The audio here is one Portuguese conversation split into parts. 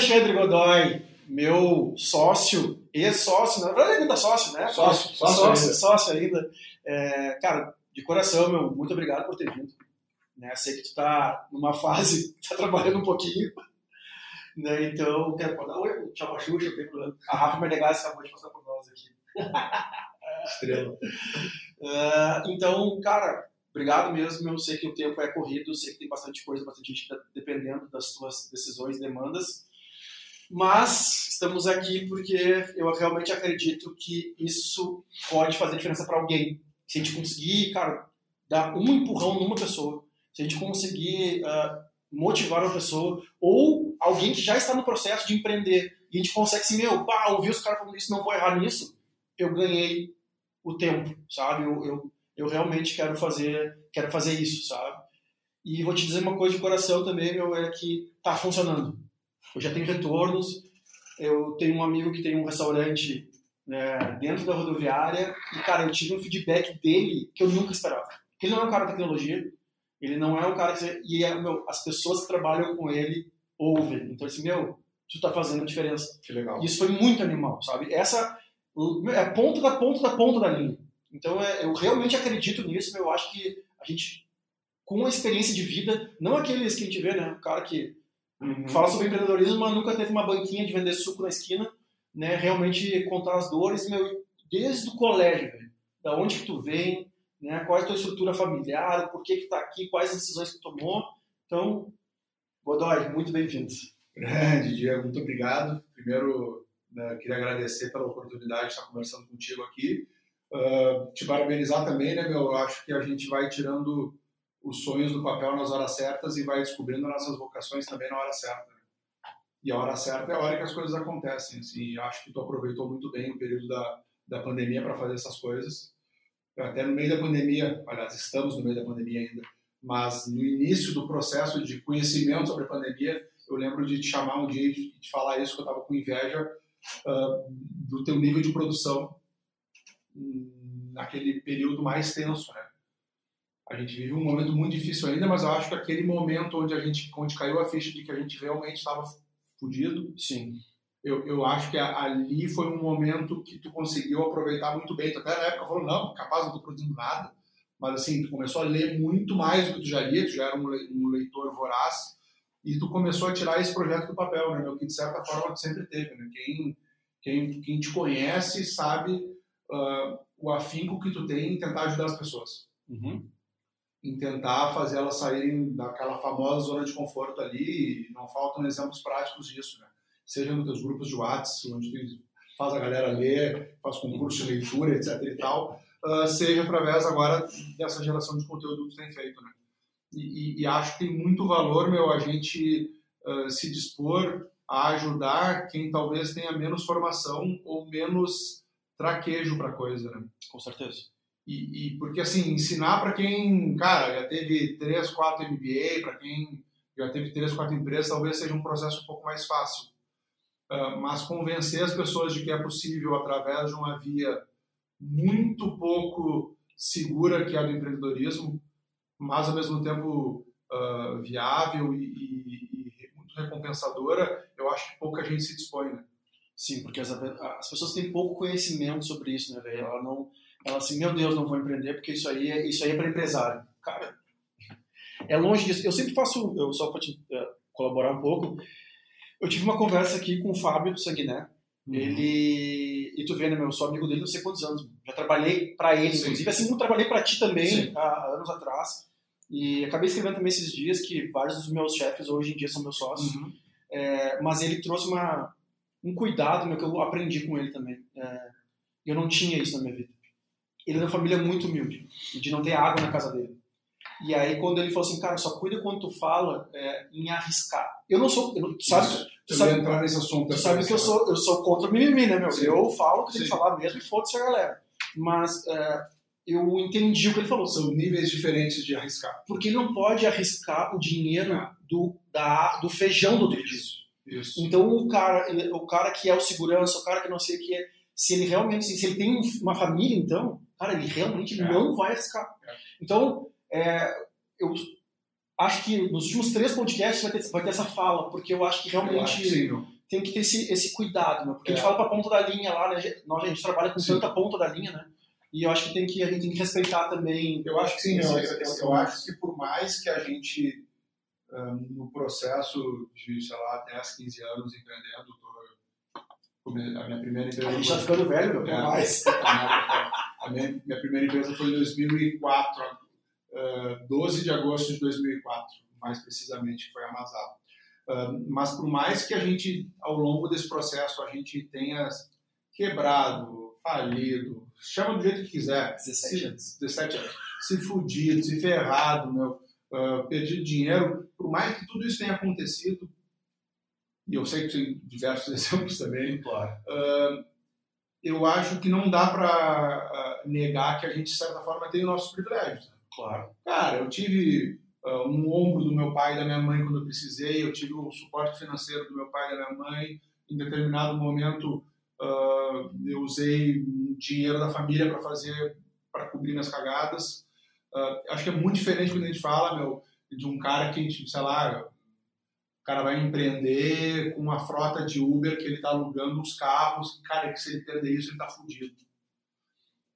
Alexandre Godoy, meu sócio, ex-sócio, na verdade ainda sócio, né? Sócio, sócio, sócio, ainda. sócio ainda. É, cara, de coração, meu, muito obrigado por ter vindo. Né? Sei que tu tá numa fase, tá trabalhando um pouquinho. Né? Então, quero mandar um oi, tchau, Xuxa, tem problema. A Rafa Menegas acabou de passar por nós aqui. Estrela. Ah, então, cara, obrigado mesmo. Eu sei que o tempo é corrido, sei que tem bastante coisa, bastante gente tá dependendo das suas decisões e demandas. Mas estamos aqui porque eu realmente acredito que isso pode fazer diferença para alguém. Se a gente conseguir, cara, dar um empurrão numa pessoa, se a gente conseguir ah, motivar uma pessoa, ou alguém que já está no processo de empreender, e a gente consegue assim, meu, pá, ouvir os caras falando isso, não vou errar nisso, eu ganhei o tempo, sabe? Eu, eu, eu realmente quero fazer, quero fazer isso, sabe? E vou te dizer uma coisa de coração também, meu, é que tá funcionando. Eu já tenho retornos, eu tenho um amigo que tem um restaurante né, dentro da rodoviária e, cara, eu tive um feedback dele que eu nunca esperava. Porque ele não é um cara de tecnologia, ele não é um cara que... E, é, meu, as pessoas que trabalham com ele ouvem. Então, assim, meu, tu tá fazendo a diferença. Que legal. E isso foi muito animal, sabe? Essa é a ponta da ponta da ponta da linha. Então, é, eu realmente acredito nisso, eu acho que a gente, com a experiência de vida, não aqueles que a gente vê, né? O cara que Uhum. fala sobre empreendedorismo, mas nunca teve uma banquinha de vender suco na esquina, né? Realmente contar as dores, meu, desde o colégio, velho. Da onde que tu vem, né? Qual é a tua estrutura familiar, por que que tá aqui, quais as decisões que tomou. Então, Godoy, muito bem-vindo. Grande, Diego, muito obrigado. Primeiro, né, queria agradecer pela oportunidade de estar conversando contigo aqui. Ah, te parabenizar também, né, meu? Eu acho que a gente vai tirando os sonhos do papel nas horas certas e vai descobrindo nossas vocações também na hora certa. E a hora certa é a hora que as coisas acontecem. Assim, acho que tu aproveitou muito bem o período da, da pandemia para fazer essas coisas. Até no meio da pandemia, aliás, estamos no meio da pandemia ainda, mas no início do processo de conhecimento sobre a pandemia, eu lembro de te chamar um dia e te falar isso, que eu estava com inveja ah, do teu nível de produção hum, naquele período mais tenso, né? A gente vive um momento muito difícil ainda, mas eu acho que aquele momento onde a gente, onde caiu a ficha de que a gente realmente estava fudido, Sim. eu, eu acho que a- ali foi um momento que tu conseguiu aproveitar muito bem. Tu até na época falou, não, capaz não tô produzindo nada. Mas assim, tu começou a ler muito mais do que tu já lia, tu já era um um leitor voraz, e tu começou a tirar esse projeto do papel, né, meu? Que de certa forma tu sempre teve, né? Quem, quem, quem te conhece sabe ah, o afinco que tu tem em tentar ajudar as pessoas Uhum. Em tentar fazer elas saírem daquela famosa zona de conforto ali, e não faltam exemplos práticos disso, né? Seja nos teus grupos de WhatsApp, onde tu faz a galera ler, faz concurso de leitura, etc e tal, ah, seja através agora dessa geração de conteúdo que tu tem feito, né? E, e- e acho que tem muito valor, meu, a gente ah, se dispor a ajudar quem talvez tenha menos formação ou menos traquejo para coisa, né? Com certeza. E, e porque assim, ensinar para quem, cara, já teve 3, 4 MBA, para quem já teve 3, 4 empresas, talvez seja um processo um pouco mais fácil. Ah, mas convencer as pessoas de que é possível através de uma via muito pouco segura que é a do empreendedorismo, mas ao mesmo tempo ah, viável e, e- e muito recompensadora, eu acho que pouca gente se dispõe, né? Sim, porque as, as pessoas têm pouco conhecimento sobre isso, né, velho? Ela não, ela assim, meu Deus, não vou empreender porque isso aí é, isso aí é para empresário. Cara, é longe disso. Eu sempre faço, eu só para te eh, colaborar um pouco, eu tive uma conversa aqui com o Fábio Sanguiné. Ele, e tu vê, né, meu, eu sou amigo dele não sei quantos anos. Já trabalhei para ele, Sim. inclusive, assim como trabalhei para ti também Sim. há anos atrás. E acabei escrevendo também esses dias que vários dos meus chefes hoje em dia são meus sócios. Uhum. É, mas ele trouxe uma, um cuidado meu, que eu aprendi com ele também. É, eu não tinha isso na minha vida. Ele é de uma família muito humilde, de não ter água na casa dele. E aí, quando ele falou assim, cara, só cuida quando tu fala é, em arriscar. Eu não sou. Eu não, tu sabe, Isso. tu Eu sabe, entrar nesse assunto. tu sabe que eu sou, eu sou contra o mimimi, né, meu? Sim. Eu falo o que tem que falar mesmo e foda-se a galera. Mas é, eu entendi o que ele falou. São níveis diferentes de arriscar. Porque ele não pode arriscar o dinheiro do, da, do feijão do outro dia. Isso. Então o cara, o cara que é o segurança, o cara que não sei o que é, se ele realmente, se ele tem um- uma família, então, cara, ele realmente É. não vai arriscar. É. Então, é, eu acho que nos últimos três podcasts vai ter, vai ter essa fala, porque eu acho que realmente acho que tem que ter esse, esse cuidado, porque a gente É. fala pra ponta da linha lá, né? Nós, a gente trabalha com Sim. tanta ponta da linha, né? E eu acho que, tem que a gente tem que respeitar também. Eu acho que sim, eu, eu- eu acho que por mais que a gente, ah, no processo de, sei lá, 10, 15 anos empreendendo, a minha primeira empresa A gente tá ficando velho, meu, É. mas. A minha, minha primeira empresa foi em 2004, ah, 12 de agosto de 2004, mais precisamente, foi a Mazal. Ah, mas por mais que a gente, ao longo desse processo, a gente tenha quebrado, falido, chama do jeito que quiser, 17 anos. 17 anos, se fudido, se ferrado, meu, ah, perdido dinheiro, por mais que tudo isso tenha acontecido, e eu sei que tem diversos exemplos também, Claro. ah, eu acho que não dá para negar que a gente, de certa forma, tem os nossos privilégios. né? Claro. Cara, eu tive ah, um ombro do meu pai e da minha mãe quando eu precisei, eu tive o suporte financeiro do meu pai e da minha mãe. Em determinado momento, ah, eu usei dinheiro da família para fazer, para cobrir minhas cagadas. Ah, acho que é muito diferente quando a gente fala, meu, de um cara que, tipo, sei lá, cara vai empreender com uma frota de Uber que ele está alugando os carros. Cara, que se ele perder isso, ele está fudido.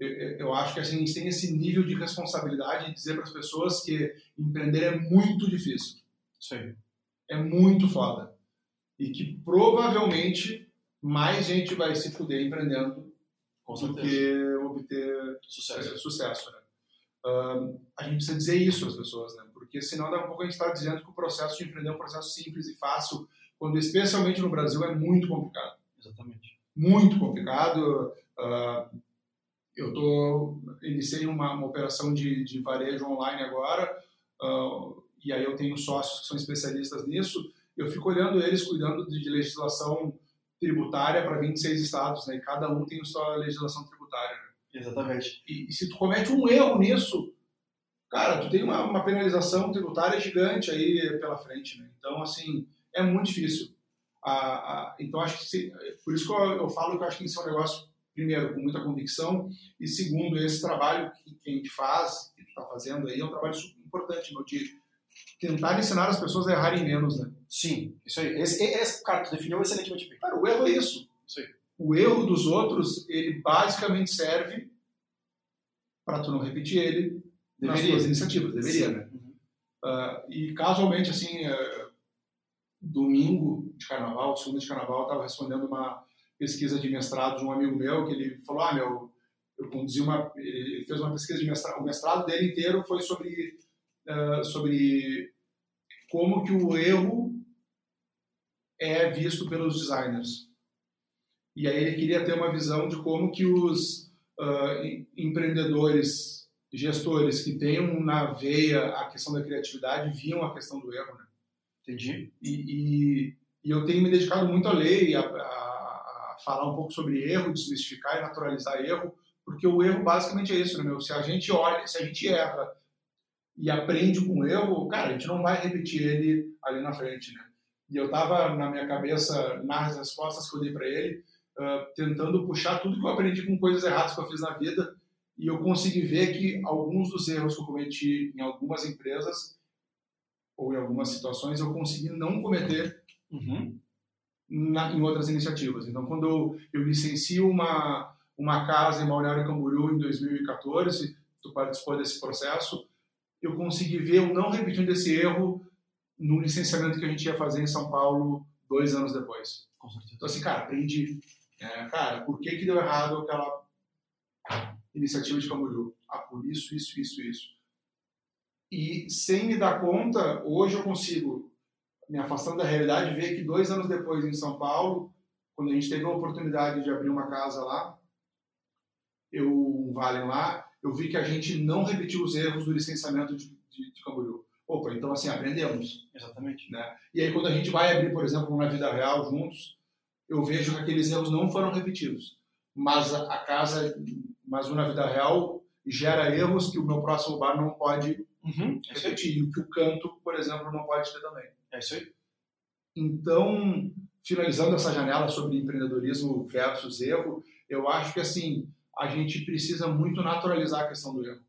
Eu, eu- acho que assim, a gente tem esse nível de responsabilidade de dizer para as pessoas que empreender é muito difícil. Isso aí. É muito foda. E que provavelmente mais gente vai se fuder empreendendo Com do que obter Sucesso. é, sucesso. Né? A gente precisa dizer isso às pessoas, né? Porque senão daqui a pouco a gente está dizendo que o processo de empreender é um processo simples e fácil, quando especialmente no Brasil é muito complicado. Exatamente. Muito complicado. Ah, eu tô, iniciei uma, uma operação de, de varejo online agora, ah, e aí eu tenho sócios que são especialistas nisso, eu fico olhando eles cuidando de, de legislação tributária para 26 estados, né? e cada um tem a sua legislação tributária. né? Exatamente. E, e se tu comete um erro nisso, cara, tu tem uma, uma penalização tributária gigante aí pela frente, né? Então, assim, é muito difícil. Ah, ah, então, acho que se, por isso que eu, eu falo que eu acho que isso é um negócio, primeiro, com muita convicção, e segundo, esse trabalho que, que a gente faz, que tu está fazendo aí, é um trabalho super importante, meu, de tentar ensinar as pessoas a errarem menos, né? Sim, isso aí. Esse, esse, cara, tu definiu excelentemente bem. Cara, o erro é isso. Isso aí. O erro dos outros, ele basicamente serve para tu não repetir ele nas Deveria. tuas iniciativas. Deveria, Sim. né? Ah, e casualmente, assim, eh, domingo de carnaval, segunda de carnaval, eu estava respondendo uma pesquisa de mestrado de um amigo meu, que ele falou, ah, meu, eu conduzi uma... Ele fez uma pesquisa de mestrado, o mestrado dele inteiro foi sobre, ah, sobre como que o erro é visto pelos designers. E aí ele queria ter uma visão de como que os ah, em- empreendedores, gestores que tenham na veia a questão da criatividade viam a questão do erro, né? Entendi. E, e, e eu tenho me dedicado muito a ler e a, a- a falar um pouco sobre erro, desmistificar e naturalizar erro, porque o erro basicamente é isso, né, meu? Se a gente olha, se a gente erra e aprende com o erro, cara, a gente não vai repetir ele ali na frente, né? E eu tava na minha cabeça, nas respostas que eu dei para ele, ah, tentando puxar tudo que eu aprendi com coisas erradas que eu fiz na vida, e eu consegui ver que alguns dos erros que eu cometi em algumas empresas ou em algumas situações eu consegui não cometer Uhum. na, em outras iniciativas. Então, quando eu, eu licencio uma, uma casa em Balneário Camboriú em 2014, tu participou desse processo, eu consegui ver eu não repetindo esse erro no licenciamento que a gente ia fazer em São Paulo dois anos depois. Com certeza. Então, assim, cara, aprendi. É, cara, por que, que deu errado aquela iniciativa de Camboriú? Ah, por isso, isso, isso, isso. E sem me dar conta, hoje eu consigo, me afastando da realidade, ver que dois anos depois, em São Paulo, quando a gente teve a oportunidade de abrir uma casa lá, eu, um vale lá, eu vi que a gente não repetiu os erros do licenciamento de, de, de Camboriú. Opa, então assim, aprendemos. Exatamente. E aí, quando a gente vai abrir, por exemplo, na vida real juntos, eu vejo que aqueles erros não foram repetidos. Mas a, a casa, mas o na vida real, gera erros que o meu próximo bar não pode Uhum. É repetir. E o que o canto, por exemplo, não pode ter também. É isso aí. Então, finalizando essa janela sobre empreendedorismo versus erro, eu acho que assim a gente precisa muito naturalizar a questão do erro.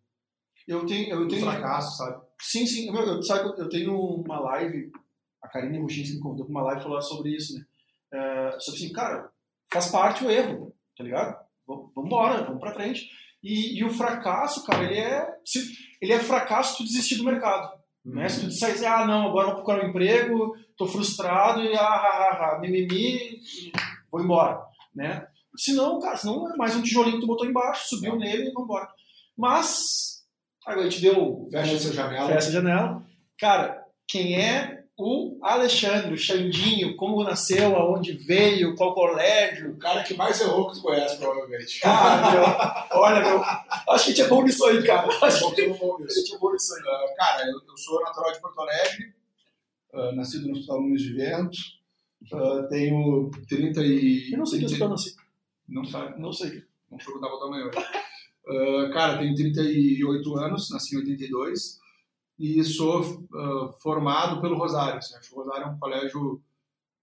Eu tenho, eu tenho fracasso, sabe? Sim, sim. Eu, eu, sabe, eu tenho uma live, a Karine Ruchinski me convidou para uma live falar sobre isso, né? É, sobre assim, cara, faz parte o erro, tá ligado? Vamos embora, vamos pra frente. E, e, o fracasso, cara, ele é, ele é fracasso se tu desistir do mercado. Uhum. Né? Se tu disser, ah, não, agora vou procurar um emprego, tô frustrado e ah, ah, ah, ah mimimi, vou embora, né? Senão, cara, senão é mais um tijolinho que tu botou embaixo, subiu é. nele e vamos embora. Mas, agora a gente deu... Fecha essa janela. Fecha a janela. Cara, quem é o Alexandre, o Xandinho, como nasceu, aonde veio, qual colégio. O cara que mais errou que tu conhece, provavelmente. Ah, meu, olha, meu, acho que a gente é bom nisso aí, cara. Acho que é bom nisso. A gente é bom nisso aí. Uh, cara, eu, eu, sou natural de Porto Alegre, uh, nascido no Hospital Luiz de Vento, uh, tenho 30 e... Eu não sei que hospital nasci. Não sabe? Não sei. Vamos perguntar o tamanho hoje. cara, tenho 38 anos, nasci em 82 e sou uh, formado pelo Rosário. Assim, acho que o Rosário é um colégio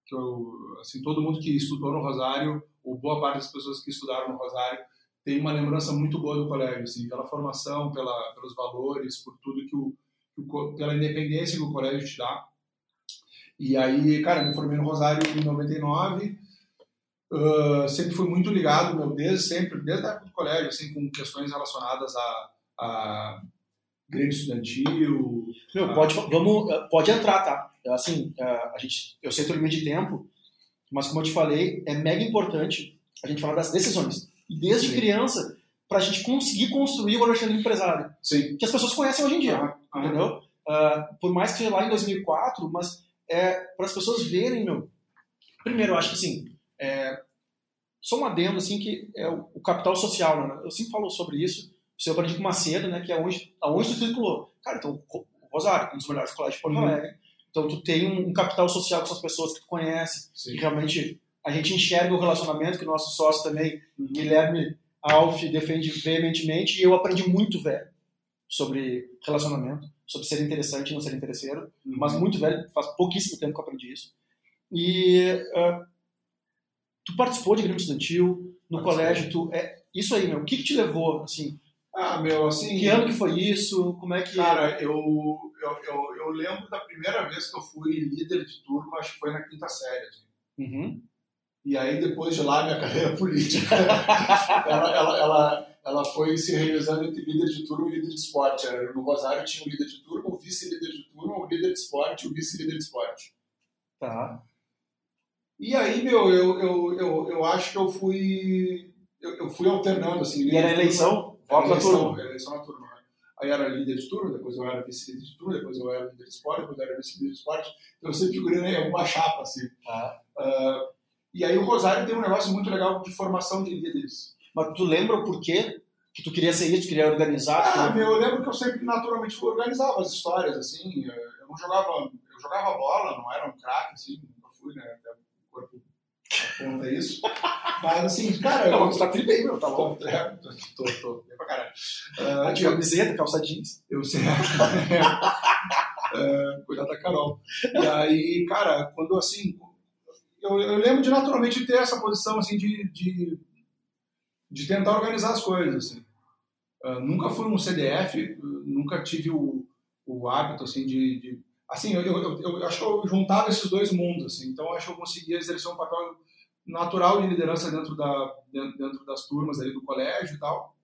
que eu, assim, todo mundo que estudou no Rosário, ou boa parte das pessoas que estudaram no Rosário, tem uma lembrança muito boa do colégio, assim, pela formação, pela, pelos valores, por tudo que o, que pela independência que o colégio te dá. E aí, cara, me formei no Rosário em 99. Uh, sempre fui muito ligado, meu, desde sempre, desde a época do colégio, assim, com questões relacionadas a, a Grêmio Estudantil. Meu, ah. pode, vamos, eh, pode entrar, tá? Assim, eh, a gente, eu sei o limite de tempo, mas como eu te falei, é mega importante a gente falar das decisões. E desde Sim. criança, para a gente conseguir construir o Alexandre empresário. Sim. Que as pessoas conhecem hoje em dia, ah, ah. entendeu? Uh, por mais que seja lá em 2004, mas é, para as pessoas verem, meu. Primeiro, eu acho que assim, é, só um adendo, assim, que é o, o capital social, né? Eu sempre falo sobre isso aprendi com Macedo, né, que é onde, aonde tu circulou. Cara, então, o Rosário, um dos melhores colégios de Porto uhum. Alegre. Então, tu tem um, capital social com essas pessoas que tu conhece, Sim. e realmente a gente enxerga o relacionamento, que o nosso sócio também, uhum. Guilherme Alf, defende veementemente, e eu aprendi muito velho sobre relacionamento, sobre ser interessante e não ser interesseiro, uhum. mas muito velho, faz pouquíssimo tempo que eu aprendi isso. E uh, tu participou de Grêmio Estudantil, no colégio, tu, é, isso aí, meu, o que, que te levou, assim, ah, meu, assim. Que ano que foi isso? Como é que. Cara, eu, eu, eu, eu lembro da primeira vez que eu fui líder de turma, acho que foi na quinta série. Assim. Uhum. E aí, depois de lá, minha carreira política, ela, ela, ela, ela foi se realizando entre líder de turma e líder de esporte. No Rosário tinha o líder de turma, o vice-líder de turma, o líder de esporte e o vice-líder de esporte. Tá. E aí, meu, eu, eu, eu, eu acho que eu fui. Eu, eu fui alternando, assim. E era eleição? Voto na turma. Eleição na turma. Aí era líder de turma, depois eu era vice-líder de turma, depois eu era líder de esporte, depois eu era vice-líder de esporte. Então eu sempre figurei em alguma chapa, assim. Ah. Uh, e aí o Rosário tem um negócio muito legal de formação de líderes. Mas tu lembra o porquê que tu queria ser isso, queria organizar? Ah, meu, eu lembro que eu sempre naturalmente organizava as histórias, assim. Eu não jogava, eu jogava bola, não era um craque, assim, nunca fui, né? Aponta isso. Mas assim, cara. Não, tu tá tri bem, meu, tá bom. Tô, é, tô, tô, bem pra caralho. Uh, de camiseta, calça jeans. Eu sei. uh, cuidado da Carol. E aí, cara, quando assim. Eu, eu lembro de naturalmente ter essa posição assim de, de, de tentar organizar as coisas. Assim. Uh, nunca fui um CDF, nunca tive o, o hábito assim de, de assim, eu, eu, eu, acho que eu juntava esses dois mundos, assim, então acho que eu conseguia exercer um papel natural de liderança dentro, da, dentro das turmas ali do colégio e tal.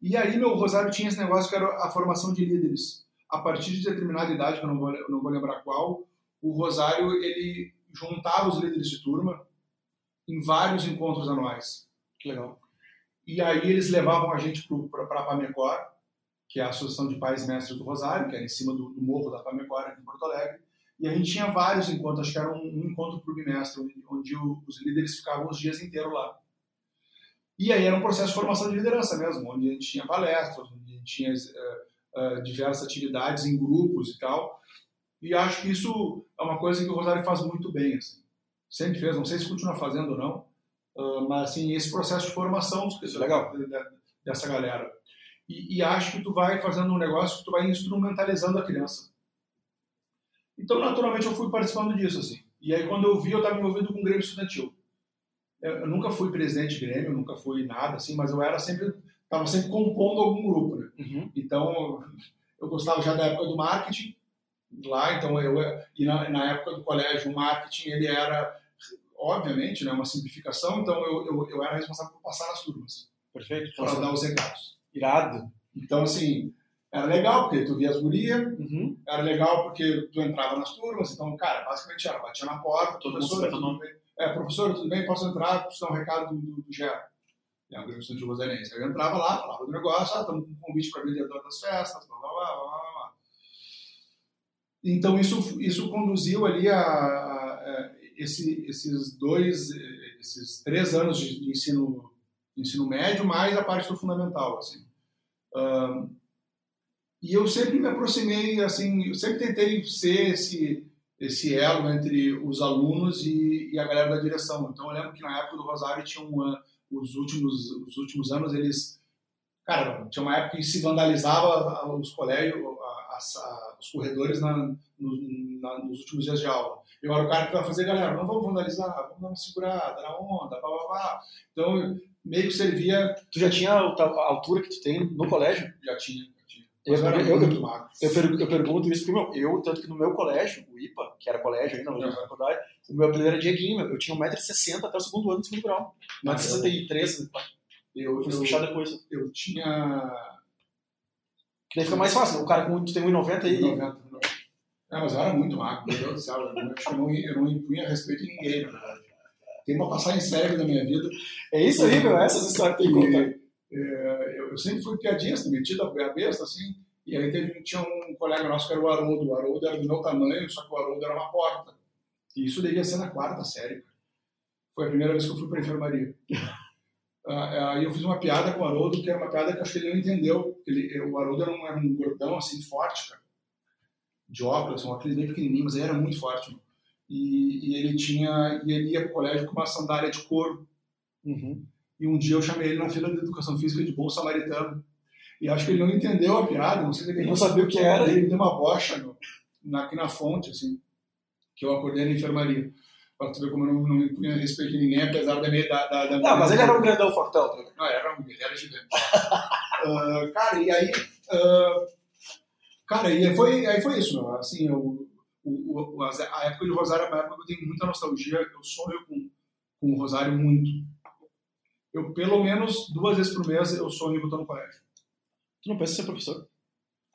E aí meu Rosário tinha esse negócio que era a formação de líderes. A partir de determinada idade, que eu não vou, eu não vou lembrar qual, o Rosário ele juntava os líderes de turma em vários encontros anuais. Que legal. E aí eles levavam a gente para a Pamecor, que é a Associação de Pais Mestres do Rosário, que era em cima do, do morro da Pamecor, aqui em Porto Alegre. E a gente tinha vários encontros, acho que era um, um encontro por bimestre, onde, onde o, os líderes ficavam os dias inteiros lá. E aí era um processo de formação de liderança mesmo, onde a gente tinha palestras, onde a gente tinha uh, uh, diversas atividades em grupos e tal. E acho que isso é uma coisa que o Rosário faz muito bem. Assim. Sempre fez, não sei se continua fazendo ou não, uh, mas assim, esse processo de formação isso é legal. dessa galera. E, e, acho que tu vai fazendo um negócio que tu vai instrumentalizando a criança. Então, naturalmente, eu fui participando disso, assim. E aí, quando eu vi, eu estava envolvido com o Grêmio Estudantil. Eu, eu, nunca fui presidente de Grêmio, nunca fui nada, assim, mas eu era sempre estava sempre compondo algum grupo, né? Uhum. Então, eu gostava já da época do marketing lá, então eu e na, na época do colégio o marketing ele era obviamente, né, uma simplificação, então eu, eu, eu era responsável por passar nas turmas. Perfeito. Para dar os recados. Irado. Então, assim, era legal porque tu via as gurias, uhum. era legal porque tu entrava nas turmas, então, cara, basicamente era, batia na porta, Todo professor, mundo tudo bem? É, professor, tudo bem? Posso entrar? Preciso dar um recado do, do, do Gero. É um grande de Rosarense. Aí eu entrava lá, falava do negócio, ah, estamos com um convite para vendedor das festas, blá, blá, blá, blá, blá. Então, isso, isso conduziu ali a, a, a esse, esses dois, esses três anos de, de ensino, ensino médio, mais a parte do fundamental, assim. Um, e eu sempre me aproximei, assim, eu sempre tentei ser esse, esse elo entre os alunos e, e a galera da direção. Então eu lembro que na época do Rosário tinha um, os últimos, os últimos anos eles, cara, tinha uma época que se vandalizava os colégios, a, os corredores na, no, na, nos últimos dias de aula. Eu era o cara que ia fazer, galera, não vamos vandalizar, vamos dar uma segurada, na onda, blá, blá, blá. Então meio que servia. Tu já tinha a altura que tu tem no colégio? Já tinha. Eu, eu, eu, eu, eu, pergunto isso porque meu, eu, tanto que no meu colégio, o IPA, que era colégio ainda, na faculdade, o meu apelido era Dieguinho, eu tinha 1,60m até o segundo ano do segundo grau. 1,63m. Eu, eu fui puxar depois. Eu tinha. Que daí fica mais fácil, o cara com tem 1,90 e. 90, é, mas eu era muito magro, meu Deus do céu. Eu não, eu não impunha respeito em ninguém, na verdade. Tem uma passagem séria da minha vida. É isso aí, meu, essas histórias tem que contar. É, eu, eu, sempre fui piadista, metido a besta, assim. E aí teve, tinha um colega nosso que era o Haroldo. O Haroldo era do meu tamanho, só que o Haroldo era uma porta. E isso devia ser na quarta série. Foi a primeira vez que eu fui para a enfermaria. Ah, aí eu fiz uma piada com o Haroldo, que era uma piada que acho que ele não entendeu. Ele, o Haroldo era um, era um gordão, assim, forte, cara. De óculos, um óculos bem pequenininho, mas ele era muito forte. E, e, ele tinha e ele ia para o colégio com uma sandália de couro. Uhum. E um dia eu chamei ele na fila de educação física de bom samaritano. E acho que ele não entendeu a piada, não sei se ele não sabia o que era. Ele deu uma bocha no, na, aqui na fonte, assim, que eu acordei na enfermaria. Pra tu ver como eu não, não punha respeito em ninguém, apesar da minha da, da, da Não, mas ele era um grandão fortão. Tá não, era, ele era gigante. uh, cara, e aí. Uh, cara, e aí foi, aí foi isso, meu. Assim, eu, o, o, a época de Rosário é uma época que eu tenho muita nostalgia. Eu sonho com, com o Rosário muito. Eu, pelo menos duas vezes por mês, eu sonho botando no colégio. Tu não pensa em ser professor?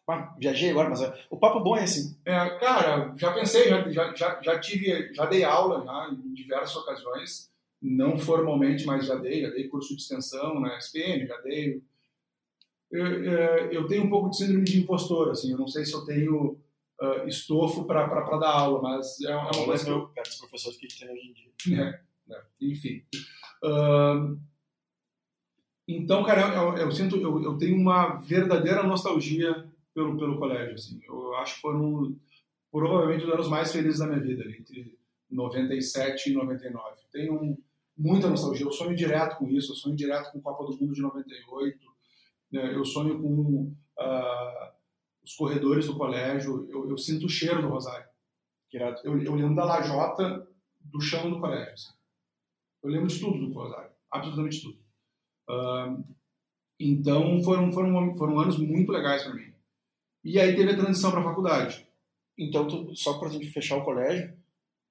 Ah, viajei agora, mas é, o papo bom é assim. É, cara, já pensei, já, já, já, já, tive, já dei aula já, em diversas ocasiões, não formalmente, mas já dei, já dei curso de extensão na SPM, já dei. Eu, eu tenho um pouco de síndrome de impostor, assim, eu não sei se eu tenho uh, estofo para dar aula, mas é, é uma coisa que eu... Perto dos professores que a gente tem hoje em dia. É, é, enfim. Uh, então, cara, eu, eu sinto, eu, eu, tenho uma verdadeira nostalgia pelo, pelo colégio. Assim. Eu acho que foram provavelmente os anos mais felizes da minha vida, entre 97 e 99. Tenho muita nostalgia. Eu sonho direto com isso. Eu sonho direto com Copa do Mundo de 98. Né? Eu sonho com uh, os corredores do colégio. Eu, eu, sinto o cheiro do Rosário. Eu, eu lembro da lajota do chão do colégio. Assim. Eu lembro de tudo do Rosário. Absolutamente tudo. Uh, então foram, foram, foram anos muito legais para mim. E aí teve a transição para a faculdade. Então, tu, só para a gente fechar o colégio,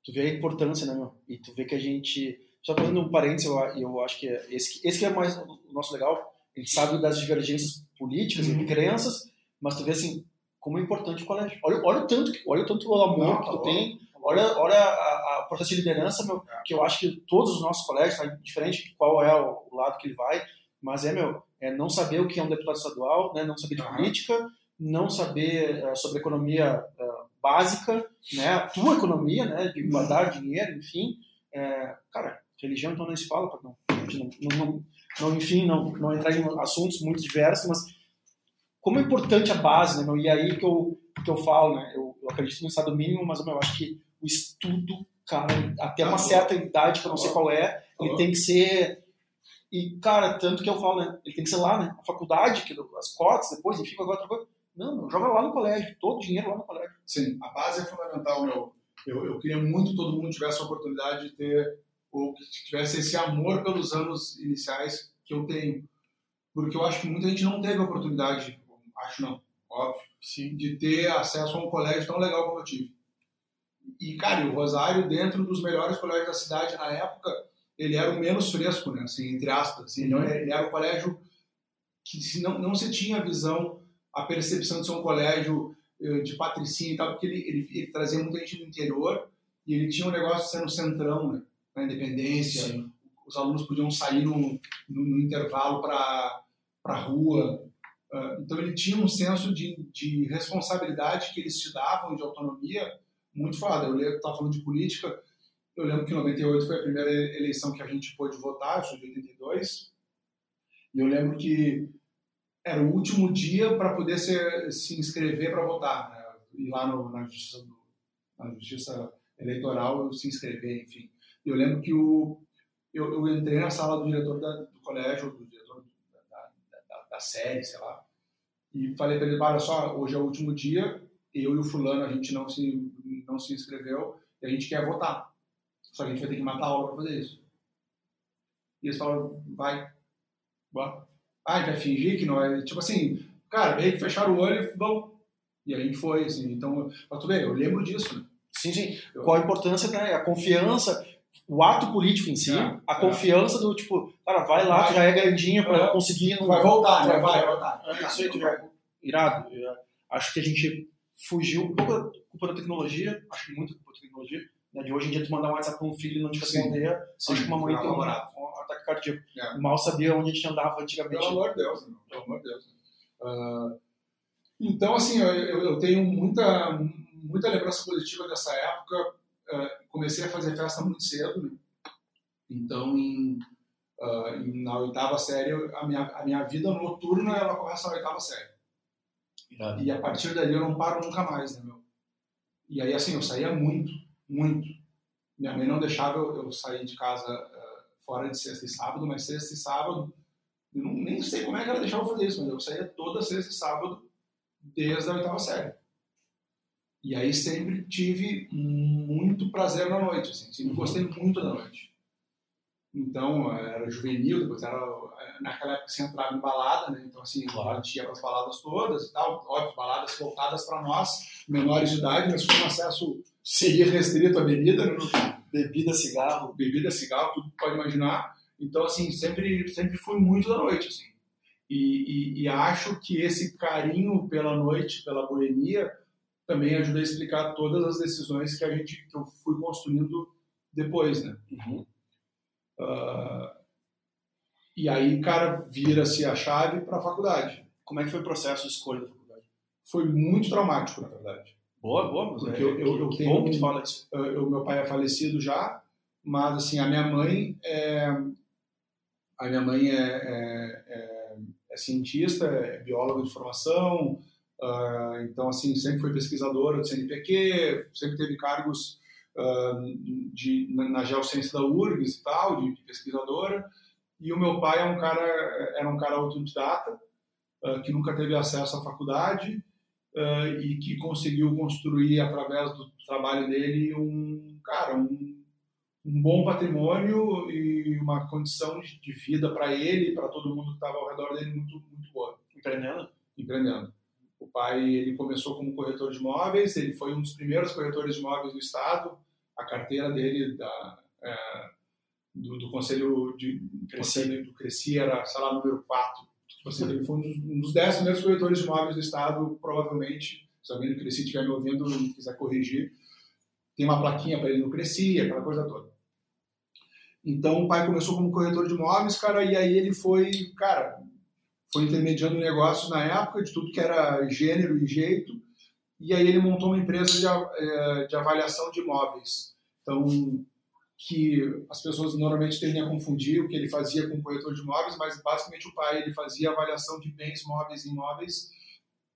tu vê a importância, né, meu? E tu vê que a gente. Só fazendo um parênteses, eu, eu acho que é esse, esse que é mais o nosso legal. A gente sabe das divergências políticas uhum. e crenças, mas tu vê assim, como é importante o colégio. Olha, olha o tanto, olha o tanto amor que tu tá tem, olha, olha a, a, processo de liderança, meu, é. que eu acho que todos os nossos colégios, tá diferente de qual é o, o, lado que ele vai, mas é, meu, é não saber o que é um deputado estadual, né, não saber de uhum. política, não saber uh, sobre economia uh, básica, né, a tua economia, né, de guardar dinheiro, enfim, é, cara, religião então nem se fala, não, não, não, não, enfim, não, não entrar em assuntos muito diversos, mas como é importante a base, né, meu, e aí que eu, que eu falo, né, eu, eu acredito no estado mínimo, mas meu, eu acho que o estudo, cara, até uma certa idade, que eu não sei qual é, ele tem que ser. E, cara, tanto que eu falo, né? Ele tem que ser lá, né? A faculdade, que, as cotas, depois, enfim, agora outra coisa. Não, meu, joga lá no colégio, todo o dinheiro lá no colégio. Sim, a base é fundamental, meu. Eu, eu queria muito que todo mundo tivesse a oportunidade de ter, ou que tivesse esse amor pelos anos iniciais que eu tenho. porque eu acho que muita gente não teve a oportunidade, acho não, óbvio, Sim. de ter acesso a um colégio tão legal como eu tive. E, cara, o Rosário, dentro dos melhores colégios da cidade na época, ele era o menos fresco, né? Assim, entre aspas. Assim, uhum. Ele era o colégio que se não, não se tinha a visão, a percepção de ser um colégio eh, de patricinha e tal, porque ele, ele, ele, trazia muita gente do interior e ele tinha um negócio de ser no centrão, né? Na independência. Sim. Os alunos podiam sair no, no, no intervalo para a rua. Uh, então ele tinha um senso de, de responsabilidade que eles te davam, de autonomia, muito foda. Eu estava falando de política, eu lembro que em 98 foi a primeira eleição que a gente pôde votar, eu sou de 82, e eu lembro que era o último dia para poder se, se inscrever para votar, né? ir lá no, na, justiça, na justiça eleitoral se inscrever, enfim. E eu lembro que o, eu, eu, entrei na sala do diretor da, do colégio, do diretor da, da, da série, sei lá, e falei para ele, olha só, hoje é o último dia, eu e o fulano, a gente não se, não se inscreveu e a gente quer votar. Só que a gente vai ter que matar a aula para fazer isso. E eles falaram, vai. Bora. Ah, a gente vai fingir que não é. Tipo assim, cara, meio que fecharam o olho e vamos. E a gente foi, assim. Então, pra tu ver, eu lembro disso, né? Sim, sim. Eu... Qual a importância, né? A confiança, o ato político em si, é, a confiança é. do tipo, cara, vai lá, vai, tu já é grandinho pra é. conseguir. Não... Vai voltar, né? Vai, vai voltar. É, isso aí, tu já... Irado. Acho que a gente fugiu um pouco culpa da tecnologia, acho que muito culpa da tecnologia. Né? De hoje em dia, tu mandar um WhatsApp para um filho e não te responder, acho que uma mãe tem um, um ataque cardíaco. É. Mal sabia onde a gente andava antigamente. Pelo amor de Deus, né? pelo amor de Deus. Uh, então, assim, eu, eu, tenho muita, muita lembrança positiva dessa época. Uh, comecei a fazer festa muito cedo, né? Então, em, uh, em, na oitava série, a minha, a minha vida noturna ela começa na oitava série. Irado. E a partir dali eu não paro nunca mais, né, meu? E aí, assim, eu saía muito, muito. Minha mãe não deixava eu, eu sair de casa uh, fora de sexta e sábado, mas sexta e sábado, eu não, nem sei como é que ela deixava eu fazer isso, mas eu saía toda sexta e sábado desde a oitava série. E aí sempre tive muito prazer na noite, assim, sempre uhum. gostei muito da noite. Então, era juvenil, depois era. Naquela época você entrava em balada, né? Então, assim, claro. a gente ia para as baladas todas e tal. Óbvio, baladas voltadas para nós, menores de idade, mas com acesso seria restrito à bebida, né? Bebida, cigarro. Bebida, cigarro, tudo que pode imaginar. Então, assim, sempre, sempre fui muito da noite, assim. E, e, e acho que esse carinho pela noite, pela boemia, também ajuda a explicar todas as decisões que a gente que eu fui construindo depois, né? Uhum. Uh, e aí, cara, vira-se a chave para a faculdade. Como é que foi o processo de escolha da faculdade? Foi muito traumático, na verdade. Boa, boa. Mas Porque é, eu, eu, eu tenho bom que tu fala isso. Eu, meu pai é falecido já, mas assim, a minha mãe é, a minha mãe é, é, é, é cientista, é bióloga de formação, uh, então assim, sempre foi pesquisadora do CNPq, sempre teve cargos de, na, na geociência da URGS e tal, de, de, pesquisadora. E o meu pai é um cara, era um cara autodidata, uh, que nunca teve acesso à faculdade uh, e que conseguiu construir, através do trabalho dele, um, cara, um, um bom patrimônio e uma condição de, de vida para ele e para todo mundo que estava ao redor dele muito, muito boa. Empreendendo? Empreendendo. O pai ele começou como corretor de imóveis, ele foi um dos primeiros corretores de imóveis do estado, a carteira dele da, é, do, do, Conselho de Cresci, do Cresci era, sei lá, número 4. Tipo assim, ele foi um dos 10 primeiros corretores de imóveis do Estado, provavelmente, se alguém do Cresci estiver me ouvindo e quiser corrigir, tem uma plaquinha para ele no Cresci, aquela coisa toda. Então, o pai começou como corretor de imóveis, cara, e aí ele foi, cara, foi intermediando negócios na época de tudo que era gênero e jeito, e aí ele montou uma empresa de, é, de avaliação de imóveis. Então, que as pessoas normalmente tendem a confundir o que ele fazia com o corretor de imóveis, mas basicamente o pai ele fazia avaliação de bens móveis e imóveis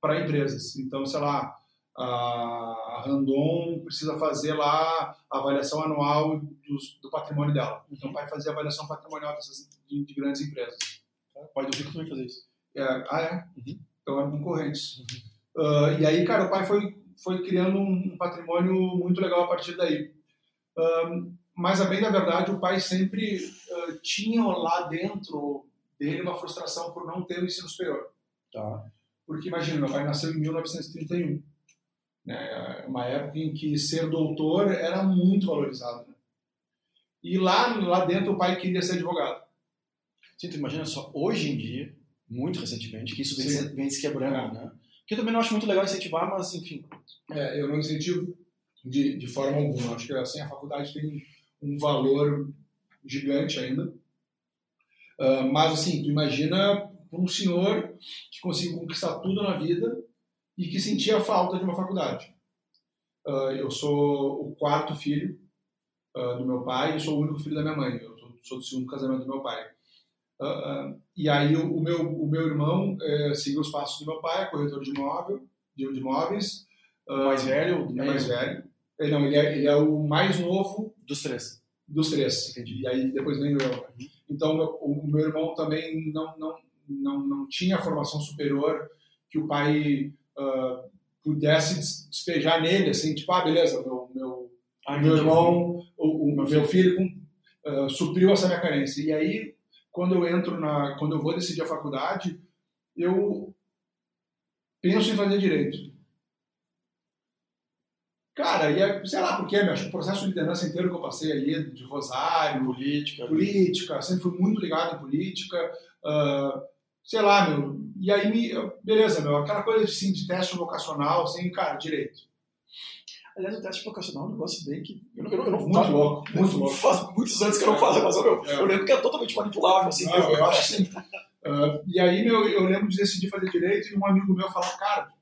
para empresas. Então, sei lá, a Randon precisa fazer lá a avaliação anual do, do patrimônio dela. Então, o pai fazia avaliação patrimonial dessas, de, de grandes empresas. Pode ouvir também fazer isso. É, ah, é? Uhum. Então, eram concorrentes. Uhum. Uh, e aí, cara, o pai foi, foi criando um patrimônio muito legal a partir daí. Uh, mas, a bem da verdade, o pai sempre uh, tinha lá dentro dele uma frustração por não ter o ensino superior. Tá. Porque imagina, meu pai nasceu em 1931, né? Uma época em que ser doutor era muito valorizado. Né? E lá, lá dentro o pai queria ser advogado. Sim, tu imagina só, hoje em dia, muito recentemente, que isso vem, se, vem se quebrando, né? Que eu também não acho muito legal incentivar, mas enfim. É, eu não incentivo de, de forma alguma. Acho que assim, a faculdade tem um valor gigante ainda. Ah, mas assim, tu imagina um senhor que conseguiu conquistar tudo na vida e que sentia falta de uma faculdade. Ah, eu sou o quarto filho ah, do meu pai e sou o único filho da minha mãe. Eu sou do segundo casamento do meu pai. Ah, e aí o, o meu, o meu irmão eh, seguiu os passos do meu pai, corretor de imóvel, de, de imóveis. O mais velho, o é mais velho. Ele, não, ele é, ele é o mais novo dos três. dos três. Entendi. E aí depois vem eu. Então meu- o meu irmão também não, não, não, não tinha formação superior que o pai ah, pudesse des- despejar nele, assim, tipo, ah, beleza, meu, meu, meu irmão, o, o Meu filho ah, supriu essa minha carência. E aí, quando eu entro na, quando eu vou decidir a faculdade, eu penso em fazer direito. Cara, e é, sei lá por quê, meu, o processo de liderança inteiro que eu passei ali, de Rosário, política. política, sempre fui muito ligado em política, ah, sei lá, meu, e aí, me, beleza, meu, aquela coisa de, assim, de teste vocacional, assim, cara, direito. Aliás, o teste vocacional é um negócio bem que. Eu eu eu não Muito faço- louco, muito louco. Faz muitos anos que eu não faço, mas eu, É. eu lembro que é totalmente manipulável, assim. Não, eu acho que sim. Ah, e aí, meu, eu lembro de decidir fazer direito e um amigo meu falar, cara,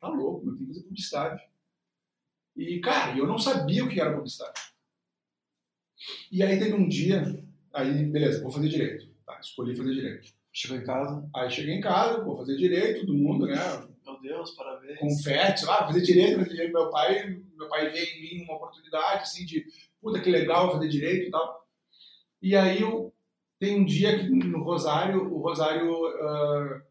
tá louco, meu, tem que fazer publicidade. E, cara, eu não sabia o que era publicidade. E aí teve um dia, aí, beleza, vou fazer direito. Tá, escolhi fazer direito. Chegou em casa, Aí cheguei em casa, vou fazer direito, todo mundo, né? Deus, parabéns. confete, lá, fazer direito, fazer direito. Meu pai, meu pai vê em mim uma oportunidade, assim, de, puta, que legal fazer direito e tal. E aí eu, tem um dia que no Rosário, o Rosário ah,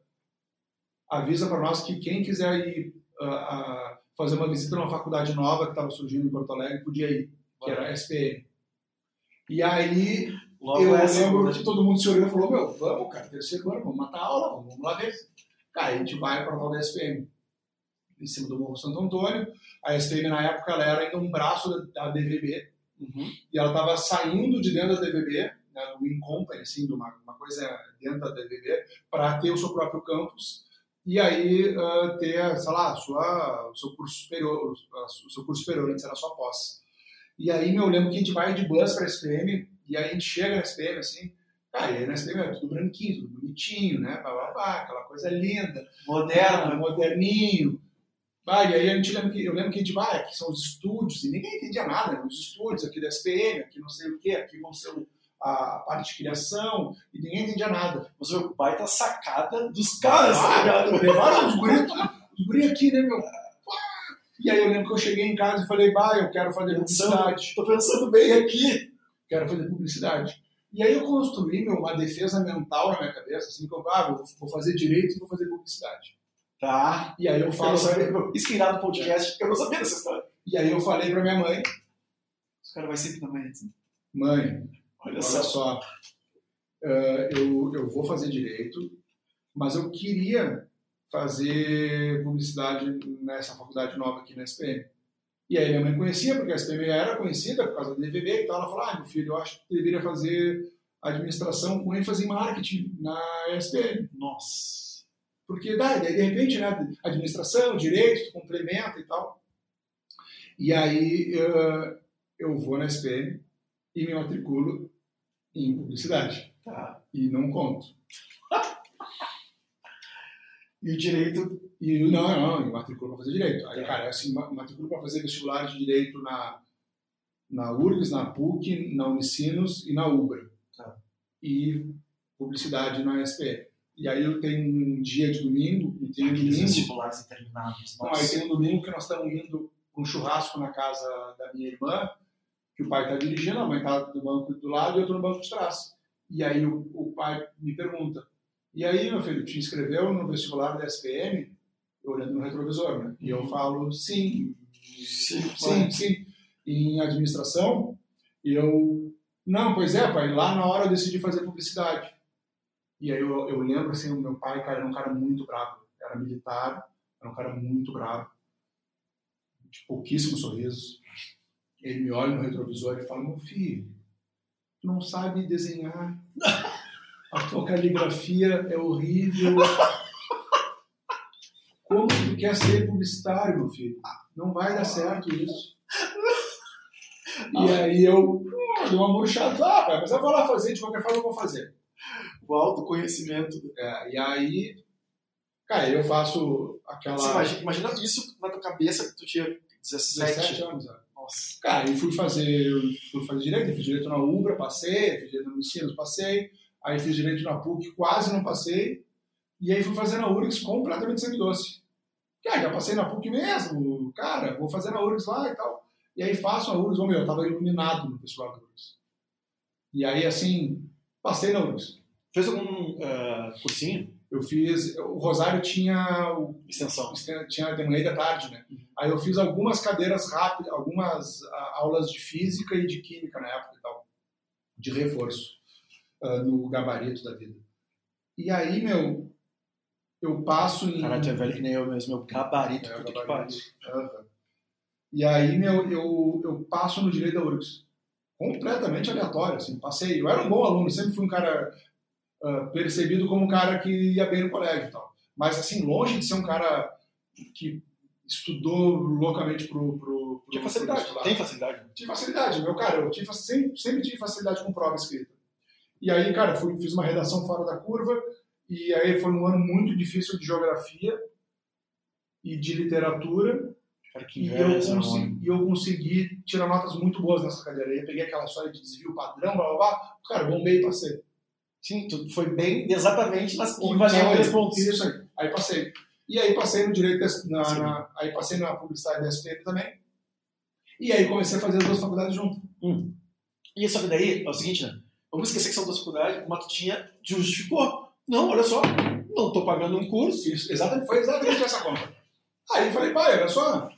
avisa para nós que quem quiser ir ah, ah, fazer uma visita numa faculdade nova que estava surgindo em Porto Alegre, podia ir, que era a SPM. E aí Logo eu essa. lembro que todo mundo se olhou e falou, meu, vamos, cara, terceiro ano, vamos matar a aula, vamos lá ver. Cara, a gente vai para a tal da SPM, em cima do Morro Santo Antônio. A SPM, na época, ela era ainda um braço da, DVB, Uhum. e ela estava saindo de dentro da DVB, né, do In Company, assim, de uma, uma coisa dentro da DVB, para ter o seu próprio campus, e aí ah, ter, sei lá, sua, o seu curso superior, o seu curso superior, antes era só pós. E aí, eu lembro que a gente vai de bus para a SPM, e aí a gente chega na SPM, assim, aí na SPM é tudo branquinho, tudo bonitinho, né, blá, aquela coisa linda, Moderno. moderninho. Ah, e aí a gente lembra que, eu lembro que a gente vai, aqui são os estúdios, e ninguém entendia nada, né? os estúdios aqui da SPM, aqui não sei o quê, aqui vão ser o- a, parte de criação, e ninguém entendia nada. Mas o baita sacada dos caras, tá Ah, levaram os guris, os guris aqui, né, meu? E aí eu lembro que eu cheguei em casa e falei, bah, eu quero fazer publicidade, Tô pensando bem aqui. quero fazer publicidade. E aí eu construí meu, uma defesa mental na minha cabeça, assim, que eu ah, vou, vou fazer direito e vou fazer publicidade. Tá. E aí eu Eu falo, sabia. Isso que irá do podcast, eu não sabia dessa história. e aí eu falei pra minha mãe, Os caras vai sempre na mãe. assim. mãe, Olha Olha só. só, eh, eu, eu vou fazer direito, mas eu queria fazer publicidade nessa faculdade nova aqui na SPM. E aí minha mãe conhecia, porque a SPM era conhecida por causa do DVB, então ela falou, ah, meu filho, eu acho que deveria fazer administração com ênfase em marketing na SPM. Nossa. Porque dá, daí, de repente, né, administração, direito, complementa e tal. E aí eh, eu vou na SPM e me matriculo em publicidade. Tá. E não conto. E o direito. E não, não, eu matriculo para fazer direito. Aí, cara, assim, ma- matriculo para fazer vestibular de direito na, na URGS, na PUC, na Unicinos e na UBRA. Tá. E publicidade na SPM. E aí eu tenho um dia de domingo, e tem um domingo vestibulares intermináveis. Não, aí tem um domingo que nós estamos indo para um churrasco na casa da minha irmã, que o pai está dirigindo, a mãe está no banco do lado e eu estou no banco de trás. E aí o, o pai me pergunta, e aí, meu filho, te inscreveu no vestibular da SPM? Eu olhando no retrovisor, né? E eu Uhum. falo, sim, Sim, sim, sim. Em administração, e eu, não, pois é, pai, lá na hora eu decidi fazer publicidade. E aí eu, eu lembro, assim, o meu pai, cara, era um cara muito bravo. Era militar, era um cara muito bravo. De pouquíssimos sorrisos. Ele me olha no retrovisor e fala, meu filho, tu não sabe desenhar. A tua caligrafia é horrível. Como tu quer ser publicitário, meu filho? Não vai dar certo isso. E aí eu dei uma murchada, ah, mas eu vou lá fazer, de qualquer forma eu vou fazer. O autoconhecimento. É, e aí, cara, eu faço aquela. Imagina, imagina isso na tua cabeça que tu tinha 17, 17 anos, né? Nossa. Cara, eu fui fazer, eu fui fazer direito, fiz direito na UBRA, passei, fiz direito no Unicinos, passei, aí fiz direito na PUC, quase não passei, e aí fui fazer na URGS completamente sangue doce. Cara, já passei na PUC mesmo, cara, vou fazer na URGS lá e tal. E aí faço a URGS, oh, meu, eu tava iluminado no pessoal da URGS. E aí, assim, passei na URGS. Fez algum uh, cursinho? Eu fiz, o Rosário tinha o Extensão. tinha e da tarde, né? Aí eu fiz algumas cadeiras rápidas, algumas ah, aulas de física e de química na época e tal, de reforço ah, no gabarito da vida. E aí, meu, eu passo em. Caralho, tu é velho que nem eu mesmo, meu gabarito, É, puta que gabarito. pariu. Aham. E aí, meu, eu, eu passo no direito da URGS. Completamente aleatório, assim, passei. Eu era um bom aluno, sempre fui um cara ah, percebido como um cara que ia bem no colégio e tal. Mas, assim, longe de ser um cara que estudou loucamente pro. pro, pro Tinha facilidade. Tem facilidade. Tive facilidade, meu cara, eu tive, sempre, sempre tive facilidade com prova escrita. E aí, cara, fui, fiz uma redação fora da curva, e aí foi um ano muito difícil de geografia e de literatura, Cara, e eu, consegui, eu consegui tirar notas muito boas nessa cadeira. Aí eu peguei aquela história de desvio padrão, blá blá blá, cara, bombei e passei. Sim, tu foi bem exatamente nas que valiam três pontos. Isso aí. Aí passei. E aí passei no direito, na, na- aí passei na publicidade da SPM também. E aí comecei a fazer as duas faculdades juntas. Hum. E só que daí é o seguinte, né? Vamos esquecer que são duas faculdades, uma tu tinha justificou. Não, olha só, não tô pagando um curso. Isso, exatamente, foi exatamente essa conta. Aí eu falei, pai, olha só,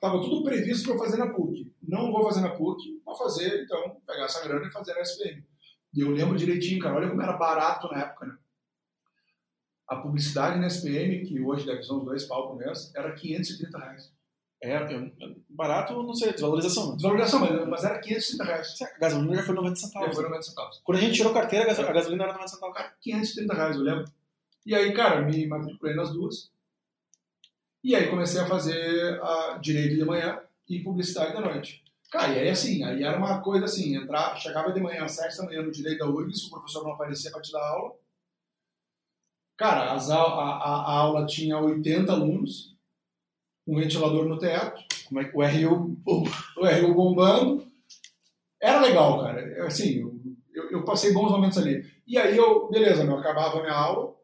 tava tudo previsto para eu fazer na PUC. Não vou fazer na PUC, vou fazer, então, pegar essa grana e fazer na SPM. E eu lembro direitinho, cara, olha como era barato na época, né? A publicidade na SPM, que hoje deve ser uns dois pau por mês, era 530 reais. É, eu- barato, não sei, desvalorização. né? Desvalorização, mas, mas era 530 reais. A gasolina já foi 90 E centavos. foi 90 centavos. Quando a gente tirou carteira, a gaso- a gasolina era 90 centavos. Cara, 530 reais, eu lembro. E aí, cara, me matriculei nas duas. E aí comecei a fazer a direito de manhã e publicidade da noite. Cara, e aí assim, aí era uma coisa assim, entrar, chegava de manhã às 7 da manhã no direito da URGS, o professor não aparecia para te dar aula. Cara, a, a- a aula tinha 80 alunos, um ventilador no teto, é que o RU. o RU bombando. Era legal, cara. Assim, eu, eu- eu passei bons momentos ali. E aí eu, beleza, eu acabava a minha aula,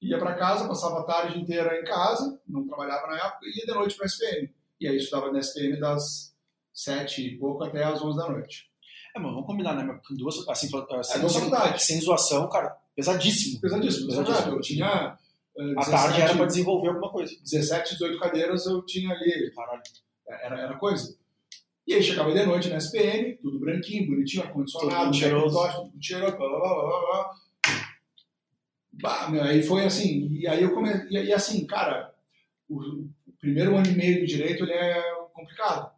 ia para casa, passava a tarde inteira em casa, não trabalhava na época, e ia de noite para SPM. E aí estudava na SPM das sete e pouco até às 11 da noite. É, mas vamos combinar, né? duas, assim, sem, duas sem, sem zoação, cara, pesadíssimo. Pesadíssimo, Pesadíssimo. pesadíssimo. Eu tinha eh, A tarde era pra desenvolver alguma coisa. 17, 18 cadeiras, eu tinha ali Caralho. Era, era coisa. E aí chegava de noite na SPM, tudo branquinho, bonitinho, ar-condicionado, Tudo cheiroso. Tudo cheiroso, blá, blá, blá, blá, blá. Bah, meu, aí foi assim, e aí eu comecei, e, e assim, cara, o, o primeiro ano e meio do direito ele é complicado.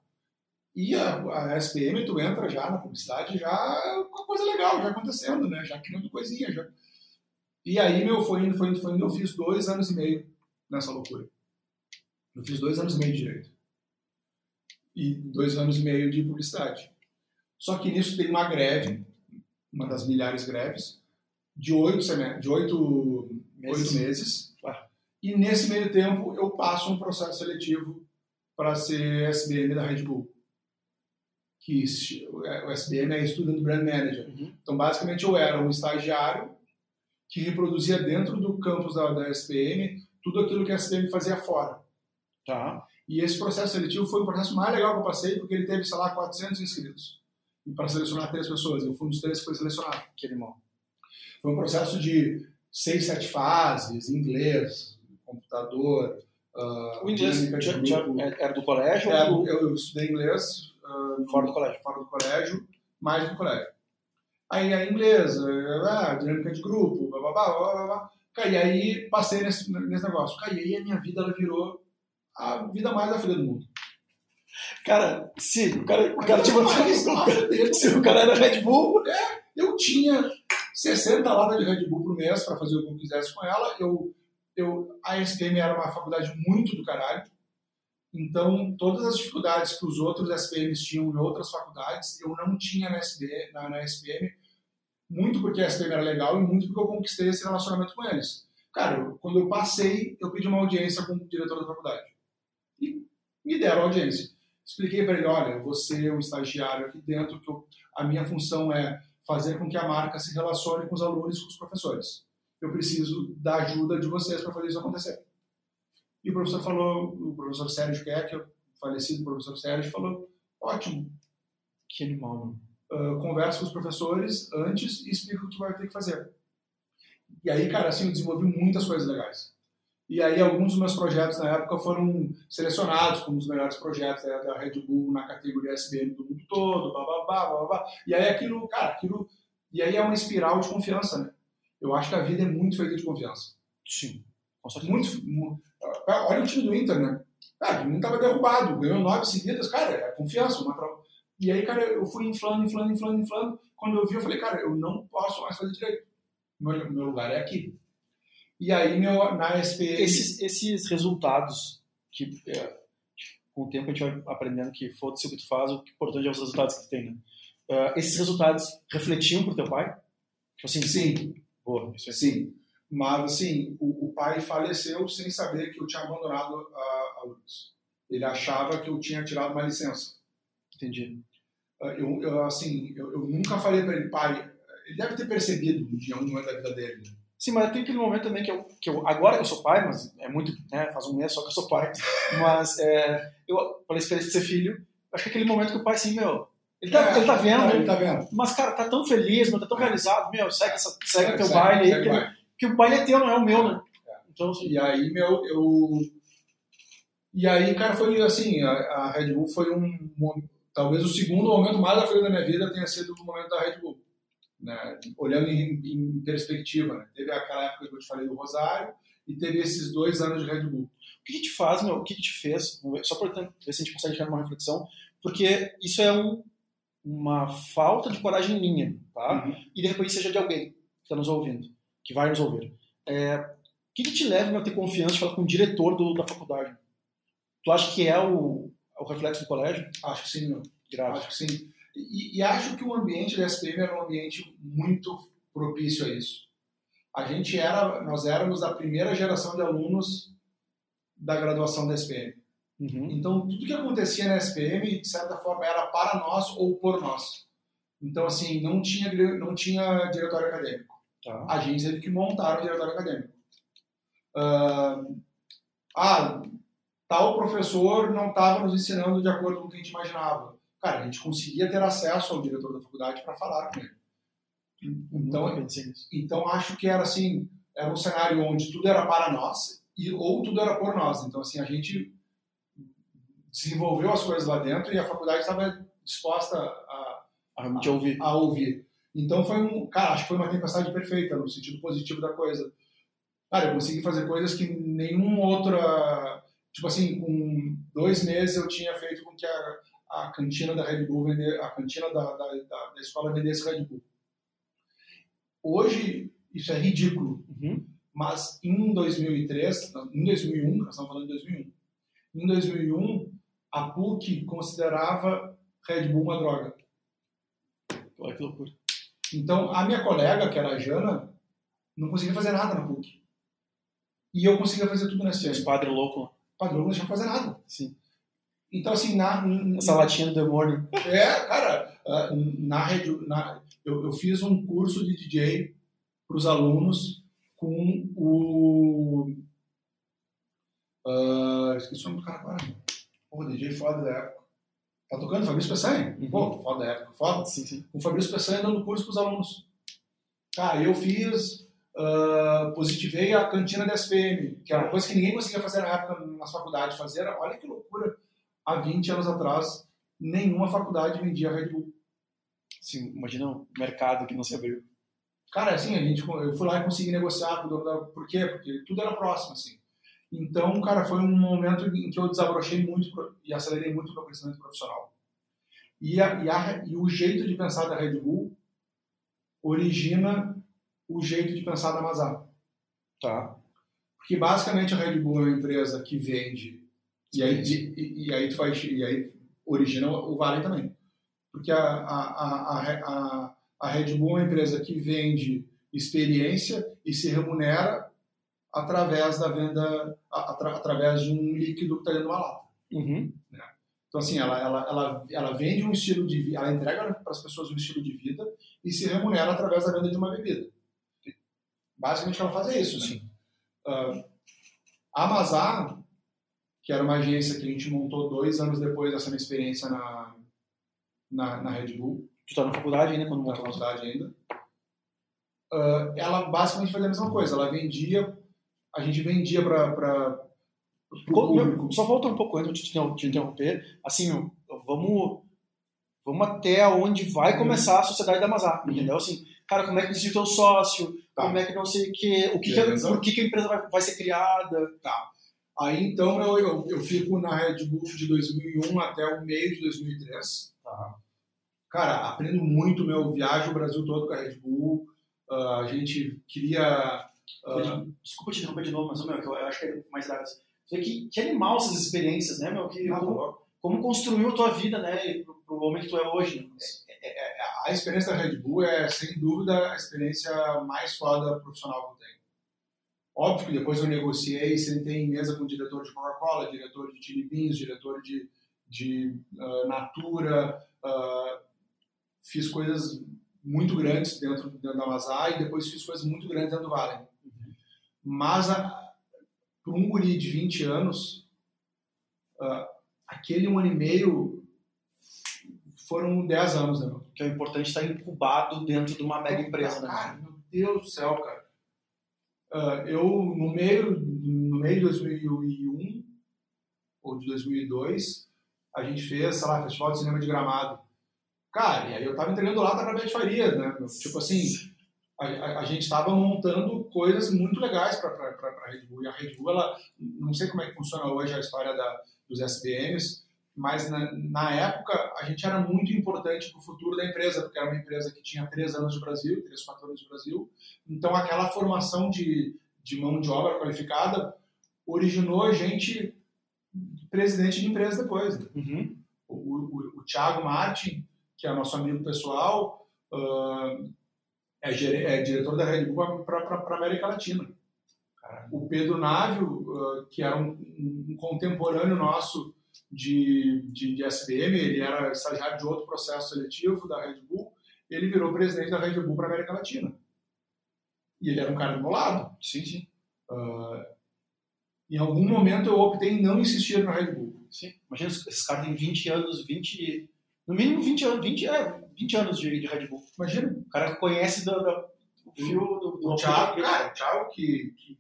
E a, a SPM, tu entra já na publicidade, já com a coisa legal, já acontecendo, né? Já criando coisinha, já. E aí, meu, foi indo, foi indo, foi indo, eu fiz dois anos e meio nessa loucura. Eu fiz dois anos e meio de direito e dois anos e meio de publicidade. Só que nisso tem uma greve, uma das milhares greves, de oito, de oito, Meses. oito meses. Ah. E nesse meio tempo eu passo um processo seletivo para ser SBM da Red Bull. Que o SBM é Student Brand Manager. Uhum. Então, basicamente, eu era um estagiário que reproduzia dentro do campus da, da SPM tudo aquilo que a SPM fazia fora. Tá. E esse processo seletivo foi o processo mais legal que eu passei, porque ele teve, sei lá, 400 inscritos. E para selecionar três pessoas, eu fui um dos três que foi selecionado. Que animal. Foi um processo de seis, sete fases, inglês, computador, ah, O inglês tinha- tinha- grupo. era do colégio É, ou do- eu, eu estudei inglês ah, fora do colégio? fora do colégio, mais do colégio. Aí a inglês, a dinâmica de grupo, blá, blá, blá, blá, blá. Cara, e aí passei nesse, nesse negócio. Cara, e aí a minha vida ela virou a vida mais da filha do mundo. Cara, se o cara, o cara tinha uma se o cara era Red Bull. É, eu tinha 60 latas de Red Bull por mês para fazer o que eu quisesse com ela. Eu, eu, a SPM era uma faculdade muito do caralho. Então, todas as dificuldades que os outros SPMs tinham em outras faculdades, eu não tinha na, SB, na, na SPM, muito porque a SPM era legal e muito porque eu conquistei esse relacionamento com eles. Cara, quando eu passei, eu pedi uma audiência com o diretor da faculdade. E me deram audiência. Expliquei para ele, olha, você é um estagiário aqui dentro, que eu, a minha função é fazer com que a marca se relacione com os alunos e com os professores. Eu preciso da ajuda de vocês para fazer isso acontecer. E o professor falou, o professor Sérgio Keck, o falecido professor Sérgio, falou: ótimo. Que animal, uh, Conversa com os professores antes e explica o que vai ter que fazer. E aí, cara, assim, eu desenvolvi muitas coisas legais. E aí, alguns dos meus projetos na época foram selecionados como os melhores projetos da, da Red Bull na categoria SBM do mundo todo, blá, blá, blá, blá, blá. E aí, aquilo, cara, aquilo. E aí é uma espiral de confiança, né? Eu acho que a vida é muito feita de confiança. Sim. Muito, Olha o time do Inter, né? Ah, o Inter estava derrubado, ganhou nove seguidas, cara, é confiança. Uma troca. E aí, cara, eu fui inflando, inflando, inflando, inflando. Quando eu vi, eu falei, cara, eu não posso mais fazer direito. Meu, meu lugar é aqui. E aí, meu, na SPM... Esses, esses resultados que, é, com o tempo, a gente vai aprendendo que foda-se o que tu faz, o importante é os resultados que tu tem, né? Uh, esses resultados refletiam pro teu pai? Tipo assim, sim. Boa, isso é sim. Mas, assim, o, o, pai faleceu sem saber que eu tinha abandonado a, a URGS. Ele achava que eu tinha tirado uma licença. Entendi. Ah, eu, eu assim, eu, eu, nunca falei para ele, pai, ele deve ter percebido em algum momento da vida dele. Né? Sim, mas tem aquele momento também que eu, que eu agora que eu sou pai, mas é muito, né, faz um mês só que eu sou pai, mas é, eu, pela experiência de ser filho, acho que aquele momento que o pai, assim, meu, ele tá, é, ele tá vendo, ele tá vendo, mas, cara, tá tão feliz, tá tão realizado, meu, segue, segue, o teu baile aí, que o baile é teu, não é o meu, né? Então, assim, e aí, meu, eu. E aí, cara, foi assim: a, a Red Bull foi um. Talvez o segundo momento mais feliz da minha vida tenha sido o momento da Red Bull. Né? Olhando em, em perspectiva, né? Teve aquela época que eu te falei do Rosário e teve esses dois anos de Red Bull. O que, que te faz, meu? O que, que te fez? Só para ver se a gente consegue chegar numa reflexão, porque isso é um, uma falta de coragem minha, tá? Uhum. E de repente seja de alguém que está nos ouvindo que vai nos ouvir. É, o que, que, te leva a ter confiança de falar com o diretor do, da faculdade? Tu acha que é o, é o reflexo do colégio? Acho que sim, meu. Grave. Acho que sim. E, e, acho que o ambiente da SPM era um ambiente muito propício a isso. A gente era, nós éramos a primeira geração de alunos da graduação da SPM. Uhum. Então, tudo que acontecia na SPM, de certa forma, era para nós ou por nós. Então, assim, não tinha, não tinha diretório acadêmico. Tá. A gente teve que montar o diretório acadêmico. Uh, ah, tal professor não estava nos ensinando de acordo com o que a gente imaginava. Cara, a gente conseguia ter acesso ao diretor da faculdade para falar com ele. Então, então acho que era assim, era um cenário onde tudo era para nós e ou tudo era por nós. Então assim, a gente desenvolveu as coisas lá dentro e a faculdade estava disposta a, a, a, ouvir. a ouvir. Então foi um, cara, acho que foi uma tempestade perfeita no sentido positivo da coisa. Cara, eu consegui fazer coisas que nenhum outra, tipo assim, com dois meses eu tinha feito com que a, a cantina da Red Bull vender, a cantina da, da, da, da escola vendesse Red Bull. Hoje isso é ridículo, uhum. mas em 2003, em 2001, nós estamos falando de 2001, em 2001 a PUC considerava Red Bull uma droga. Olha que loucura. Então, a minha colega, que era a Jana, não conseguia fazer nada na PUC. E eu conseguia fazer tudo na. Esse padre louco. Padre louco não deixava fazer nada. Sim. Então, assim, na... Essa latinha do demônio. É, cara, ah, na rede... Na, eu, eu fiz um curso de DJ para os alunos com o... Uh, esqueci o nome do cara agora. Pô, DJ foda da época. Tá tocando Fabrício Peçanha? Uhum. Pô, foda da época, foda. Sim, sim. O Fabrício Peçanha dando curso para os alunos. Tá, eu fiz, uh, positivei a cantina da SPM, que era uma coisa que ninguém conseguia fazer na época nas faculdades. Fazer, olha que loucura. Há 20 anos atrás, nenhuma faculdade vendia Red Bull. Sim, imagina um mercado que não se abriu. Cara, assim, a gente, eu fui lá e consegui negociar com o dono da... Por quê? Porque tudo era próximo, assim. Então, cara, foi um momento em que eu desabrochei muito e acelerei muito o meu crescimento profissional. E, a, e, a, e o jeito de pensar da Red Bull origina o jeito de pensar da Mazar. Tá. Porque basicamente a Red Bull é uma empresa que vende e aí, e, e, aí tu faz, e aí origina o Vale também. Porque a, a, a, a, Red Bull é uma empresa que vende experiência e se remunera através da venda, atra, através de um líquido que está dentro de uma lata. Uhum. Né? Então, assim, ela, ela, ela, ela vende um estilo de vida, ela entrega para as pessoas um estilo de vida e se remunera através da venda de uma bebida. Basicamente, ela faz é isso. Né? Uh, a Amazon, que era uma agência que a gente montou dois anos depois dessa minha experiência na, na, na Red Bull. Tu está na faculdade ainda? Quando na faculdade ainda. Uh, ela basicamente fazia a mesma coisa. Ela vendia, a gente vendia para só volta um pouco antes de te interromper. Assim, vamos, vamos até onde vai começar a sociedade da Amazon, uhum. entendeu? Assim, cara, como é que decide o teu sócio? Tá. Como é que não sei o que, o que, que, é, por que, que a empresa vai, vai ser criada? Tá. Aí então eu, eu, eu, fico na Red Bull de 2001 até o meio de 2003. Tá. Cara, aprendo muito, meu. Viajo o Brasil todo com a Red Bull. Uh, a gente queria. Uh... Desculpa te interromper de novo, mas meu, eu acho que é mais legal. Que, que animal essas experiências, né, meu? Que, ah, como, como, construiu a tua vida, né? Pro, pro homem que tu é hoje. Né? É, é, é, a experiência da Red Bull é, sem dúvida, a experiência mais foda profissional que eu tenho. Óbvio que depois eu negociei, sentei em mesa com o diretor de Coca-Cola, diretor de Chili Beans, diretor de, de uh, Natura, uh, fiz coisas muito grandes dentro, dentro da Mazar e depois fiz coisas muito grandes dentro do Vale. Mas, para um guri de 20 anos, uh, aquele um ano e meio foram 10 anos, né? Que é importante estar incubado dentro de uma mega empresa, né? Cara, meu Deus do céu, cara. Uh, eu, no meio, no meio de 2001 ou de 2002, a gente fez, sei lá, Festival de Cinema de Gramado. Cara, e aí eu tava entregando lá pra Beth Faria, né? Tipo assim, a, a, a gente estava montando coisas muito legais para a Red Bull. E a Red Bull, ela, não sei como é que funciona hoje a história da, dos SBMs, mas na, na, época a gente era muito importante para o futuro da empresa, porque era uma empresa que tinha três anos de Brasil, três, quatro anos de Brasil. Então aquela formação de, de mão de obra qualificada originou a gente presidente de empresa depois. Né? Uhum. O, o, o Thiago Martin, que é nosso amigo pessoal, uh, é, é, diretor da Red Bull para a América Latina. O Pedro Návio, que era um, um contemporâneo nosso de, de, de, SBM, ele era estagiário de outro processo seletivo da Red Bull, ele virou presidente da Red Bull para a América Latina. E ele era um cara do meu lado. Sim, sim. Uh, em algum momento eu optei em não insistir na Red Bull. Sim. Imagina, esse cara tem 20 anos, 20. No mínimo 20 anos, 20, é, 20 anos de, de Red Bull. Imagina. O cara conhece do, do, do fio do, do, do Thiago, cara, o Thiago que, que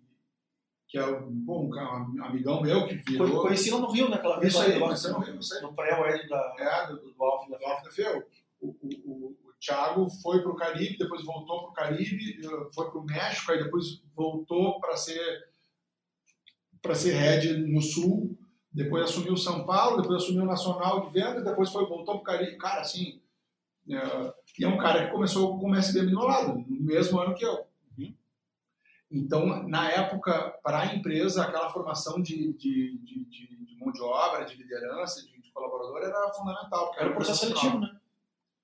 que é bom, um amigão meu que virou. Conheci lá no Rio, naquela vez. Isso aí, conheci no Rio, No pré-wed da. É, do, do Alf da, da Feu. O, o, o, o Thiago foi para o Caribe, depois voltou para o Caribe, foi para o México, aí depois voltou para ser para ser head no Sul, depois assumiu São Paulo, depois assumiu o Nacional de Vendas, depois foi voltou para o Caribe. Cara, assim, é, e é um cara que começou com o SBM do meu lado, no mesmo ano que eu. Então, na época, para a empresa, aquela formação de, de, de, de, mão de obra, de liderança, de, colaborador era fundamental. Era, era um processo seletivo, né?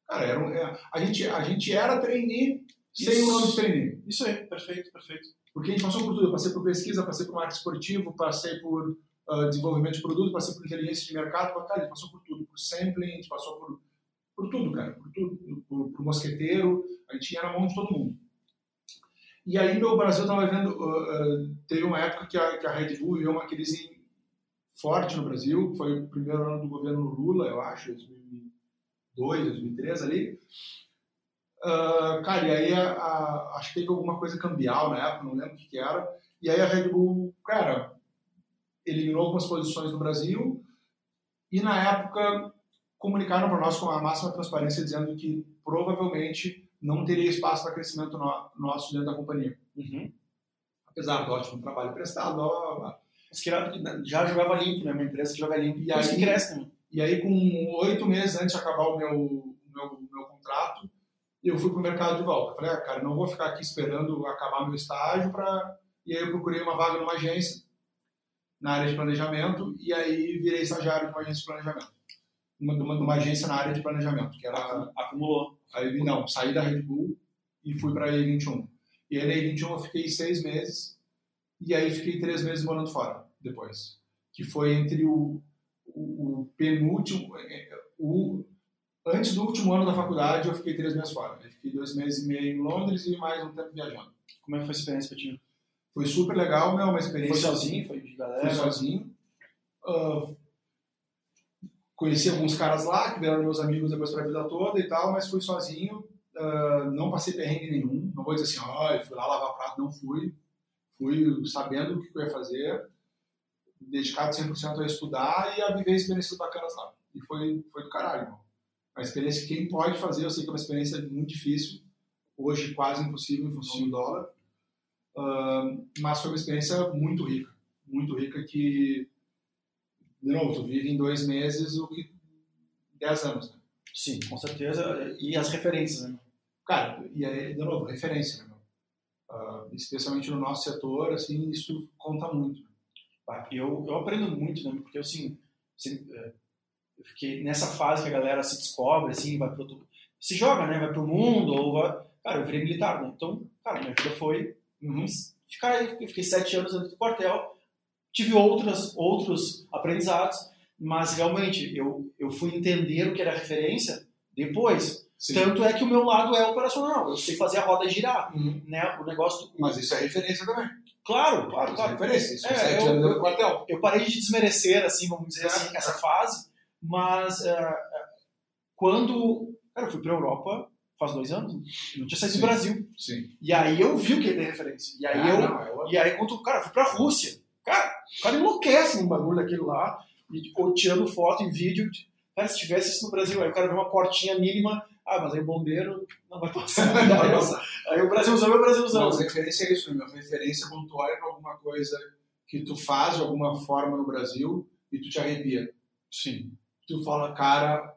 Cara, era um, é, a, gente, a gente era trainee sem o nome de trainee. Isso aí, perfeito, perfeito. Porque a gente passou por tudo. Eu passei por pesquisa, passei por marketing esportivo, passei por uh, desenvolvimento de produto, passei por inteligência de mercado. Cara, a gente passou por tudo. Por sampling, a gente passou por, por tudo, cara. Por tudo. Por, por mosqueteiro. A gente ia na mão de todo mundo. E aí no Brasil estava vendo, uh, uh, teve uma época que a, que a Red Bull viu uma crise forte no Brasil, foi o primeiro ano do governo Lula, eu acho, 2002, 2003 ali. Uh, cara, e aí a, a, acho que teve alguma coisa cambial na época, não lembro o que, que era. E aí a Red Bull, cara, eliminou algumas posições no Brasil. E na época, comunicaram para nós com a máxima transparência, dizendo que provavelmente não teria espaço para crescimento no, nosso dentro da companhia. Uhum. Apesar do ótimo trabalho prestado. Mas que já jogava limpo, né? Uma empresa que joga limpo. E E aí cresce, né? E aí, com oito meses antes de acabar o meu, meu, meu contrato, eu fui para o mercado de volta. Falei, ah, cara, não vou ficar aqui esperando acabar meu estágio para. E aí eu procurei uma vaga numa agência na área de planejamento e aí virei estagiário de uma agência de planejamento. Uma, de uma, de uma agência na área de planejamento, que era Acumulou. Aí, não, saí da Red Bull e fui para a E21. E aí na E21 eu fiquei seis meses e aí fiquei três meses morando fora depois. Que foi entre o, o, o penúltimo, eh, o, antes do último ano da faculdade eu fiquei três meses fora. Eu fiquei dois meses e meio em Londres e mais um tempo viajando. Como é que foi a experiência pra ti? Foi super legal, meu, uma Foi experiência. sozinho? Foi de galera? Fui sozinho. Ah, conheci alguns caras lá que vieram meus amigos depois para a vida toda e tal, mas fui sozinho. Ah, não passei perrengue nenhum. Não vou dizer assim, ó, eu fui lá lavar prato. Não fui. Fui sabendo o que eu ia fazer, dedicado 100% a estudar e a viver experiências bacanas lá. E foi, foi do caralho, irmão. Uma experiência que quem pode fazer, eu sei que é uma experiência muito difícil, hoje quase impossível em função do dólar, Ah, mas foi uma experiência muito rica, muito rica que, de novo, tu vive em dois meses o que dez anos, né? Sim, com certeza. E as referências, né? Cara, e aí, de novo, referência, né? Ah, especialmente no nosso setor, assim, isso conta muito. Ah, Eu, eu aprendo muito, né? Porque, assim, assim, eu fiquei nessa fase que a galera se descobre, assim, vai pro outro... Se joga, né? Vai pro mundo, ou vai... Cara, eu virei militar, né? Então, cara, minha vida foi Uhum. ficar aí. Eu fiquei sete anos dentro do quartel, tive outras, outros aprendizados, mas realmente eu, eu fui entender o que era referência depois. Sim. Tanto é que o meu lado é operacional, eu sei fazer a roda girar, Uhum. né? O negócio do... Mas isso é referência também. Claro, claro, é claro. referência. Isso é, É, eu- eu- quartel. eu parei de desmerecer, assim, vamos dizer assim, essa fase, mas é, é, quando, cara, eu fui pra Europa faz dois anos, eu não tinha saído Sim. do Brasil, Sim. e aí eu vi o que tem referência, e aí Ah, eu, não, é outra. e aí quando, cara, eu fui pra Rússia, cara, o cara enlouquece num bagulho daquele lá, e tipo, tirando foto e vídeo, cara, se tivesse isso no Brasil, aí o cara vê uma portinha mínima, ah, mas aí o bombeiro não vai passar, Não vai passar. aí o Brasilzão é o Brasilzão, Mas referência é isso, meu? Referência tu olha pra alguma coisa que tu faz de alguma forma no Brasil e tu te arrepia. sim, Tu fala, cara.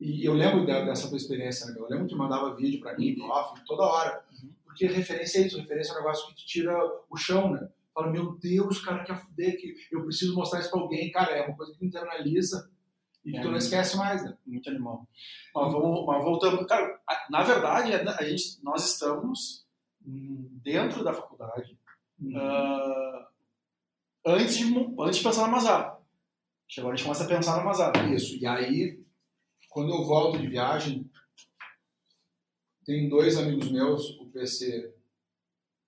E eu lembro dessa tua experiência, né? Eu lembro que tu mandava vídeo pra mim, off, toda hora. Uhum. Porque referência é isso, referência é um negócio que te tira o chão, né? Fala, meu Deus, cara, quer fuder, que eu preciso mostrar isso pra alguém. Cara, é uma coisa que tu internaliza e que É. tu não esquece mais, né? muito animal. Mas, vamos, mas voltando, cara, a- na verdade, a a gente, nós estamos dentro da faculdade ah, antes, de, antes de pensar na Mazar. Que Agora a gente começa a pensar na Mazar. Isso. E aí, quando eu volto de viagem, tem dois amigos meus, o PC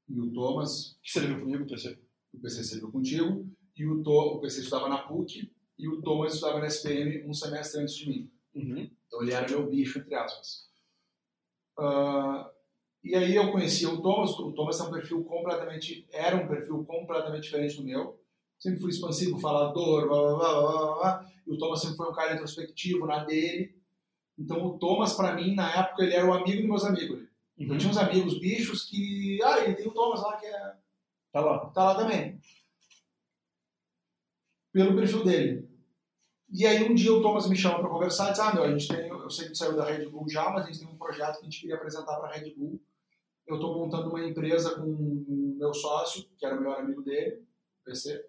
e o Thomas. que serviu comigo, PC? O PC serviu contigo. E o, to, o PC estudava na PUC e o Thomas estudava na SPM um semestre antes de mim. Uhum. Então ele era meu bicho, entre aspas. Ah, e aí eu conhecia o Thomas. O Thomas tem um perfil completamente. Era um perfil completamente diferente do meu. Sempre fui expansivo, falador, blá blá blá blá blá. E o Thomas sempre foi um cara introspectivo na dele. Então o Thomas, pra mim, na época, ele era o amigo dos meus amigos. Eu tinha uns amigos bichos que. Ah, ele tem o Thomas lá que é Tá lá. tá lá também. Pelo perfil dele. E aí um dia o Thomas me chama para conversar e diz, ah, meu, a gente tem, eu sei que tu saiu da Red Bull já, mas a gente tem um projeto que a gente queria apresentar para a Red Bull. Eu estou montando uma empresa com meu sócio, que era o melhor amigo dele, PC,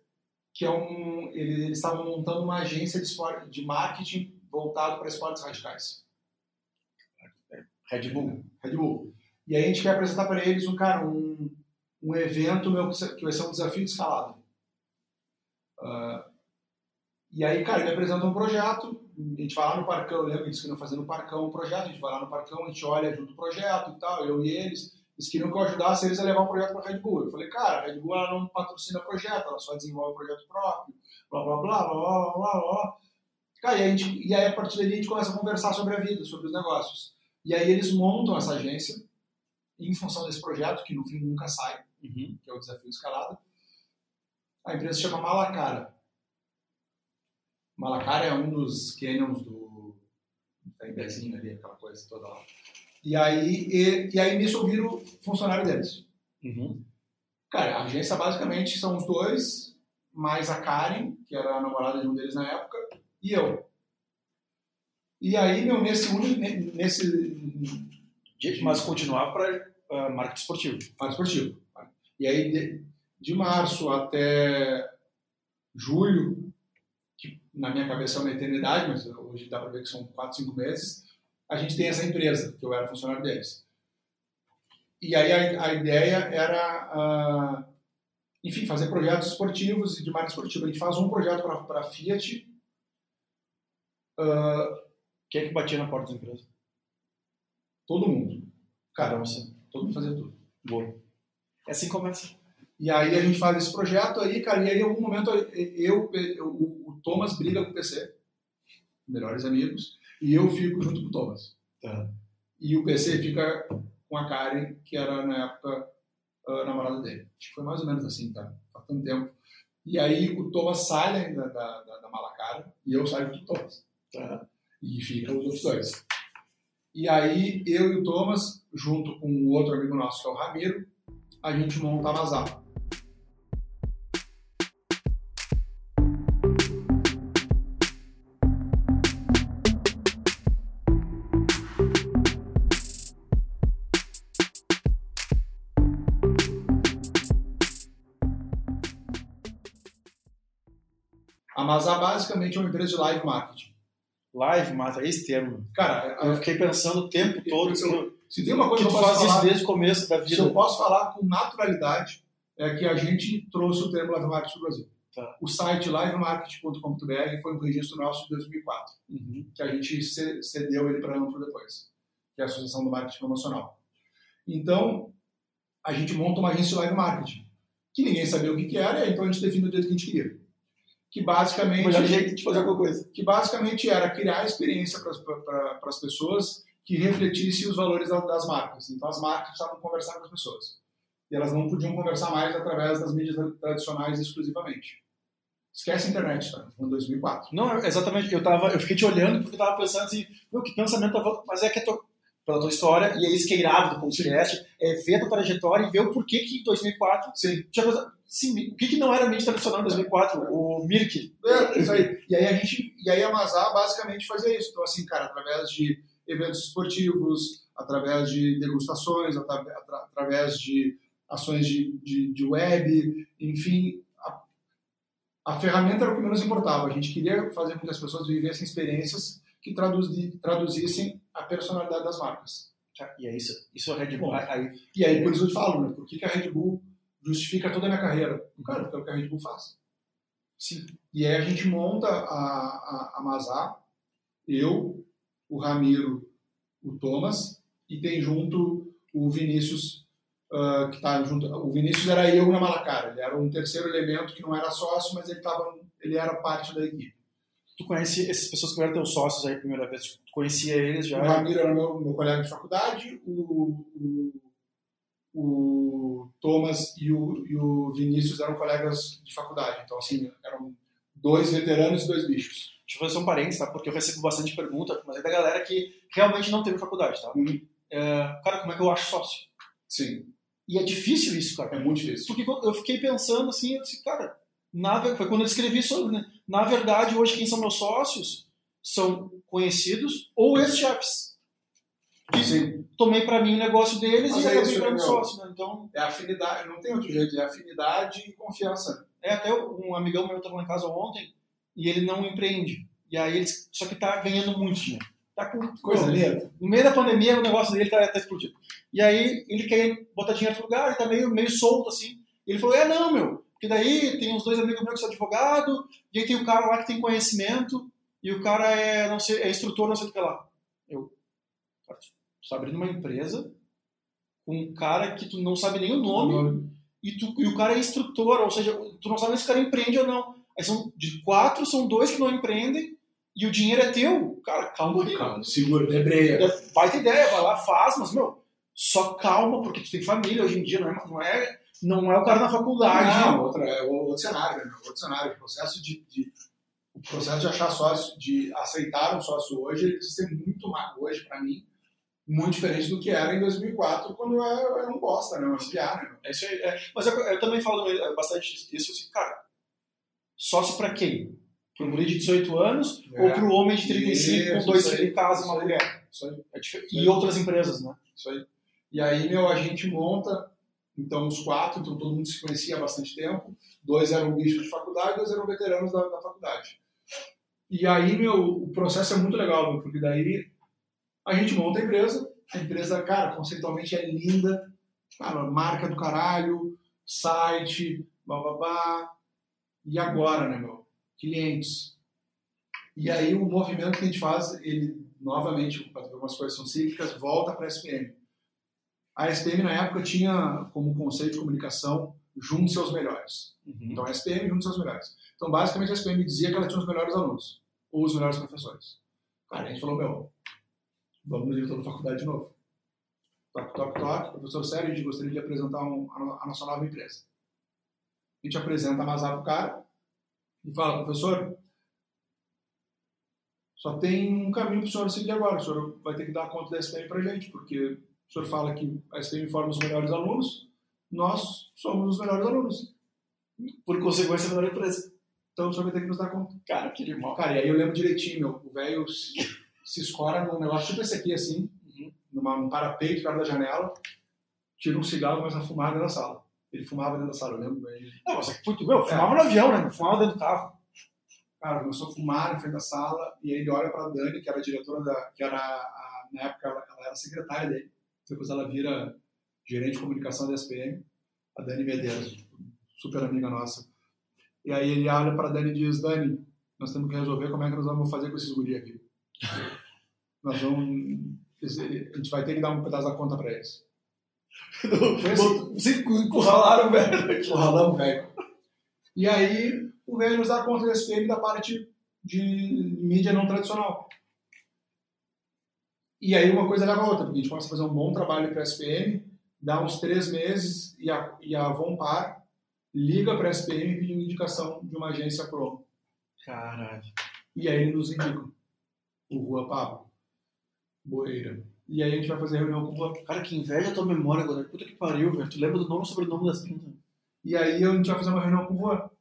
que é um, ele- eles estavam montando uma agência de, esporte, de marketing voltado para esportes radicais. Red Bull. Red Bull. E aí a gente quer apresentar para eles um cara, um, um evento meu que vai ser um desafio de escalada. Ah, e aí, cara, ele apresenta um projeto, a gente vai lá no Parcão, que eles queriam fazer no Parcão um projeto, a gente vai lá no Parcão, a gente olha junto o projeto e tal, eu e eles, eles queriam que eu ajudasse eles a levar o projeto para a Red Bull. Eu falei, cara, a Red Bull ela não patrocina projeto, ela só desenvolve projeto próprio, blá blá blá blá blá blá blá. Cara, e, a gente, e aí a partir dali a gente começa a conversar sobre a vida, sobre os negócios. E aí eles montam essa agência em função desse projeto, que no fim nunca sai, Uhum. que é o desafio de escalada. A empresa se chama Malacara. Malacara é um dos canyons do, em pezinho ali, aquela coisa toda lá. E aí, e, e aí nisso eu viro funcionário deles. Uhum. Cara, a agência basicamente são os dois, mais a Karen, que era a namorada de um deles na época, e eu. E aí, meu, nesse único. Nesse. Mas continuava para uh, marketing esportivo. Marketing esportivo. E aí, de, de março até julho, que na minha cabeça é uma eternidade, mas hoje dá para ver que são 4, 5 meses, a gente tem essa empresa, que eu era funcionário deles. E aí a, a ideia era, uh, enfim, fazer projetos esportivos e de marca esportiva. A gente faz um projeto para a Fiat. Uh, Quem é que batia na porta da empresa? Todo mundo. Cada um, sim. Todo mundo fazia tudo. Boa. É assim que começa. E aí a gente faz esse projeto aí, cara, e aí em algum momento eu, eu o, o, Thomas briga com o PC, melhores amigos, e eu fico junto com o Thomas. Tá. E o PC fica com a Karen, que era na época a namorada dele. Acho que foi mais ou menos assim, tá? Faz tanto tempo. E aí o Thomas sai da, da, da, da Malacara e eu saio do Thomas. Tá. E fica os outros dois. E aí eu e o Thomas, junto com o outro amigo nosso, que é o Ramiro, a gente monta a Mazar. Amazon basicamente é uma empresa de live marketing. Live marketing, é esse termo. Cara, eu fiquei pensando o tempo todo. Eu, eu, se tem uma coisa que, que tu faz isso desde o começo da vida. Se eu posso falar com naturalidade, é que a gente trouxe o termo live marketing para o Brasil. Tá. O site livemarketing.com.br foi um registro nosso de 2004, uhum. que a gente cedeu ele para a Amplo depois, que é a Associação do Marketing Promocional. Então, a gente monta uma agência de live marketing, que ninguém sabia o que, que era, então a gente define o jeito que a gente queria que basicamente. O melhor jeito de fazer alguma coisa. Que basicamente era criar experiência para as pessoas que refletisse os valores das marcas. Então as marcas precisavam conversar com as pessoas. E elas não podiam conversar mais através das mídias tradicionais exclusivamente. Esquece a internet, tá? Em 2004. Não, exatamente. Eu, tava, eu fiquei te olhando porque eu tava pensando assim, meu, que pensamento, mas é que tô, pela tua história, e é isso que é irado do podcast, é ver a tua trajetória e ver o porquê que em 2004 Sim. tinha coisa, Sim, o que, que não era mídia tradicional em 2004? O Mirk. É, isso aí. E aí a gente, e aí a Mazar basicamente fazia isso. Então, assim, cara, através de eventos esportivos, através de degustações, através de ações de, de, de web, enfim, a, a, ferramenta era o que menos importava. A gente queria fazer com que as pessoas vivessem experiências que traduzissem a personalidade das marcas. E é isso, isso é a Red Bull. Aí, e aí, por isso eu te falo, né? Por que, que a Red Bull justifica toda a minha carreira. Cara, porque é o que a Red Bull faz. Sim. E aí a gente monta a, a, a Mazar, eu, o Ramiro, o Thomas, e tem junto o Vinícius, uh, que tá junto. O Vinícius era eu na Malacara, ele era um terceiro elemento que não era sócio, mas ele, tava, ele era parte da equipe. Tu conhece essas pessoas que eram teus sócios aí a primeira vez? Tu conhecia eles já? O Ramiro era meu, meu colega de faculdade, o, o o Thomas e o, e o Vinícius eram colegas de faculdade. Então, assim, eram dois veteranos e dois bichos. Deixa eu fazer um parênteses, tá? Porque eu recebo bastante pergunta, mas é da galera que realmente não teve faculdade, tá? Uhum. É, cara, como é que eu acho sócio? Sim. E é difícil isso, cara. É muito difícil. Porque eu fiquei pensando assim, eu disse, cara, na, foi quando eu escrevi sobre, né? Na verdade, hoje quem são meus sócios são conhecidos ou ex-chefes tomei para mim o negócio deles Mas e é acabei virando sócio. Né? Então, é afinidade, não tem outro jeito, é afinidade e confiança. É, até um amigão meu estava lá em casa ontem e ele não empreende. E aí ele, só que está ganhando muito dinheiro. Tá com coisa linda. No meio da pandemia o negócio dele está tá explodindo. E aí ele quer botar dinheiro no lugar, ele está meio, meio solto assim. Ele falou: é, não, meu, porque daí tem uns dois amigos meus que são advogado, e aí tem o cara lá que tem conhecimento, e o cara é, não sei, é instrutor, não sei o que lá. Eu, Tu tá abrindo uma empresa com um cara que tu não sabe nem o nome uhum. e, tu, e o cara é instrutor, ou seja, tu não sabe se o cara empreende ou não. Aí são de quatro, são dois que não empreendem e o dinheiro é teu. Cara, calma aí. Calma, segura, debreia. Vai ter ideia, vai lá, faz, mas, meu, só calma, porque tu tem família hoje em dia, não é, não é, não é o cara na faculdade. Não, outra, é outro cenário, né? outro cenário. O processo de, de o processo de achar sócio, de aceitar um sócio hoje, ele precisa ser muito mais, hoje, para mim, muito diferente do que era em 2004, quando eu era um bosta, né? Um né? É isso aí. É. Mas eu, eu, também falo bastante isso, assim, cara, sócio para quem? Para um guri de 18 anos é. ou para o homem de 35 isso, com dois filhos em casa uma mulher? Isso aí. É e outras empresas, né? Isso aí. E aí, meu, a gente monta, então, os quatro, então todo mundo se conhecia há bastante tempo, dois eram bichos de faculdade, dois eram veteranos da, da faculdade. E aí, meu, o processo é muito legal, meu, porque daí a gente monta a empresa, a empresa, cara, conceitualmente é linda, cara, marca do caralho, site, bababá. E agora, né, meu? Clientes. E aí o movimento que a gente faz, ele, novamente, algumas coisas são cíclicas, volta para a SPM. A SPM, na época, tinha como conceito de comunicação junte seus melhores. Uhum. Então, a SPM junte seus melhores. Então, basicamente, a SPM dizia que ela tinha os melhores alunos, ou os melhores professores. Cara, a gente falou, meu, vamos no diretor da faculdade de novo. Toque, toque, toque, professor Sérgio, a gente gostaria de apresentar um, a, a nossa nova empresa. A gente apresenta a Mazar para o cara e fala, professor, só tem um caminho para o senhor seguir agora. O senhor vai ter que dar conta da SPM para a gente, porque o senhor fala que a SPM forma os melhores alunos, nós somos os melhores alunos. Por consequência, a melhor empresa. Então o senhor vai ter que nos dar conta. Cara, que animal. Cara, e aí eu lembro direitinho, meu, o velho se escora num negócio tipo esse aqui, assim, uhum. numa, num parapeito perto da janela, tira um cigarro e começa a fumar dentro da sala. Ele fumava dentro da sala, eu lembro bem. Não, mas é que, meu, fumava no avião, né? Fumava dentro do carro. Cara, começou a fumar na frente da sala e aí ele olha pra Dani, que era a diretora da. que era, a, na época, ela, ela, era secretária dele. Depois ela vira gerente de comunicação da SPM, a Dani Medeiros, super amiga nossa. E aí ele olha pra Dani e diz: Dani, nós temos que resolver como é que nós vamos fazer com esses guri aqui. Nós vamos. A gente vai ter que dar um pedaço da conta para eles. Vocês encurralaram o velho. Encurralamos o velho. E aí o velho nos dá conta da SPM da parte de mídia não tradicional. E aí uma coisa leva a outra, porque a gente começa a fazer um bom trabalho para a SPM, dá uns três meses e a, e a Vompar liga para a SPM pedindo indicação de uma agência pro. Caralho. E aí eles nos indicam o Rua Pablo Boeira. E aí a gente vai fazer reunião com o Rua. Cara, que inveja a tua memória agora. Puta que pariu, velho. Tu lembra do nome e sobrenome das pintas. E aí a gente vai fazer uma reunião com o Rua.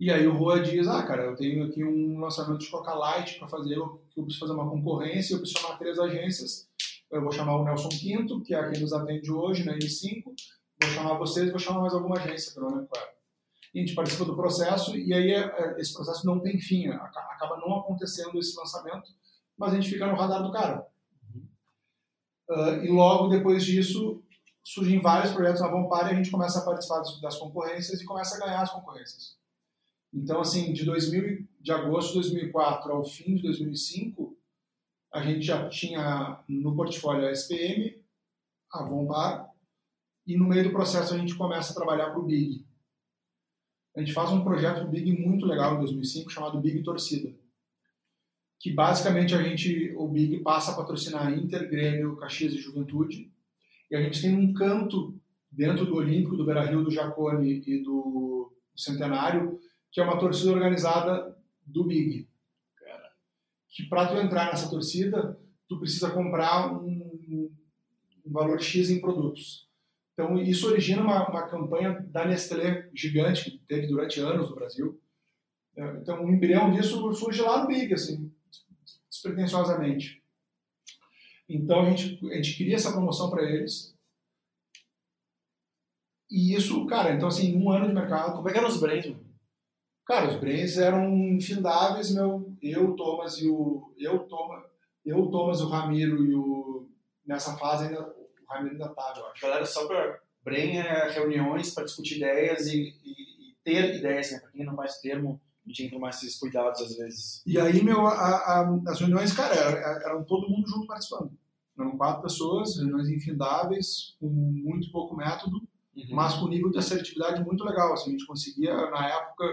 E aí o Rua diz, ah, cara, eu tenho aqui um lançamento de Coca Light para fazer, eu, preciso fazer uma concorrência, eu preciso chamar três agências. Eu vou chamar o Nelson Quinto, que é quem nos atende hoje na N5, vou chamar vocês, vou chamar mais alguma agência, pelo menos qual é a gente participa do processo e aí é, é, esse processo não tem fim, né? acaba não acontecendo esse lançamento, mas a gente fica no radar do cara. Uh, e logo depois disso surgem vários projetos na Vampire e a gente começa a participar das concorrências e começa a ganhar as concorrências. Então, assim, de, 2000, de agosto de 2004 ao fim de 2005, a gente já tinha no portfólio a SPM, a Vompar, e no meio do processo a gente começa a trabalhar para o Big. A gente faz um projeto Big muito legal em 2005 chamado Big Torcida, que basicamente a gente, o Big passa a patrocinar Inter, Grêmio, Caxias e Juventude, e a gente tem um canto dentro do Olímpico, do Beira-Rio, do Jacone e do Centenário, que é uma torcida organizada do Big. Que para tu entrar nessa torcida, tu precisa comprar um, um valor X em produtos. Então, isso origina uma, uma campanha da Nestlé gigante, que teve durante anos no Brasil. É, então, o embrião disso surge lá no Big, assim, despretensiosamente. Então, a gente, a gente cria essa promoção para eles. E isso, cara, então, assim, um ano de mercado. Como é que eram os brands? Cara, os brands eram infindáveis, meu. Eu, o Thomas e o. Eu, Thomas, eu, o Thomas, o Ramiro e o. Nessa fase ainda o Ramiro ainda estava, eu acho. Galera, só para Brain é reuniões para discutir ideias e, e, e, ter ideias, né? Para quem não mais termo, a gente tem que tomar esses cuidados às vezes. E aí, meu, a, a, as reuniões, cara, eram, eram todo mundo junto participando. Eram quatro pessoas, reuniões infindáveis, com muito pouco método, uhum. mas com nível de assertividade muito legal. Assim, a gente conseguia, na época,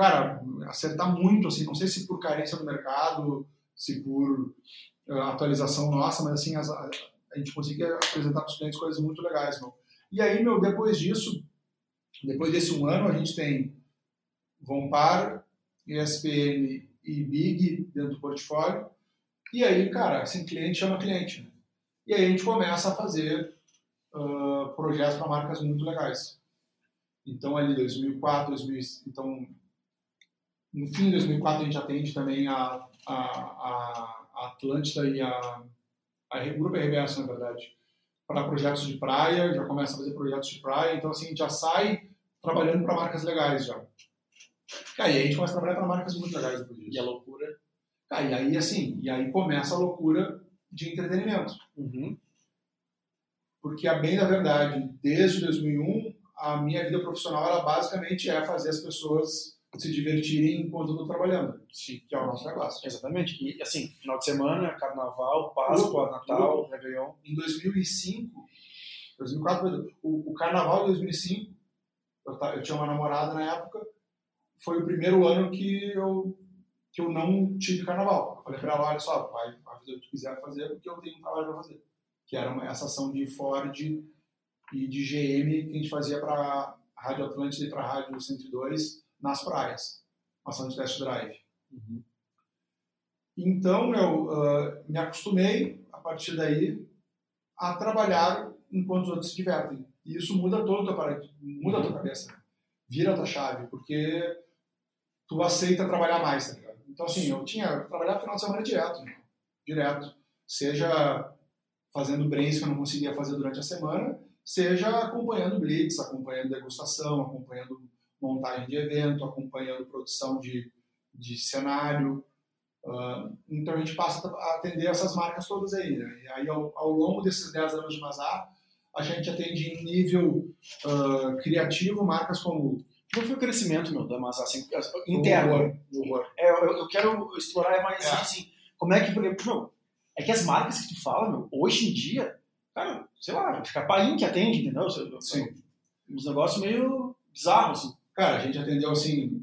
cara, acertar muito, assim, não sei se por carência do mercado, se por uh, atualização nossa, mas assim, as, a gente conseguia apresentar para os clientes coisas muito legais, meu. E aí, meu, depois disso, depois desse um ano, a gente tem Vompar, ESPN e Big dentro do portfólio. E aí, cara, assim, cliente chama cliente. Né? E aí a gente começa a fazer uh, projetos para marcas muito legais. Então, ali 2004, 2000, então, no fim de 2004 a gente atende também a, a, a Atlântida e a, a Grupo RBS, na verdade, para projetos de praia, já começa a fazer projetos de praia, então assim, a gente já sai trabalhando para marcas legais já. E aí a gente começa a trabalhar para marcas muito legais depois disso. E a loucura? Ah, e aí, assim, e aí começa a loucura de entretenimento. Uhum. Porque, a bem da verdade, desde 2001, a minha vida profissional era basicamente é fazer as pessoas se divertirem enquanto eu estou trabalhando, Sim. que é o nosso negócio. Exatamente. E, assim, final de semana, carnaval, Páscoa, Tudo, Natal, Réveillon. Em 2005, 2004, o, o carnaval de 2005, eu, eu tinha uma namorada na época, foi o primeiro ano que eu, que eu não tive carnaval. Eu falei pra ela, olha só, vai, vai fazer o que tu quiser fazer, porque eu tenho um trabalho pra fazer. Que era uma, essa ação de Ford e de GM que a gente fazia pra Rádio Atlântida e pra Rádio 102 nas praias. Ação de test drive. Uhum. Então, eu ah, me acostumei, a partir daí, a trabalhar enquanto os outros se divertem. E isso muda todo o teu paradigma, muda a tua cabeça. Vira a tua chave, porque tu aceita trabalhar mais, tá ligado? Então, assim, eu tinha eu trabalhava final de semana direto, né? direto. Seja fazendo brains que eu não conseguia fazer durante a semana, seja acompanhando blitz, acompanhando degustação, acompanhando montagem de evento, acompanhando produção de, de cenário. Ah, então a gente passa a atender essas marcas todas aí. Né? E aí, ao, ao longo desses 10 anos de Mazar, a gente atende em nível ah, criativo marcas como Como foi o crescimento, meu, da Mazar, assim, interno? Horror, horror. É, eu, eu quero explorar mais, É. assim, como é que, por exemplo, é que as marcas que tu fala, meu, hoje em dia, cara, sei lá, acho que a Paim que atende, entendeu? Sim. Uns negócios meio bizarros, assim. Cara, a gente atendeu assim,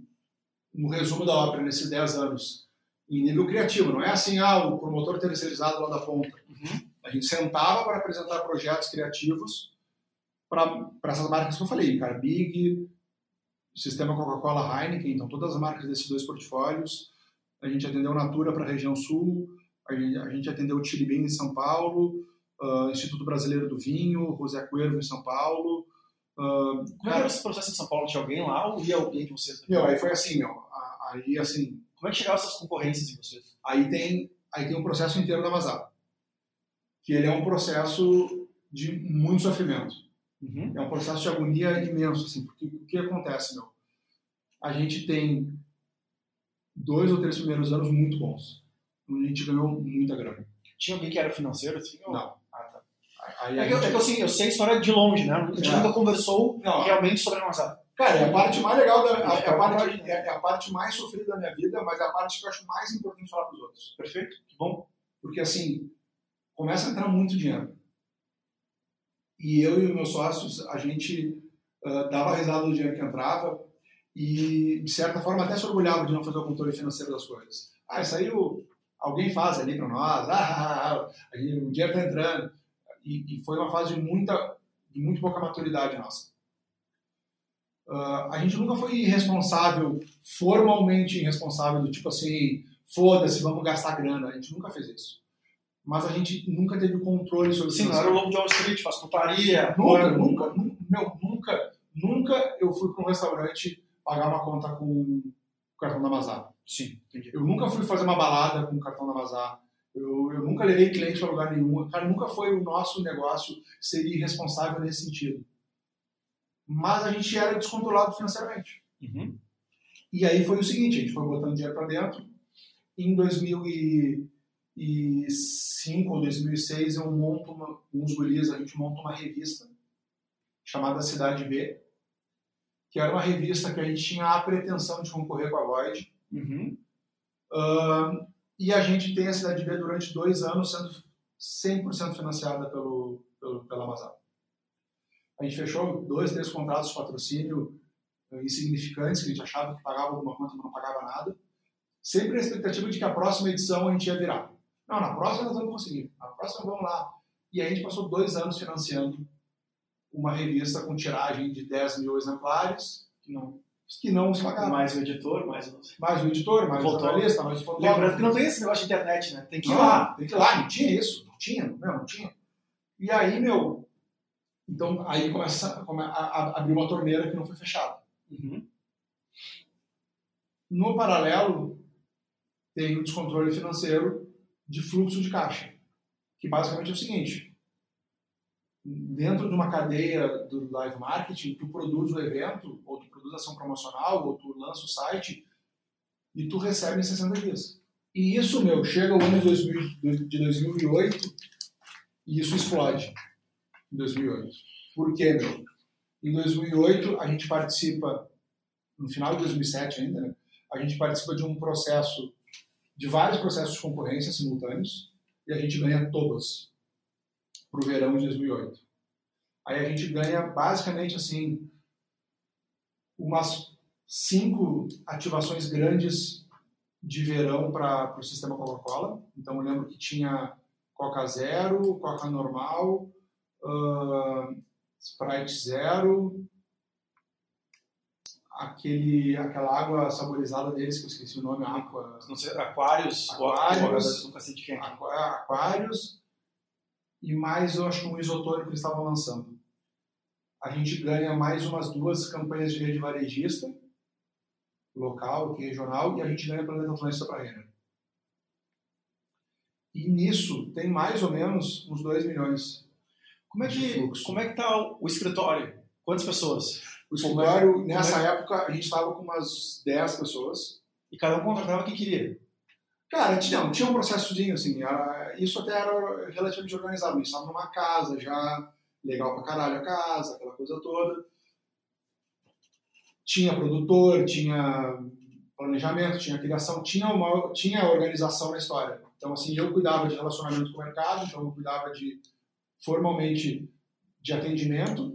no resumo da ópera, nesses 10 anos, em nível criativo. Não é assim, ah, o promotor terceirizado lá da ponta. Uhum. A gente sentava para apresentar projetos criativos para essas marcas que eu falei, cara, Big, Sistema Coca-Cola Heineken, então todas as marcas desses dois portfólios. A gente atendeu Natura para a região sul, a gente, a gente atendeu o Chili Bean em São Paulo, ah, Instituto Brasileiro do Vinho, José Cuervo em São Paulo. Como é que era esse processo em São Paulo? Tinha alguém lá ou ia alguém de vocês? meu, aí foi assim, meu, aí assim, Como é que chegavam essas concorrências em vocês? aí tem, aí tem um processo inteiro da Mazar, que ele é um processo de muito sofrimento. Uhum. É um processo de agonia imenso, assim, porque o que acontece, meu? A gente tem dois ou três primeiros anos muito bons, a gente ganhou muita grana. Tinha alguém que era financeiro, assim? ou- Não. Aí É que, eu, é que assim, eu sei a história de longe, né? A gente É. nunca conversou Não, realmente sobre a Mazar. Cara, é a parte mais legal, da, a- é, a parte, Imagina. é, é a parte mais sofrida da minha vida, mas é a parte que eu acho mais importante falar para os outros. Perfeito? Que bom. Porque, assim, começa a entrar muito dinheiro. E eu e os meus sócios, a gente ah, dava risada do dinheiro que entrava e, de certa forma, até se orgulhava de não fazer o controle financeiro das coisas. Ah, aí o- alguém faz ali para nós, ah, ah, ah, o dinheiro está entrando. E, e foi uma fase de muita, de muito pouca maturidade nossa. Ah, a gente nunca foi irresponsável, formalmente irresponsável, do tipo assim, foda-se, vamos gastar grana. A gente nunca fez isso. Mas a gente nunca teve controle sobre o Sim, não era o lobo de Wall Street, faz putaria. Nunca, nunca, nu- meu, nunca, nunca eu fui para um restaurante pagar uma conta com o cartão da Mazar. Sim, entendi. Eu nunca fui fazer uma balada com o cartão da Mazar. Eu, eu nunca levei cliente para lugar nenhum. Cara, nunca foi o nosso negócio ser irresponsável nesse sentido. Mas a gente era descontrolado financeiramente. Uhum. E aí foi o seguinte, a gente foi botando dinheiro para dentro. Em 2005 ou 2006 eu monto uma, os guris, a gente monta uma revista chamada Cidade B, que era uma revista que a gente tinha a pretensão de concorrer com a Void. Uhum. Ahn, e a gente tem a Cidade B durante dois anos sendo 100% financiada pelo, pelo, pela Amazon. A gente fechou dois, três contratos de patrocínio eh, insignificantes, que a gente achava que pagava alguma conta, mas não pagava nada. Sempre a expectativa de que a próxima edição a gente ia virar. Não, na próxima nós vamos conseguir. Na próxima vamos lá. E aí a gente passou dois anos financiando uma revista com tiragem de 10 mil exemplares, que não, que não se pagavam. Mais o editor, mais o... Mais o editor, mais o jornalista, mais o fotógrafo. Lembrando que não tem esse negócio de internet, né? Tem que ir Não, lá. Tem que ir lá, não tinha isso. Não tinha, meu, não tinha. E aí, meu, então aí começa, come- a, a, abrir uma torneira que não foi fechada. Uhum. No paralelo, tem o descontrole financeiro de fluxo de caixa, que basicamente é o seguinte: dentro de uma cadeia do live marketing, tu produz o evento, ou tu produz ação promocional, ou tu lança o site e tu recebe em 60 dias. E isso, meu, chega o ano 2000, de 2008 e isso explode em 2008. Por quê, meu? Em 2008, a gente participa, no final de 2007 ainda, né? a gente participa de um processo, de vários processos de concorrência simultâneos, e a gente ganha todas para o verão de 2008. Aí a gente ganha basicamente assim umas cinco ativações grandes de verão para o sistema Coca-Cola. Então eu lembro que tinha Coca Zero, Coca Normal, ah, Sprite Zero, aquele, aquela água saborizada deles, que eu esqueci o nome, Aqua, Não sei, Aquários. Aquários. Nunca sei de quem. Aquários e mais, eu acho que um isotônico que eles estavam lançando. A gente ganha mais umas duas campanhas de rede varejista, local, aqui regional, e a gente ganha Planeta Atlântica para Renner. E nisso tem mais ou menos uns 2 milhões. Como é que, como é que tá o, escritório? Quantas pessoas? O é- escritório, como nessa é- época, a gente estava com umas 10 pessoas. E cada um contratava quem queria. Cara, tinha, tinha um processozinho, assim, era- isso até era relativamente organizado. A gente estava numa casa já, legal pra caralho a casa, aquela coisa toda. Tinha produtor, tinha planejamento, tinha criação, tinha uma tinha organização na história. Então, assim, eu cuidava de relacionamento com o mercado, então eu cuidava de, formalmente, de atendimento,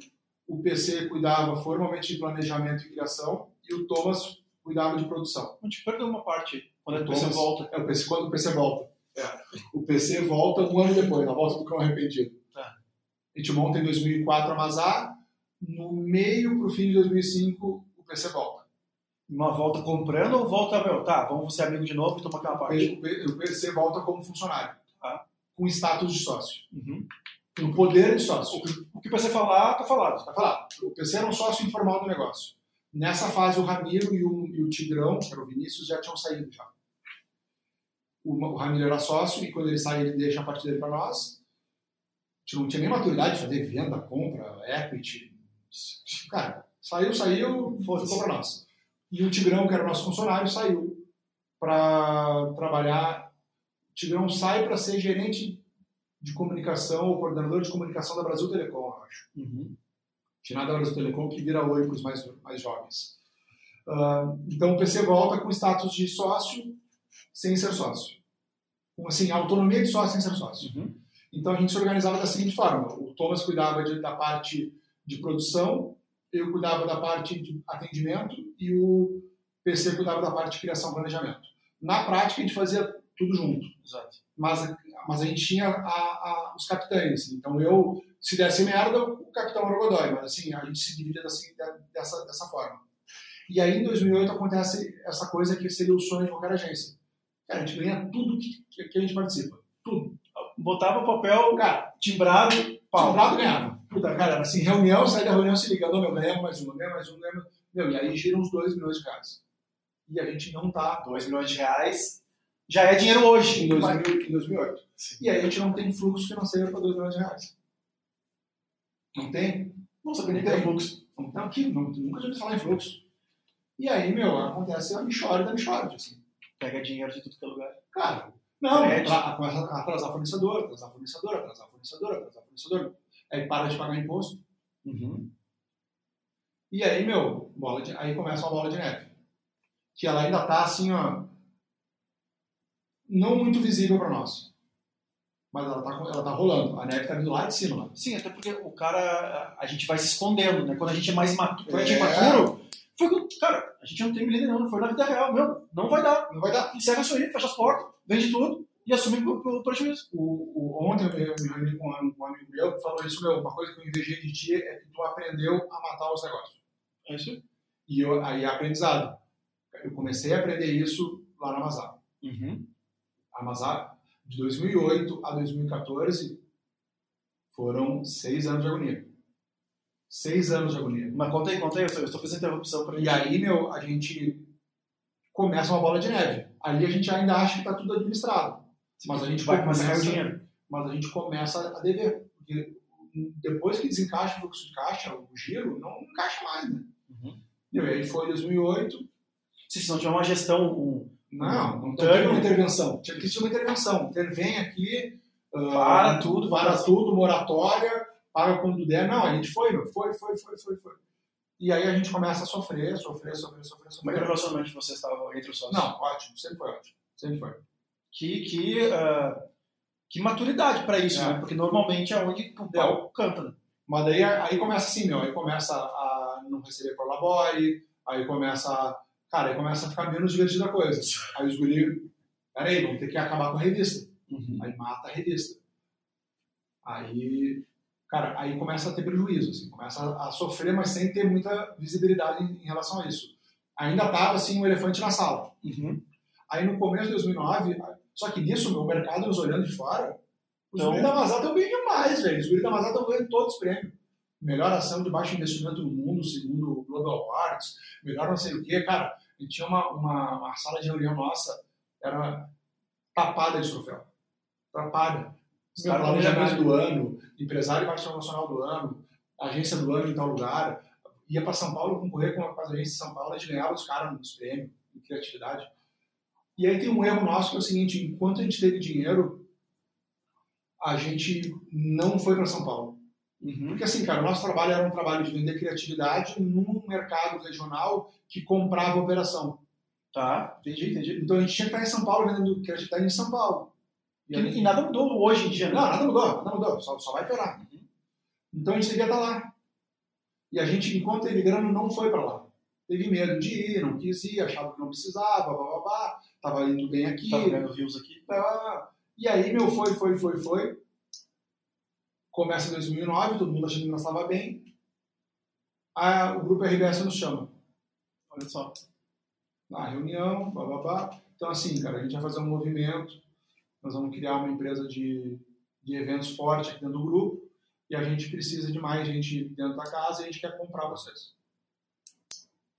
o PC cuidava formalmente de planejamento e criação, e o Thomas cuidava de produção. A gente perdeu uma parte quando a Thomas- pessoa volta. É o PC, quando o PC volta. O PC volta um ano depois, na volta do cão arrependido. Tá. A gente monta em 2004 a Mazar, no meio pro fim de 2005 o PC volta. Uma volta comprando ou volta, meu, tá, vamos ser amigo de novo e tomar aquela O parte. O o PC volta como funcionário, Tá. com status de sócio, Uhum. com poder de sócio. O que você falar, tá falado. Vai falar, o PC era um sócio informal do negócio. Nessa fase, o Ramiro e o, e o Tigrão, que era o Vinícius, já tinham saído já. O, o Ramiro era sócio e quando ele sai, ele deixa a parte dele para nós. Gente não tinha nem maturidade de fazer venda, compra, equity. Cara, saiu, saiu, ficou para nós. E o Tigrão, que era o nosso funcionário, saiu para trabalhar. O Tigrão sai para ser gerente de comunicação ou coordenador de comunicação da Brasil Telecom, eu acho Uhum. finada Brasil Telecom, que vira oi para os mais, mais jovens. Ah, então o PC volta com status de sócio sem ser sócio. Com assim, autonomia de sócio sem ser sócio. Uhum. Então a gente se organizava da seguinte forma: o Thomas cuidava de- da parte de produção, eu cuidava da parte de atendimento e o PC cuidava da parte de criação e planejamento. Na prática a gente fazia tudo junto Exato. mas, mas a gente tinha a- a- os capitães. Então eu, se desse merda, o capitão era o Godoy, mas assim, a gente se dividia assim, de- dessa, dessa forma. E aí em 2008 acontece essa coisa que seria o sonho de qualquer agência. Cara, a gente ganha tudo que, que a gente participa. Botava o papel Cara, timbrado, pau. comprado ganhava. Puta, cara, assim, reunião, sai da reunião se ligando, "Ô, meu, ganhamos mais uma, ganhamos mais um, ganhamos... Meu, e aí giram uns 2 milhões de reais. E a gente não tá 2 milhões de reais já é dinheiro hoje. em, 2000, em 2008. Sim. E aí a gente não tem fluxo financeiro para 2 milhões de reais. Não tem? Não sabia nem ter fluxo. Não, não, que, não, nunca tinha ouvido falar em fluxo. E aí, meu, acontece a Michore da Michore, assim. Pega dinheiro de tudo que é lugar. Cara, não, começa a atrasar fornecedor, atrasar fornecedor, atrasar fornecedor, atrasar fornecedor. Aí para de pagar imposto. Uhum. E aí, meu, bola de, aí começa uma bola de neve. Que ela ainda tá assim, ó. Não muito visível para nós. Mas ela tá, ela tá rolando. A neve tá vindo lá de cima. Lá. Sim, até porque o cara, a gente vai se escondendo, né? Quando a gente é mais imaturo, quando a gente é É. imaturo, foi com, cara, a gente não tem milênio não, foi na vida real, meu, não vai dar. Não vai dar. Encerra isso aí, fecha as portas, vende tudo e assume o, prejuízo. O, o, ontem eu me eu me reuni com um, um amigo meu que falou isso, meu, uma coisa que eu invejei de ti é que tu aprendeu a matar os negócios. É isso. E eu, aí é aprendizado. Eu comecei a aprender isso lá na Amazon. Uhum. A de 2008 a 2014, foram seis anos de agonia. Seis anos de agonia. Mas conta aí, conta aí, eu estou fazendo interrupção para E aí, meu, a gente começa uma bola de neve. Ali a gente ainda acha que está tudo administrado. Mas a gente vai começar a dinheiro. mas a gente começa a dever. Porque depois que desencaixa o fluxo de caixa, o giro, não encaixa mais, né? Uhum. E aí foi 2008. Se se não tiver uma gestão, um, Não, não Um teve uma intervenção. Tinha que ter uma intervenção. Intervém aqui, ah, Para tudo, para tudo, moratória, paga quando der. Não, a gente foi, foi, foi, foi, foi, foi. E aí a gente começa a sofrer, sofrer, sofrer, sofrer, como é que sofrer. o relacionamento de vocês estava entre os sócios? Não, ótimo, sempre foi ótimo. Sempre foi. Que, que, ah, que maturidade para isso, É. né? Porque normalmente é onde o pau canta, né? Mas daí aí começa assim, meu, aí começa a não receber por labore, aí começa, a- cara, aí começa a ficar menos divertida a coisa. Aí os guri, peraí, vamos ter que acabar com a revista. Uhum. Aí mata a revista. Aí, cara, aí começa a ter prejuízo, assim, começa a, a sofrer, mas sem ter muita visibilidade em, em relação a isso. Ainda tava, assim, um elefante na sala. Uhum. Aí no começo de 2009, só que nisso, meu mercado nos olhando de fora, os Então- guris da Mazar estão bem demais, velho. Os guris da Mazar estão ganhando todos os prêmios. Melhor ação de baixo investimento no mundo, segundo o Global Awards. Melhor não sei o quê. Cara, a gente tinha uma, uma, uma sala de reunião nossa, era tapada de troféu. Tapada. Os Meu caras planejamento planejam- do ano, empresário internacional do ano, agência do ano em tal lugar. Ia para São Paulo concorrer com as agências de São Paulo, a gente ganhava os caras nos prêmios, em criatividade. E aí tem um erro nosso que é o seguinte: enquanto a gente teve dinheiro, a gente não foi para São Paulo. Uhum. Porque assim, cara, o nosso trabalho era um trabalho de vender criatividade num mercado regional que comprava operação. Tá, entendi, entendi. Então a gente tinha que estar em São Paulo vendendo criatividade em São Paulo. E, e nada mudou hoje em dia? Não, nada mudou, nada mudou, só, só vai piorar. Uhum. Então a gente devia estar lá. E a gente, enquanto teve grana, não foi para lá. Teve medo de ir, não quis ir, achava que não precisava, blá, blá, blá, tava indo bem aqui. Tá vendo rios aqui. Tá. E aí, meu, foi, foi, foi, foi. Começa em 2009, todo mundo achando que nós estava bem. Ah, o grupo RBS nos chama. Olha só. Na reunião, blá, blá, blá. Então, assim, cara, a gente vai fazer um movimento. Nós vamos criar uma empresa de, de eventos forte aqui dentro do grupo. E a gente precisa de mais gente dentro da casa e a gente quer comprar vocês.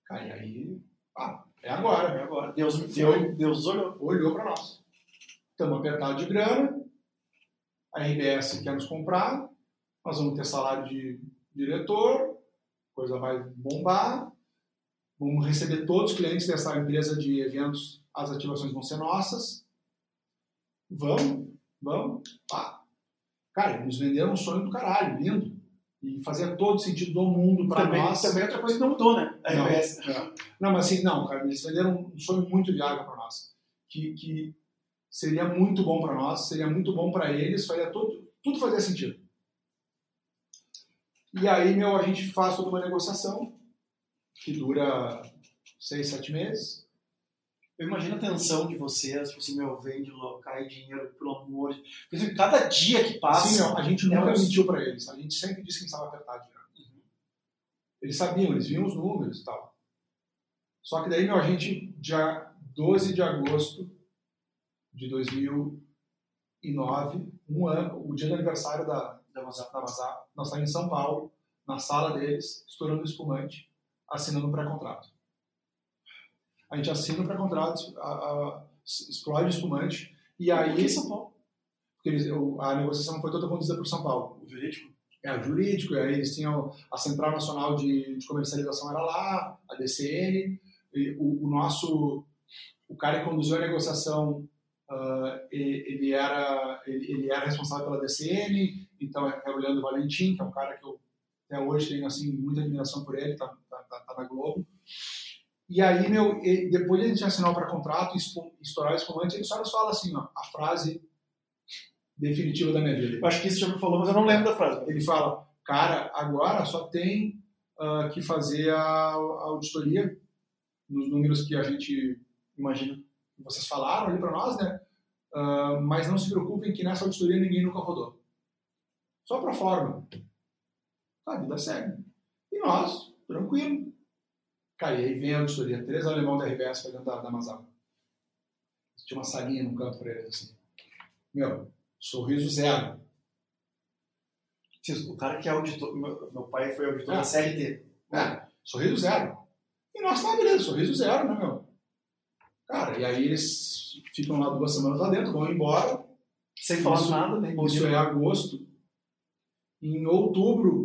Cara, e aí, ah, é agora. É agora. Deus. Deus, Deus olhou. olhou para nós. Estamos apertados de grana, a RBS quer nos comprar, nós vamos ter salário de diretor, coisa vai bombar, vamos receber todos os clientes dessa empresa de eventos, as ativações vão ser nossas. Vamos, vamos. Ah. Cara, nos venderam um sonho do caralho, lindo. E fazia todo sentido do mundo para nós. também é outra coisa que não mudou, né? A Não. É. Não, mas assim, não, cara, eles venderam um sonho muito viável para nós. Que, que seria muito bom para nós, seria muito bom para eles, faria tudo, tudo fazia sentido. E aí, meu, a gente faz toda uma negociação que dura seis, sete meses. Eu imagino a tensão de vocês, tipo assim, meu, vende, cai dinheiro, pelo amor de assim, cada dia que passa. Assim, meu, a gente é nunca um- mentiu para eles. A gente sempre disse que estava apertado de grana. Eles sabiam, eles viam os números e tal. Só que daí, meu, a gente, dia 12 de agosto de 2009, um ano, o dia do aniversário da, da Mazar, da nós estávamos em São Paulo, na sala deles, estourando espumante, assinando um pré-contrato. A gente assina o pré-contrato, a- a- explode o espumante, e aí... Aqui em São Paulo. porque eles- a negociação foi toda conduzida por São Paulo. O jurídico. É, o jurídico, e aí eles tinham a Central Nacional de, de Comercialização era lá, a DCN, o, o nosso, o cara que conduziu a negociação, e- ele, era, ele, ele era responsável pela DCN, então é o Leandro Valentim, que é um cara que eu até hoje tenho assim, muita admiração por ele, tá, tá, tá, tá na Globo. E aí, meu, e- depois de a gente assinar para contrato, expo- estourar o espumante, ele só nos fala assim, ó, a frase definitiva da minha vida. Eu acho que isso já me falou, mas eu não lembro da frase. Ele fala, cara, agora só tem ah, que fazer a, a auditoria nos números que a gente, Imagino. que vocês falaram ali para nós, né? Ah, mas não se preocupem que nessa auditoria ninguém nunca rodou. Só para forma. A vida segue. E nós, tranquilo. Cara, e aí vem a auditoria, três alemão da RBS pra dentro da, da Mazapa. Tinha uma salinha no canto pra eles, assim. Meu, sorriso zero. O cara que é auditor, meu, meu pai foi auditor É. da CLT. É, sorriso zero. E nós tá beleza, sorriso zero, né, meu? Cara, e aí eles ficam lá duas semanas lá dentro, vão embora. Sem falar Isso- nada, nem bom Isso é agosto. Em outubro,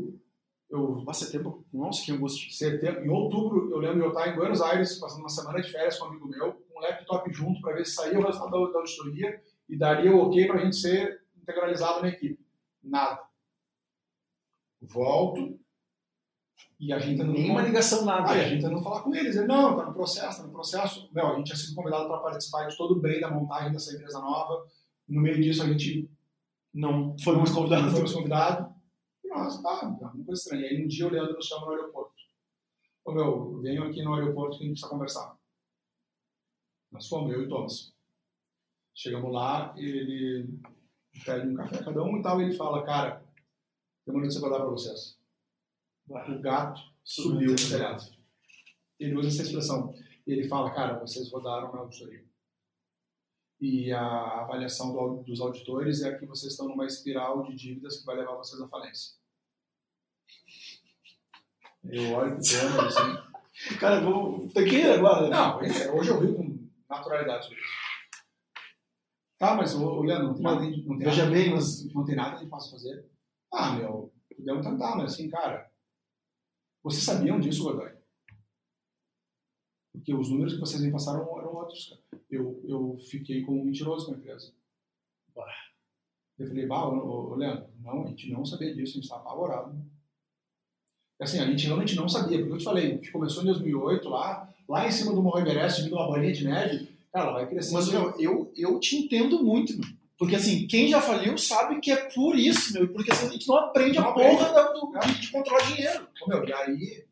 eu Nossa, setembro. Nossa, que angústia. setembro, em outubro, eu lembro de eu estar em Buenos Aires, passando uma semana de férias com um amigo meu, com um laptop junto para ver se saía o resultado da, da auditoria e daria o ok para a gente ser integralizado na equipe. Nada. Volto e a gente não Nenhuma ligação, nada. Aí a gente tentando falar com eles. Ele, não, tá no processo, tá no processo. Meu, a gente tinha sido convidado para participar de todo o bem da montagem dessa empresa nova. No meio disso, a gente Não foi mais convidado. não fomos convidados. E nós, tá, tá, uma coisa estranha. Aí um dia o Leandro nos chama no aeroporto. Ô meu, venham aqui no aeroporto que a gente precisa conversar. Nós fomos, eu e o Thomas. Chegamos lá, ele pede um café cada um e tal, e ele fala, cara, tem uma notícia pra dar pra vocês. O gato subiu no telhado. Ele usa essa expressão. Ele fala, cara, vocês rodaram na auditoria. E a avaliação do dos auditores é que vocês estão numa espiral de dívidas que vai levar vocês à falência. Eu olho pro Thomas assim. Cara, vou. Tem que ir agora. Não, é, hoje eu rio com naturalidade sobre isso. Tá, mas, ô, Leandro, não tem nada, não tem Veja nada, bem, mas- não tem nada que possa fazer. Ah, meu, podemos tentar, mas assim, cara, vocês sabiam disso, Godoy? Porque os números que vocês me passaram eram outros, cara. Eu, eu fiquei como um mentiroso com a empresa. Eu falei, bah, ô, Leandro, não, a gente não sabia disso, a gente estava apavorado. Assim, a gente realmente não sabia, porque eu te falei, a gente começou em 2008 lá, lá em cima do Morro Everest, vindo uma bolinha de neve, cara, vai crescer. Mas, meu, eu, eu te entendo muito, meu. Porque, assim, quem já faliu sabe que é por isso, meu. Porque assim, a gente não aprende Não a aprende. porra da- do, de, de controlar dinheiro. Ô, meu, e aí...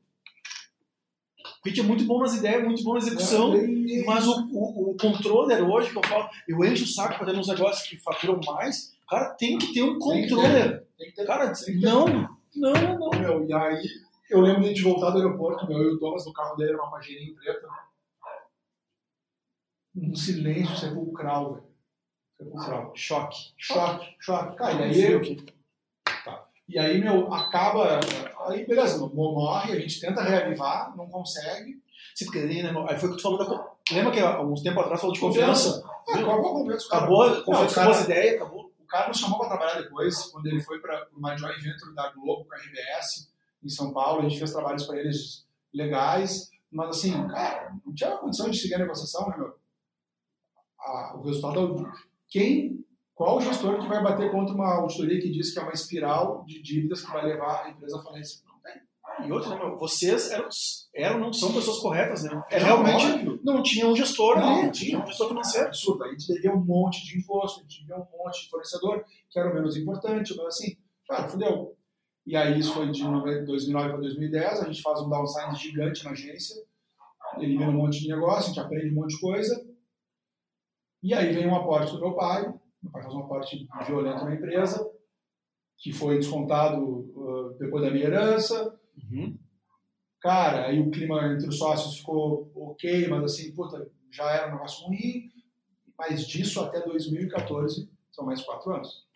A gente é muito bom nas ideias, muito bom na execução. e- Mas o, o, o controller hoje, que eu falo, eu encho o saco ter uns negócios que faturam mais, o cara tem que ter um Tem que ter. controller. Tem que ter- Cara, tem que ter. não, não, não. Meu, e aí, eu lembro de a gente voltar do aeroporto, meu, eu e o Thomas no carro dele, era uma pagininha preta. Um silêncio sepulcral, velho. Sepulcral. Choque. Choque, choque. Cara, e aí, eu- o que. e aí, meu, acaba. Aí, beleza, morre, a gente tenta reavivar, não consegue. Porque aí, né, aí foi o que tu falou da. Lembra que há uns tempos atrás falou de confiança? Confiança? Acabou, a confiança o com cara- as ideias, acabou. O cara nos chamou para trabalhar depois, quando ele foi para uma joint venture da Globo com a RBS em São Paulo. A gente fez trabalhos para eles legais, mas assim, cara, não tinha condição de seguir a negociação, né, meu? A- o resultado. Quem. Qual gestor que vai bater contra uma auditoria que diz que é uma espiral de dívidas que vai levar a empresa à falência? E outra, né, meu, vocês eram, eram, não são pessoas corretas, né? É realmente óbvio. não tinha um gestor Não, ali, não tinha um gestor financeiro. absurdo. A gente devia um monte de imposto, a gente devia um monte de fornecedor, que era o menos importante, mas assim, cara, fudeu. E aí isso foi de nove- 2009 para 2010, a gente faz um downside gigante na agência, elimina um monte de negócio, a gente aprende um monte de coisa. E aí vem um aporte do meu pai, meu pai faz um aporte violento na empresa, que foi descontado uh, depois da minha herança, Uhum. Cara, aí o clima entre os sócios ficou ok, mas assim, puta, já era um negócio ruim. Mas disso até 2014 são mais quatro anos.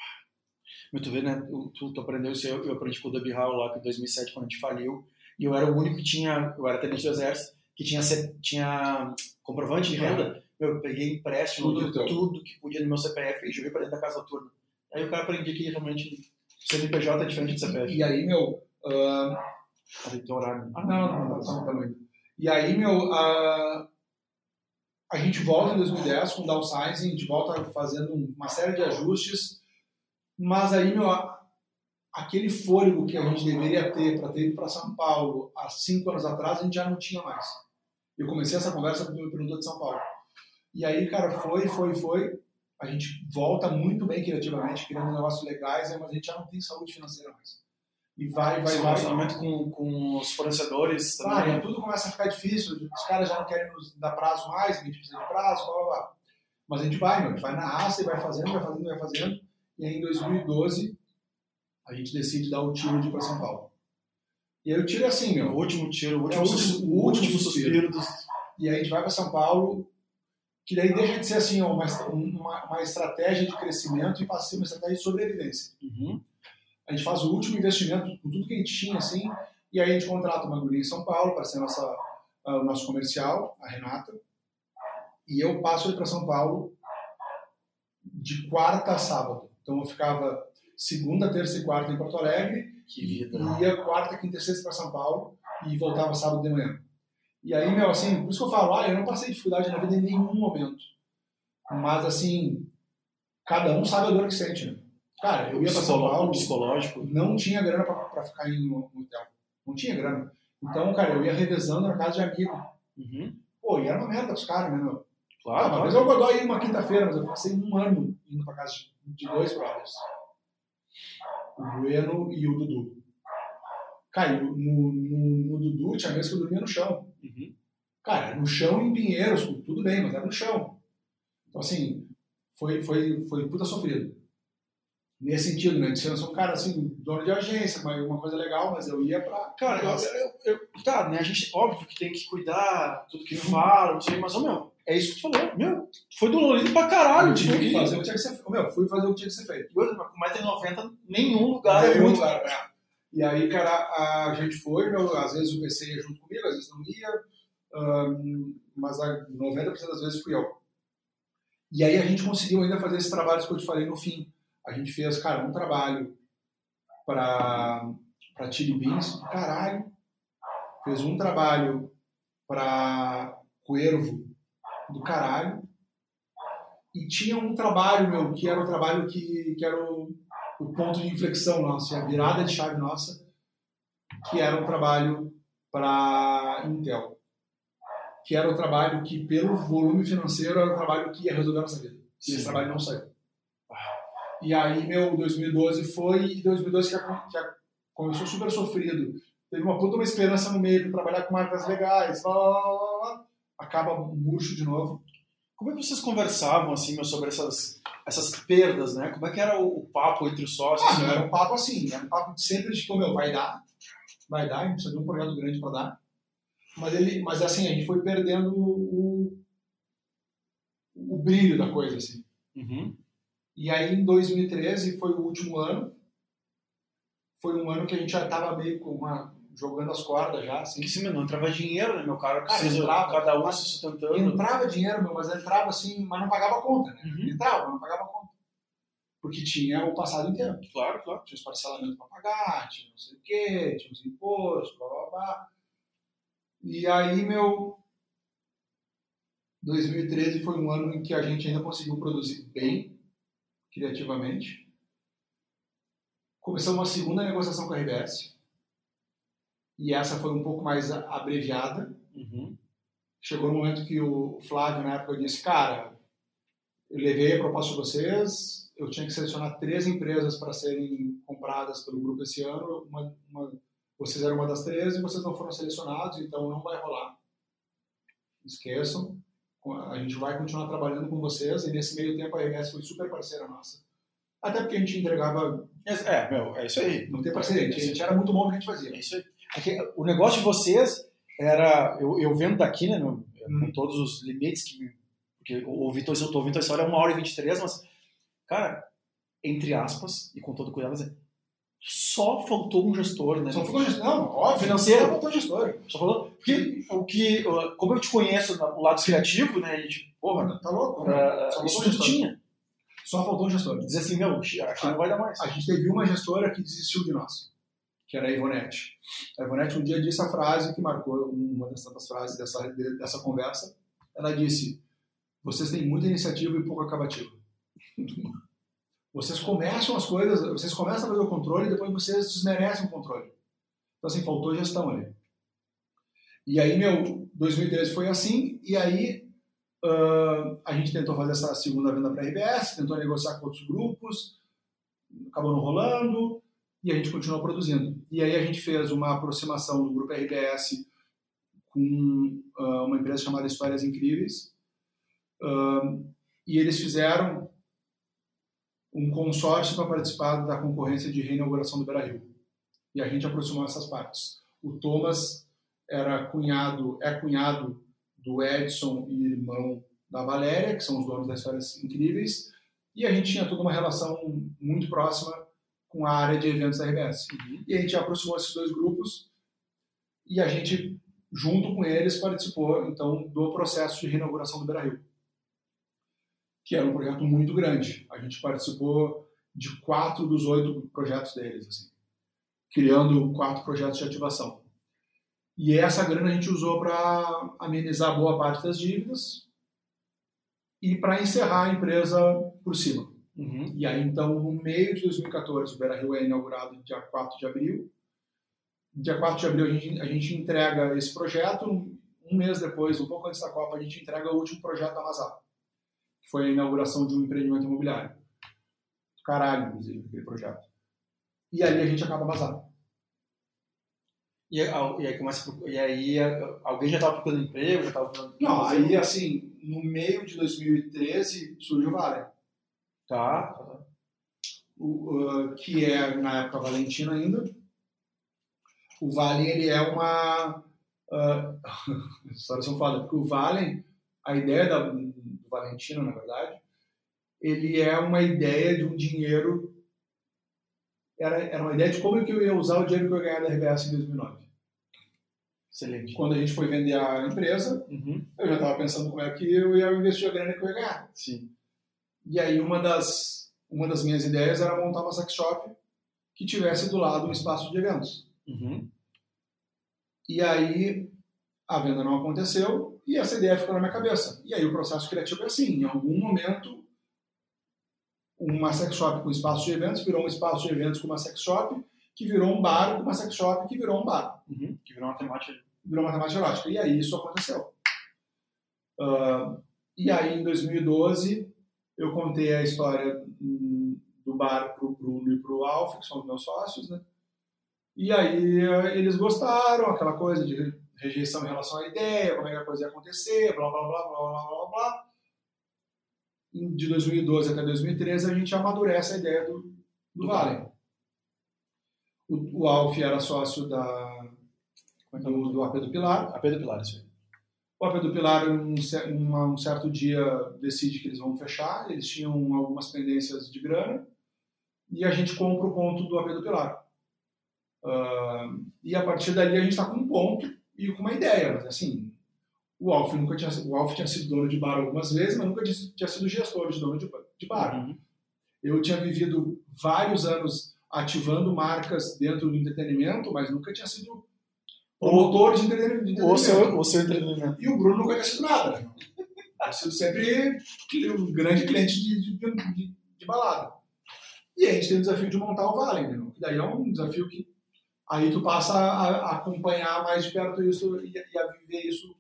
Mas tu vê, né? Tu, tu aprendeu isso, eu, eu aprendi com o Debbie Hall lá, em 2007, quando a gente faliu, e eu era o único que tinha, eu era tenente do exército, que tinha, tinha comprovante de renda. Eu peguei empréstimo Tudo tudo que podia no meu CPF e joguei pra dentro da casa turma. Aí o cara aprendia que realmente CNPJ é diferente de CPF. E aí, meu. ah, Aí tem horário. Ah, não, não, não, não, não, não. E aí, meu, a, a gente volta em 2010 com o downsizing, a gente volta fazendo uma série de ajustes, mas aí, meu, aquele fôlego que a gente deveria ter para ter ido para São Paulo há cinco anos atrás, a gente já não tinha mais. Eu comecei essa conversa com o meu de São Paulo. E aí, cara, foi, foi, foi. A gente volta muito bem criativamente, criando negócios legais, mas a gente já não tem saúde financeira mais. E vai, vai, Esse vai. relacionamento com, com os fornecedores também. tudo começa a ficar difícil, os caras já não querem nos dar prazo mais, a gente precisa de prazo, blá blá blá. Mas a gente vai, meu, a gente vai na raça e vai fazendo, vai fazendo, vai fazendo. E aí em 2012 a gente decide dar o tiro de ir para São Paulo. E aí o tiro é assim, meu. O último tiro, o É último, o sus- último- o último último suspiro dos. E aí a gente vai para São Paulo, que daí deixa de ser assim, ó, uma, uma, uma estratégia de crescimento e passa a ser uma estratégia de sobrevivência. Uhum. A gente faz o último investimento com tudo que a gente tinha, assim, e aí a gente contrata uma guria em São Paulo para ser nossa, o nosso comercial, a Renata, e eu passo ele para São Paulo de quarta a sábado. Então eu ficava segunda, terça e quarta em Porto Alegre, Que vida. e ia quarta, quinta e sexta para São Paulo e voltava sábado de manhã. E aí, meu, assim, por isso que eu falo, ah, eu não passei dificuldade na vida em nenhum momento. Mas, assim, cada um sabe a dor que sente, né? Cara, eu ia para São Paulo, psicológico. não tinha grana para ficar em um hotel. Não tinha grana. Então, cara, eu ia revezando na casa de amigo. Uhum. Pô, e era uma merda pros caras, né, meu? Claro, Ah, claro. eu Godoy ia uma quinta-feira, mas eu passei um ano indo pra casa de, dois brothers. O Bueno e o Dudu. Cara, no, no, no Dudu tinha vez que eu dormia no chão. Uhum. Cara, no chão em Pinheiros, tudo bem, mas era no chão. Então, assim, foi, foi, foi puta sofrido. Nesse sentido, né? De ser eu sou um cara, assim, dono de agência, mas uma coisa legal, mas eu ia pra... Cara, eu, eu, eu- tá, né? A gente, óbvio que tem que cuidar, tudo que fala, não sei, mas, ô, meu, é isso que tu falou. Meu, foi dolorido pra caralho. eu tive que fazer o que tinha que ser feito. Meu, fui fazer o que tinha que ser feito. Mas com 1,90m, nenhum lugar é Nenhum muito. lugar, é. E aí, cara, a gente foi, meu, às vezes o PC ia junto comigo, às vezes não ia, mas a 90% das vezes fui eu. E aí a gente conseguiu ainda fazer esses trabalhos que eu te falei no fim. A gente fez, cara, um trabalho para para Chili Beans, do caralho. Fez um trabalho para Cuervo, do caralho. E tinha um trabalho, meu, que era o trabalho que, que era o, o ponto de inflexão nosso, a virada de chave nossa, que era um trabalho para Intel. Que era o trabalho que, pelo volume financeiro, era o trabalho que ia resolver a nossa vida. E esse trabalho não saiu. E aí, meu, 2012 foi, e 2012 que, que começou super sofrido. Teve uma puta uma esperança no meio para trabalhar com marcas legais, blá, blá, blá, blá, blá. acaba murcho de novo. Como é que vocês conversavam, assim, meu, sobre essas, essas perdas, né? Como é que era o, papo entre os sócios? Ah, era um papo assim, era um papo de sempre de que, meu, vai dar, vai dar, a gente precisa de um projeto grande para dar. Mas, ele, mas assim, a gente foi perdendo o, o brilho da coisa, assim. Uhum. E aí, em 2013, foi o último ano. Foi um ano que a gente já estava meio com uma, jogando as cordas já, assim. Porque se não entrava dinheiro, né, meu cara? Precisa entrava. cada um se sustentando. Entrava dinheiro, meu, mas entrava assim, mas não pagava conta, né? Uhum. Entrava, mas não pagava conta. Porque tinha o passado inteiro. Claro, claro. tinha os parcelamentos para pagar, tinha não sei o quê, tinha os impostos, blá blá blá. E aí, meu. 2013 foi um ano em que a gente ainda conseguiu produzir bem, criativamente. Começamos uma segunda negociação com a RBS. E essa foi um pouco mais abreviada. Uhum. Chegou no momento que o Flávio, na época, disse: Cara, eu levei a proposta de vocês, eu tinha que selecionar três empresas para serem compradas pelo grupo esse ano. Uma, uma- vocês eram uma das três e vocês não foram selecionados, então não vai rolar. Esqueçam. A gente vai continuar trabalhando com vocês e nesse meio tempo a RBS foi super parceira nossa. Até porque a gente entregava, É, meu, é isso aí. não tem parceria, a gente era muito bom no que a gente fazia. É isso aí. É o negócio de vocês era. Eu, eu vendo daqui, né, meu, Hum. com todos os limites que. Porque o Vitor, eu tô ouvindo essa hora é uma hora e 23, mas. Cara, entre aspas, e com todo cuidado, é, só faltou um gestor, né? Só ficou gestor, não, óbvio, Financeiro. só faltou gestor. Só falou. Porque o que. Como eu te conheço no lado criativo, né? A gente, porra, Tá louco? uh, Só isso faltou gestor. tinha. Só faltou um gestor. Dizer assim, meu, aqui não vai dar mais. A gente teve uma gestora que desistiu de nós, que era a Ivonete. A Ivonete um dia disse a frase que marcou uma das tantas frases dessa, dessa conversa. Ela disse: Vocês têm muita iniciativa e pouco acabativo. Vocês começam as coisas, vocês começam a fazer o controle e depois vocês desmerecem o controle. Então, assim, faltou gestão ali. E aí, meu, 2013 foi assim, e aí ah, a gente tentou fazer essa segunda venda para a RBS, tentou negociar com outros grupos, acabou não rolando, e a gente continuou produzindo. E aí a gente fez uma aproximação do grupo RBS com ah, uma empresa chamada Histórias Incríveis, Ah, e eles fizeram um consórcio para participar da concorrência de reinauguração do Beira-Rio. E a gente aproximou essas partes. O Thomas era cunhado, é cunhado do Edson e irmão da Valéria, que são os donos das histórias incríveis, e a gente tinha toda uma relação muito próxima com a área de eventos da RBS. Uhum. E a gente aproximou esses dois grupos e a gente, junto com eles, participou então do processo de reinauguração do Beira-Rio, que era um projeto muito grande. A gente participou de quatro dos oito projetos deles, assim, criando quatro projetos de ativação. E essa grana a gente usou para amenizar boa parte das dívidas e para encerrar a empresa por cima. Uhum. E aí, então, no meio de 2014, o Beira Rio é inaugurado dia 4 de abril. Dia 4 de abril, a gente, a gente entrega esse projeto. Um mês depois, um pouco antes da Copa, a gente entrega o último projeto da que foi a inauguração de um empreendimento imobiliário. Caralho, inclusive, aquele projeto. E aí a gente acaba Mazar. E, e, aí começa, e aí alguém já estava procurando emprego? Já estava Não, aí assim, no meio de 2013 surge o Vale. Tá. O, uh, que é na época Valentino ainda. O Vale ele é uma. Uh, as histórias são foda, porque o Vale, a ideia da, Valentino, na verdade, ele é uma ideia de um dinheiro. Era, era uma ideia de como que eu ia usar o dinheiro que eu ia ganhar da RBS em 2009. Excelente. Quando a gente foi vender a empresa, uhum. eu já estava pensando como é que eu ia investir a grana que eu ia ganhar. Sim. E aí uma das, uma das minhas ideias era montar uma sex shop que tivesse do lado um espaço de eventos. Uhum. E aí a venda não aconteceu e essa ideia ficou na minha cabeça. E aí o processo criativo é assim, em algum momento uma sex shop com espaço de eventos virou um espaço de eventos com uma sex shop que virou um bar com uma sex shop que virou um bar. Uhum. Que virou uma temática. Virou uma temática erótica. E aí isso aconteceu. Uh, e aí em 2012 eu contei a história do bar para o Bruno e para o Alf, que são os meus sócios, né? E aí eh, eles gostaram, aquela coisa de rejeição em relação à ideia, como é que a coisa ia acontecer, blá, blá, blá, blá, blá, blá, blá. De 2012 até 2013 a gente amadurece a ideia do, do. O, o Alf era sócio da, é do, do AP do Pilar. AP do Pilar, isso aí. O AP do Pilar, um, um, um, certo dia, decide que eles vão fechar. Eles tinham algumas pendências de grana. E a gente compra o ponto do AP do Pilar. Uh, e a partir dali a gente está com um ponto e com uma ideia. Mas assim, o Alf nunca tinha, o Alf tinha sido dono de bar algumas vezes, mas nunca tinha, sido gestor de dono de, de bar. Uhum. Eu tinha vivido vários anos ativando marcas dentro do entretenimento, mas nunca tinha sido promotor de entretenimento. O seu, o seu entretenimento. E o Bruno nunca tinha sido nada. Né? Tinha sido sempre um grande cliente de, de, de, de, balada. E a gente tem o desafio de montar o Vale, né? que daí é um desafio que aí tu passa a, a acompanhar mais de perto isso e, e a viver isso,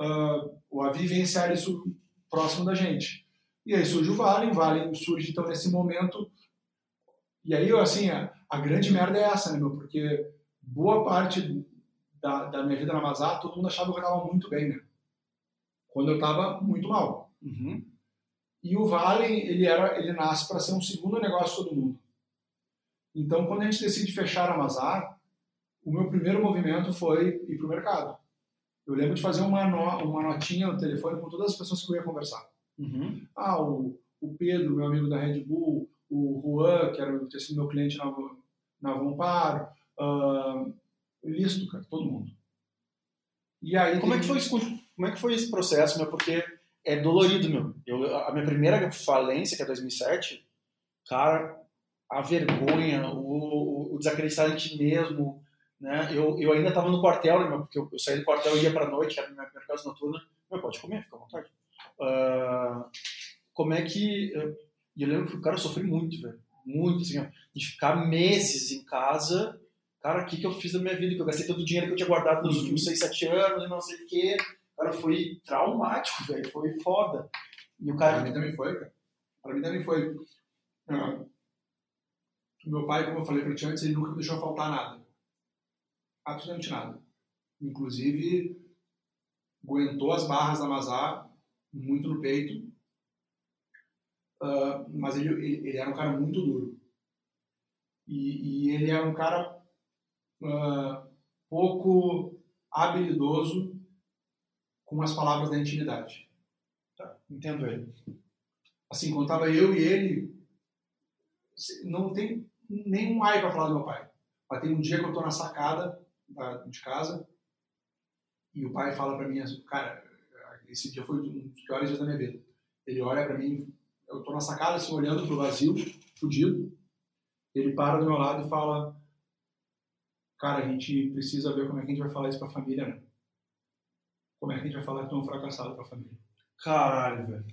uh, ou a vivenciar isso próximo da gente. E aí surge o Vale, o Vale surge então nesse momento. E aí, assim, a, a grande merda é essa, né, meu? Porque boa parte da, da minha vida na Mazar, todo mundo achava que eu estava muito bem, né? Quando eu estava muito mal. Uhum. E o Vale, ele, era, ele nasce para ser um segundo negócio todo mundo. Então, quando a gente decide fechar a Mazar, o meu primeiro movimento foi ir para o mercado. Eu lembro de fazer uma, no, uma notinha no telefone com todas as pessoas que eu ia conversar. Uhum. Ah, o, o Pedro, meu amigo da Red Bull, o Juan, que era tinha sido meu cliente na, na Vompar, uh, listo, cara, todo mundo. E aí como tem... é que foi isso, como é que foi esse processo, meu? Porque é dolorido, meu. Eu, a minha primeira falência, que é 2007, cara, a vergonha, o, o desacreditar em ti mesmo, né? Eu, eu ainda estava no quartel, né? Porque eu, eu saí do quartel e ia para noite, era minha primeira casa noturna. Meu, pode comer, fica à vontade. Uh, como é que... Eu, eu lembro que o cara sofreu muito, velho. Muito, assim, ó, de ficar meses em casa cara, o que, que eu fiz da minha vida? Que eu gastei todo o dinheiro que eu tinha guardado nos últimos 6, 7 anos e não sei o quê. Cara, foi traumático, velho. Foi foda. E o cara... Pra mim também foi, cara. Pra mim também foi. Ah, meu pai, como eu falei pra ti antes, ele nunca me deixou faltar nada. Absolutamente nada. Inclusive, aguentou as barras da Mazar muito no peito. Uh, mas ele, ele, ele, era um cara muito duro. E, e ele era um cara uh, pouco habilidoso com as palavras da intimidade. Tá, entendo ele. Assim, quando eu e ele, não tem nenhum ai para falar do meu pai. Mas tem um dia que eu tô na sacada de casa e o pai fala para mim assim, cara, esse dia foi um dos piores dias da minha vida. Ele olha para mim, eu tô na sacada assim, olhando pro vazio, fudido. Ele para do meu lado e fala, cara, a gente precisa ver como é que a gente vai falar isso pra família, né? Como é que a gente vai falar que tu é um fracassado pra família? Caralho, velho.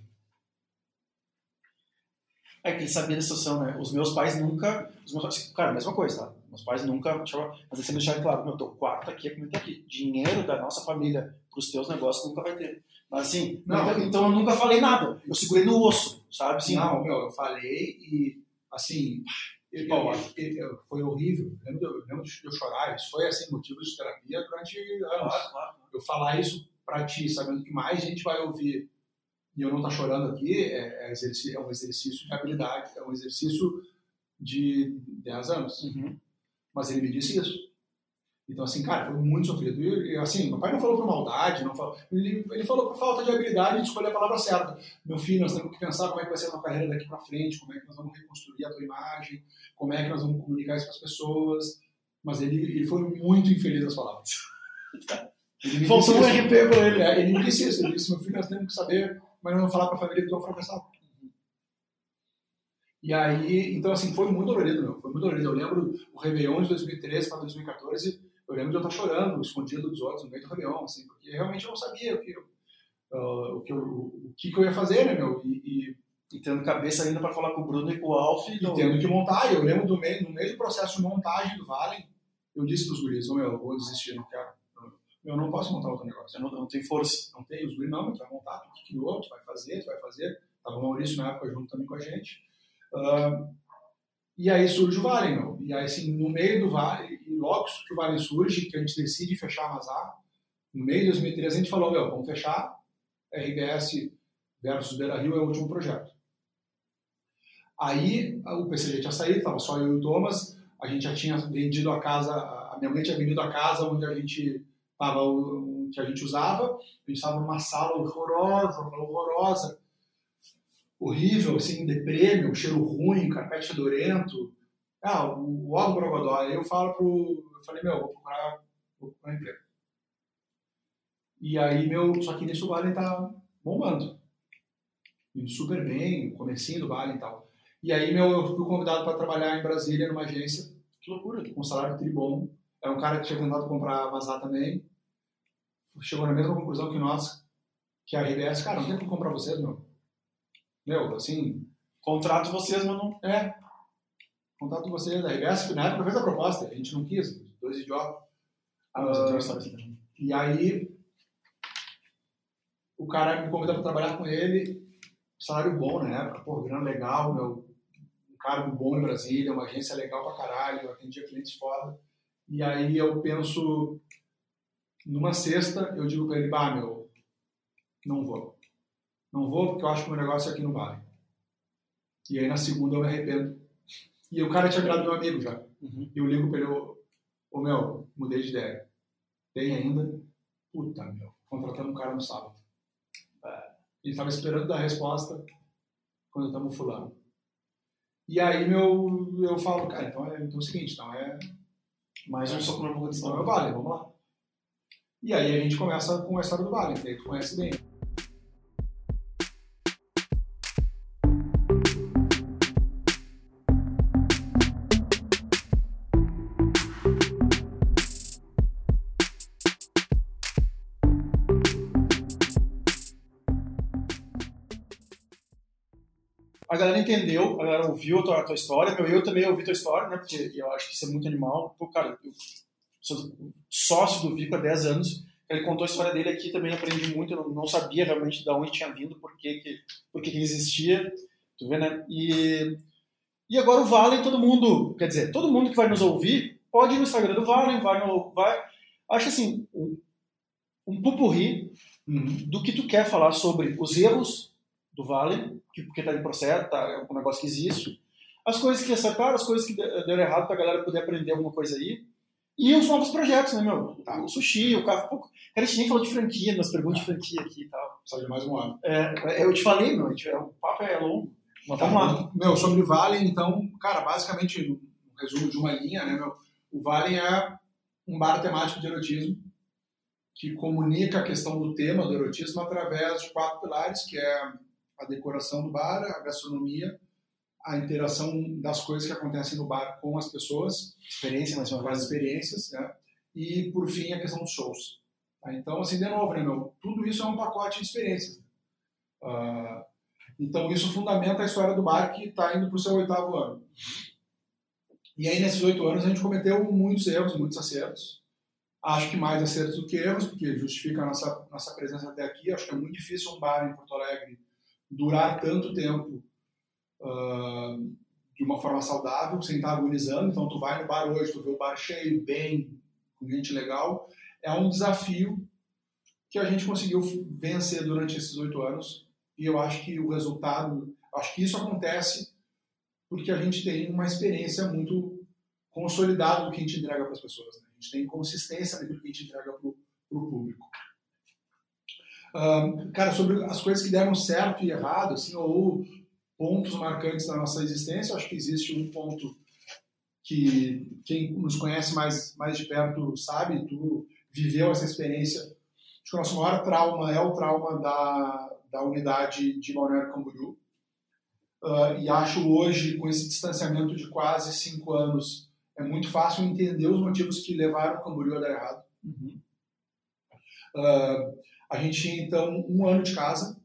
É que ele sabia da situação, né? Os meus pais nunca. Os meus pais, cara, mesma coisa, tá? Meus pais nunca. Mas eles sempre deixaram claro: meu, teu quarto aqui é como tá aqui. Dinheiro da nossa família pros teus negócios nunca vai ter. Mas assim, não, então, então eu nunca falei nada. Eu segurei no osso, sabe? Assim, não, meu, eu falei e, assim, eu, eu, foi horrível. Eu lembro, eu lembro de eu chorar. Isso foi, assim, motivo de terapia durante anos. Eu falar isso para ti, sabendo que mais gente vai ouvir e eu não estar tá chorando aqui, é, é, é, um exercício de habilidade, é um exercício de 10 anos. Uhum. Mas ele me disse isso. Então, assim, cara, foi muito sofrido. E, assim, meu pai não falou por maldade, não falou, ele, ele falou por falta de habilidade de escolher a palavra certa. Meu filho, nós temos que pensar como é que vai ser a tua carreira daqui para frente, como é que nós vamos reconstruir a tua imagem, como é que nós vamos comunicar isso para as pessoas. Mas ele, ele foi muito infeliz nas palavras. Faltou um RP para ele. É, ele me disse isso. Ele disse: meu filho, nós temos que saber, mas não falar para a família que tu é um fracassado. E aí, então assim, foi muito dolorido, meu. Foi muito dolorido. Eu lembro o Réveillon de 2013 para 2014 eu lembro de eu estar chorando, escondido dos outros no meio do Réveillon, assim, porque realmente eu não sabia o que, uh, o, que eu, o que, eu ia fazer, né, meu? E, e, e tendo cabeça ainda para falar com o Bruno e com o Alf. E não... tendo que montar. Eu lembro do meio, no meio do processo de montagem do Vale, eu disse para os guris, oh, meu, eu vou desistir, não quero. Eu não posso montar outro negócio. Eu não, não tenho força. Não tem. Os guris, não, tu vai montar, tu que criou, tu vai fazer, tu vai fazer. Tava o Maurício na época junto também com a gente. Uh, e aí surge o Vale, meu. E aí, assim, no meio do Vale, e logo que o Vale surge, que a gente decide fechar a Mazar, no meio de 2013 a gente falou, meu, vamos fechar, RBS versus Beira Rio é o último projeto. Aí o PCG tinha saído, estava só eu e o Thomas, a gente já tinha vendido a casa, a minha mãe tinha vendido a casa onde a gente estava, que a gente usava, a gente estava numa sala horrorosa, horrorosa, horrível, assim, deprê, um cheiro ruim, carpete fedorento. Ah, o, o álbum Borogodó. Aí eu falo pro. Eu falei, meu, vou procurar, vou procurar emprego. E aí, meu. Só que nisso o Valen tá bombando. Indo super bem, o comecinho do Valen e tal. E aí, meu, eu fui convidado para trabalhar em Brasília, numa agência. Que loucura. Com um salário tribom. É um cara que tinha tentado comprar a Mazar também. Chegou na mesma conclusão que nós, que a RBS, cara, não tem como comprar vocês, meu meu, assim, contrato vocês, mas não. É. Contrato vocês. A RBS, na época, fez a proposta, a gente não quis, dois idiotas. Ah, mas uh, E aí, o cara me convidou para trabalhar com ele, salário bom na época, pô, grana legal, meu, um cargo bom em Brasília, uma agência legal pra caralho, eu atendia clientes foda. E aí eu penso, numa sexta, eu digo para ele, bah, meu, não vou. Não vou porque eu acho que o meu negócio aqui não vale. E aí na segunda eu me arrependo. E o cara tinha virado meu amigo já. Uhum. E eu ligo pra ele, ô oh, meu, mudei de ideia. Tem ainda? Puta, meu, contratando um cara no sábado. É. Ele tava esperando dar resposta quando estamos fulano. E aí meu, eu falo, cara, então é, então é o seguinte, então é. Mais um soco na boca de Então é Vale, vamos lá. E aí a gente começa com a história do Vale, que aí tu conhece bem. Entendeu, a galera ouviu a tua, a tua história, meu, eu também ouvi a tua história, né, porque eu acho que isso é muito animal. Pô, cara, eu sou sócio do Vico há 10 anos, ele contou a história dele aqui, também aprendi muito, eu não, não sabia realmente de onde tinha vindo, por que, que, por que, que existia, tu vê, né? E, e agora o Valen, todo mundo, quer dizer, todo mundo que vai nos ouvir, pode ir no Instagram do Valen, vai no... Vai, acho assim, um, um pupurri hum, do que tu quer falar sobre os erros do Vale, que, porque está em processo, tá, é um negócio que existe. As coisas que acertaram, as coisas que deram errado para a galera poder aprender alguma coisa aí. E os novos projetos, né, meu? Tá, o sushi, o café. Pô, cara, a gente nem falou de franquia, nas perguntas de franquia aqui e tal. Precisa de mais um ano. É, eu te falei, meu, o papo é longo. Mas vamos lá. Meu, sobre o Vale, então, cara, basicamente, no resumo de uma linha, né, meu? O Vale é um bar temático de erotismo que comunica a questão do tema do erotismo através de quatro pilares, que é a decoração do bar, a gastronomia, a interação das coisas que acontecem no bar com as pessoas, experiência, mas com as experiências, né? e por fim a questão dos shows. Tá? Então, assim, de novo, né, meu, tudo isso é um pacote de experiências. Uh, então, isso fundamenta a história do bar que está indo para o seu oitavo ano. E aí, nesses oito anos, a gente cometeu muitos erros, muitos acertos. Acho que mais acertos do que erros, porque justifica a nossa, nossa presença até aqui. Acho que é muito difícil um bar em Porto Alegre durar tanto tempo uh, de uma forma saudável, sem estar agonizando. Então, tu vai no bar hoje, tu vê o bar cheio, bem, com gente legal. É um desafio que a gente conseguiu vencer durante esses oito anos. E eu acho que o resultado, acho que isso acontece porque a gente tem uma experiência muito consolidada do que a gente entrega para as pessoas. Né? A gente tem consistência naquilo que a gente entrega para o público. Um, cara, sobre as coisas que deram certo e errado, assim, ou pontos marcantes da nossa existência, acho que existe um ponto que quem nos conhece mais, mais de perto sabe, tu viveu essa experiência. Acho que o nosso maior trauma é o trauma da, da unidade de Balneário Camboriú. Uh, e acho hoje, com esse distanciamento de quase cinco anos, é muito fácil entender os motivos que levaram o Camboriú a dar errado. Uhum. Uh, a gente tinha, então, um ano de casa,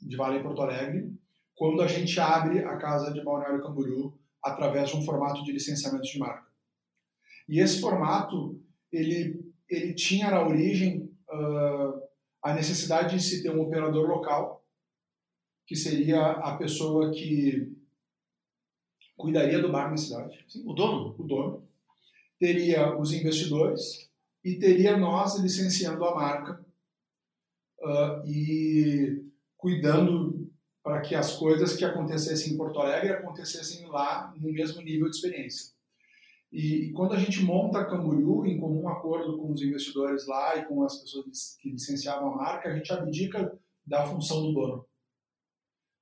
de Vale em Porto Alegre, quando a gente abre a casa de Balneário Camboriú através de um formato de licenciamento de marca. E esse formato, ele, ele tinha na origem uh, a necessidade de se ter um operador local, que seria a pessoa que cuidaria do bar na cidade. Sim, o dono? O dono. Teria os investidores e teria nós licenciando a marca uh, e cuidando para que as coisas que acontecessem em Porto Alegre acontecessem lá no mesmo nível de experiência. E, e, quando a gente monta a Camboriú em comum acordo com os investidores lá e com as pessoas que licenciavam a marca, a gente abdica da função do dono.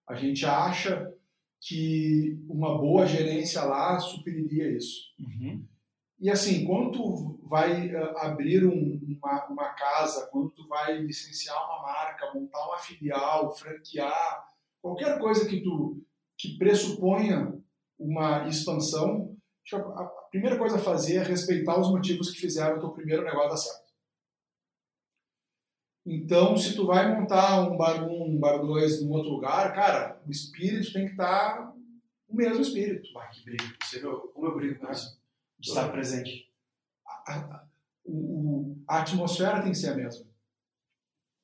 A gente acha que uma boa gerência lá supriria isso. Uhum. E assim, quando tu vai uh, abrir um, uma, uma casa, quando tu vai licenciar uma marca, montar uma filial, franquear, qualquer coisa que tu que pressuponha uma expansão, a primeira coisa a fazer é respeitar os motivos que fizeram o teu primeiro negócio dar certo. Então, se tu vai montar um bar 1, um bar 2 em outro lugar, cara, o espírito tem que estar tá o mesmo espírito. Ah, que briga. Você viu como eu brigo com isso? Estar presente. A, a, o, a atmosfera tem que ser a mesma.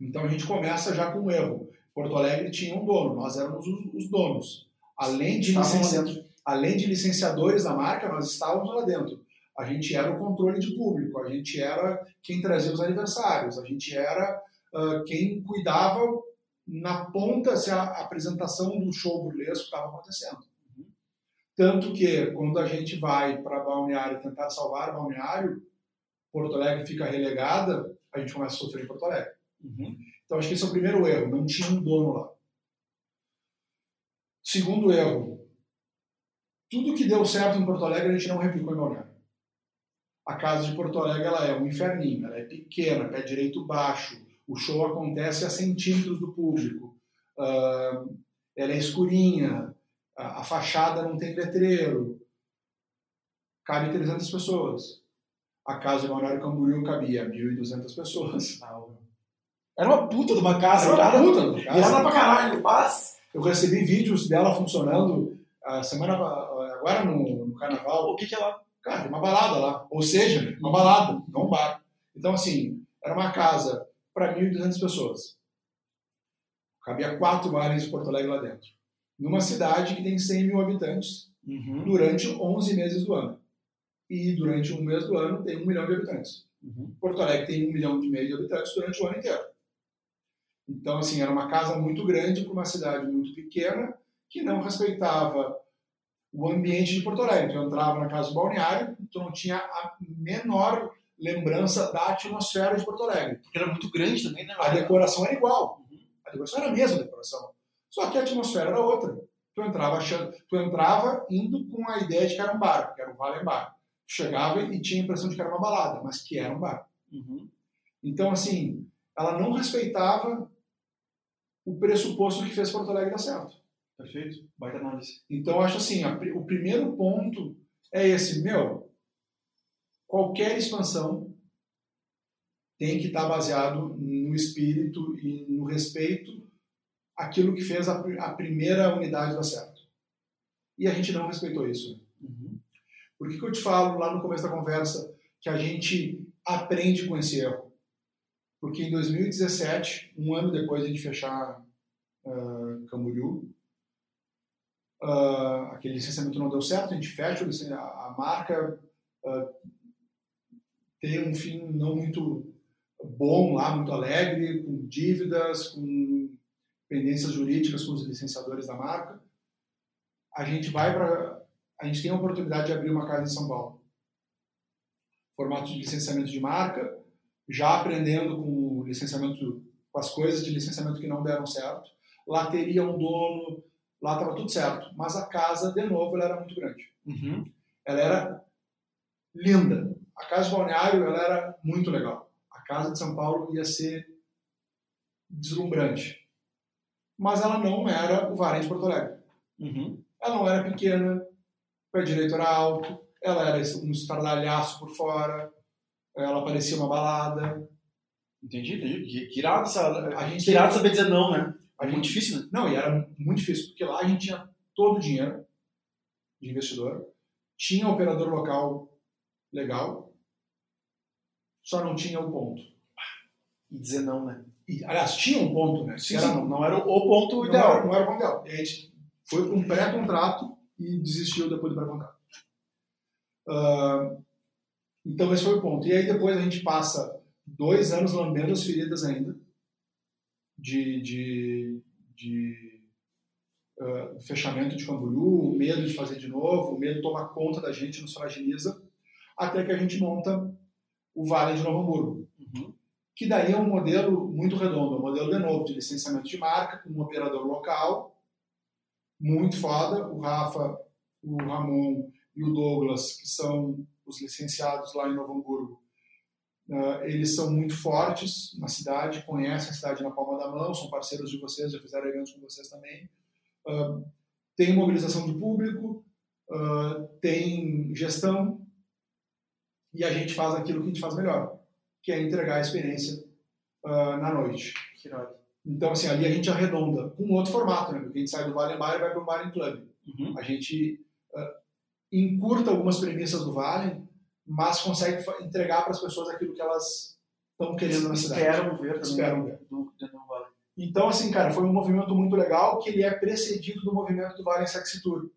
Então a gente começa já com um erro. Porto Alegre tinha um dono, nós éramos os, os donos. Além de, licencia, além de licenciadores da marca, nós estávamos lá dentro. A gente era o controle de público, a gente era quem trazia os aniversários, a gente era uh, quem cuidava na ponta se a apresentação do show burlesco estava acontecendo. Tanto que quando a gente vai para Balneário tentar salvar Balneário, Porto Alegre fica relegada, a gente começa a sofrer em Porto Alegre. Uhum. Então acho que esse é o primeiro erro, não tinha um dono lá. Segundo erro, tudo que deu certo em Porto Alegre a gente não replicou em Balneário. A casa de Porto Alegre ela é um inferninho, ela é pequena, pé direito baixo, o show acontece a centímetros do público, uh, ela é escurinha, a, a fachada não tem letreiro, cabe 300 pessoas. A casa de Balneário Camboriú cabia 1.200 pessoas. Era uma puta de uma casa. Era uma puta de uma casa. E era pra caralho, mas... Eu recebi vídeos dela funcionando a semana agora no, no carnaval. O que que é lá? Cara, uma balada lá. Ou seja, uma balada, não um bar. Então, assim, era uma casa para 1.200 pessoas. Cabia quatro bares de Porto Alegre lá dentro. Numa cidade que tem 100 mil habitantes uhum. durante 11 meses do ano. E durante um mês do ano tem um milhão de habitantes. Uhum. Porto Alegre tem um milhão e meio de habitantes durante o ano inteiro. Então, assim, era uma casa muito grande para uma cidade muito pequena que não respeitava o ambiente de Porto Alegre. Tu entrava na casa do balneário, tu não tinha a menor lembrança da atmosfera de Porto Alegre. Porque era muito grande também, né? A decoração era igual. A decoração era a mesma decoração. Só que a atmosfera era outra. Tu entrava achando, tu entrava indo com a ideia de que era um bar, que era um vale bar. Chegava e tinha a impressão de que era uma balada, mas que era um bar. Uhum. Então, assim, ela não respeitava o pressuposto que fez Porto Alegre dar certo. Perfeito. Baita análise. Então, acho assim, a, o primeiro ponto é esse, meu, qualquer expansão tem que estar baseado no espírito e no respeito aquilo que fez a, a primeira unidade dar certo. E a gente não respeitou isso. Uhum. Por que, que eu te falo lá no começo da conversa que a gente aprende com esse erro? Porque em 2017, um ano depois de a gente fechar uh, Camboriú, uh, aquele licenciamento não deu certo, a gente fecha a, a marca, uh, tem um fim não muito bom lá, muito alegre, com dívidas, com pendências jurídicas com os licenciadores da marca. A gente vai para. A gente tem a oportunidade de abrir uma casa em São Paulo. Formato de licenciamento de marca, já aprendendo com o licenciamento, com as coisas de licenciamento que não deram certo. Lá teria um dono, lá estava tudo certo. Mas a casa, de novo, ela era muito grande. Uhum. Ela era linda. A casa de balneário, ela era muito legal. A casa de São Paulo ia ser deslumbrante mas ela não era o Varém de Porto Alegre. Uhum. Ela não era pequena, o pé direito era alto, ela era um estardalhaço por fora, ela parecia uma balada. Entendi, entendi. Que, irado, essa, A gente que irado saber dizer não, né? A É gente- muito difícil, né? Não, e era muito difícil, porque lá a gente tinha todo o dinheiro de investidor, tinha operador local legal, só não tinha o ponto. E dizer não, né? E, aliás, tinha um ponto, né? Sim, Era- sim, não, não era o ponto não ideal. era, não era o ponto ideal. E a gente foi para um pré-contrato e desistiu depois do pré-contrato. Ah, então esse foi o ponto. E aí depois a gente passa dois anos lambendo as feridas ainda de, de, de ah, fechamento de Camboriú, o medo de fazer de novo, o medo toma conta da gente, nos fragiliza, até que a gente monta o Vale de Novo Hamburgo. Que daí é um modelo muito redondo, é um modelo de novo de licenciamento de marca, com um operador local, muito foda, o Rafa, o Ramon e o Douglas, que são os licenciados lá em Novo Hamburgo, eh, eles são muito fortes na cidade, conhecem a cidade na palma da mão, são parceiros de vocês, já fizeram eventos com vocês também. Ah, tem mobilização de público, ah, tem gestão, e a gente faz aquilo que a gente faz melhor, que é entregar a experiência ah, na noite. Então, assim, ali a gente arredonda com um outro formato, né? Porque a gente sai do Vale Bar e vai para o Bar Club. Uhum. A gente ah, encurta algumas premissas do Vale, mas consegue entregar para as pessoas aquilo que elas estão querendo na cidade. Esperam ver também. Esperam ver. Do, do, do Vale. Então, assim, cara, foi um movimento muito legal que ele é precedido do movimento do Vale Sexy Tour.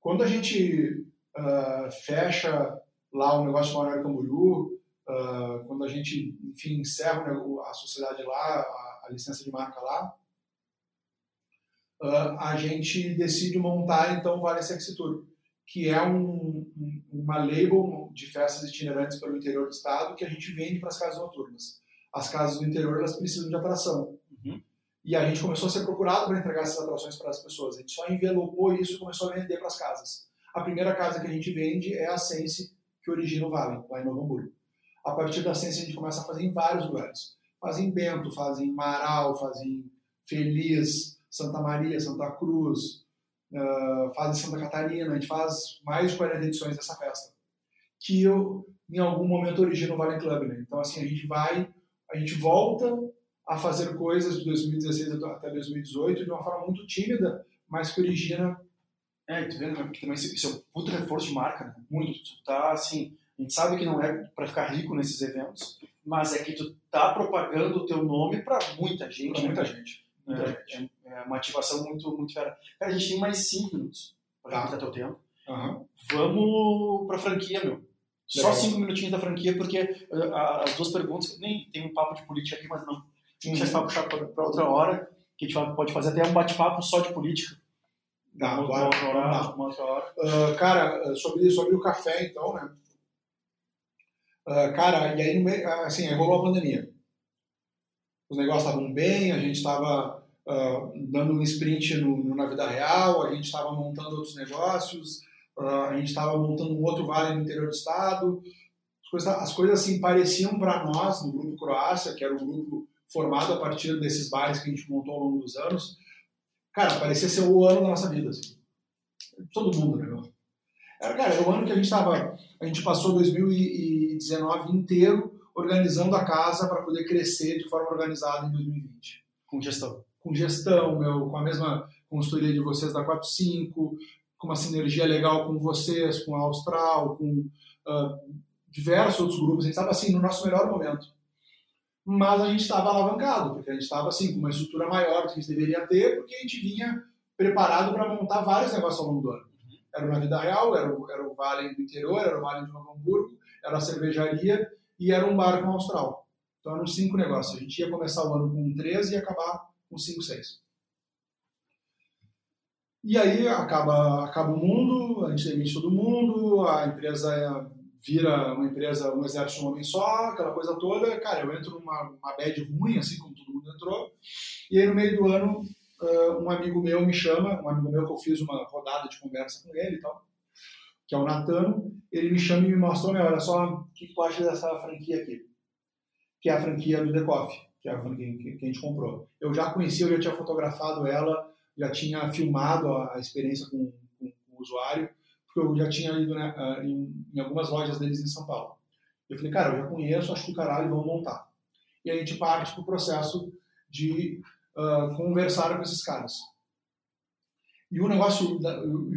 Quando a gente ah, fecha lá o negócio de Balneário Camboriú, ah, quando a gente, enfim, encerra nego- a sociedade lá, a, a licença de marca lá, ah, a gente decide montar, então, o Vale Sexy Tour, que é um, um- uma label de festas itinerantes pelo interior do estado que a gente vende para as casas noturnas. As casas do interior, elas precisam de atração. Uhum. E a gente começou a ser procurado para entregar essas atrações para as pessoas. A gente só envelopou isso e começou a vender para as casas. A primeira casa que a gente vende é a Sense, que origina o Vale, lá em Novo Hamburgo. A partir da Sense a gente começa a fazer em vários lugares. Faz em Bento, faz em Marau, faz em Feliz, Santa Maria, Santa Cruz, ah, faz em Santa Catarina. A gente faz mais de 40 edições dessa festa. Que eu, em algum momento origina o Vale Club. Né? Então, assim, a gente vai, a gente volta a fazer coisas de 2016 até 2018 de uma forma muito tímida, mas que origina É, tu vê né, que também isso é um puto reforço de marca, né? Muito. Tu tá, assim, a gente sabe que não é para ficar rico nesses eventos, mas é que tu tá propagando o teu nome para muita gente. para né? muita gente. Muita É, gente. é, é uma ativação muito, muito fera. Cara, a gente tem mais cinco minutos para Tá. teu tempo. Aham. Vamos pra franquia, meu. Só Legal. cinco minutinhos da franquia, porque uh, a- as duas perguntas, nem tem um papo de política aqui, mas não. Deixa esse papo puxar pra, pra outra hora, que a gente vai- pode fazer até um bate-papo só de política. Não, uma, agora, outra hora, uma outra hora. Ah, cara, sobre, sobre o café, então, né? Ah, cara, e aí, ah, assim, aí rolou a pandemia. Os negócios estavam bem, a gente estava dando um sprint no, no- na vida real, a gente estava montando outros negócios, ah, a gente estava montando um outro vale no interior do estado. As coisas, as coisas assim, pareciam para nós, no Grupo Croácia, que era um grupo formado a partir desses bares que a gente montou ao longo dos anos, cara, parecia ser o ano da nossa vida. Assim. Todo mundo, né? Era, cara, era o ano que a gente estava. A gente passou 2019 inteiro organizando a casa para poder crescer de forma organizada em 2020. Com gestão. Com gestão, meu, com a mesma consultoria de vocês da 45, com uma sinergia legal com vocês, com a Austral, com ah, diversos outros grupos. A gente estava assim no nosso melhor momento. Mas a gente estava alavancado, porque a gente estava assim com uma estrutura maior do que a gente deveria ter, porque a gente vinha preparado para montar vários negócios ao longo do ano. Era o Na Vida Real, era o, era o Vale do Interior, era o Vale de Novo Hamburgo, era cervejaria e era um bar com Austral. Então eram cinco negócios. A gente ia começar o ano com 13 e acabar com 5, 6. E aí acaba, acaba o mundo, a gente demite todo mundo, a empresa vira uma empresa, um exército de um homem só, aquela coisa toda. Cara, eu entro numa uma bad ruim, assim como todo mundo entrou. E aí no meio do ano, um amigo meu me chama, um amigo meu que eu fiz uma rodada de conversa com ele e tal, que é o Natano, ele me chama e me mostrou, meu, olha só, o que, tu acha dessa franquia aqui? Que é a franquia do Decoff, que é a franquia que, a gente comprou. Eu já conhecia, eu já tinha fotografado ela, já tinha filmado a, experiência com, com- com o usuário, porque eu já tinha ido né, ah, em, em algumas lojas deles em São Paulo. Eu falei, cara, eu já conheço, acho que o caralho, vamos montar. E a gente parte para o processo de ah, conversar com esses caras. E o negócio,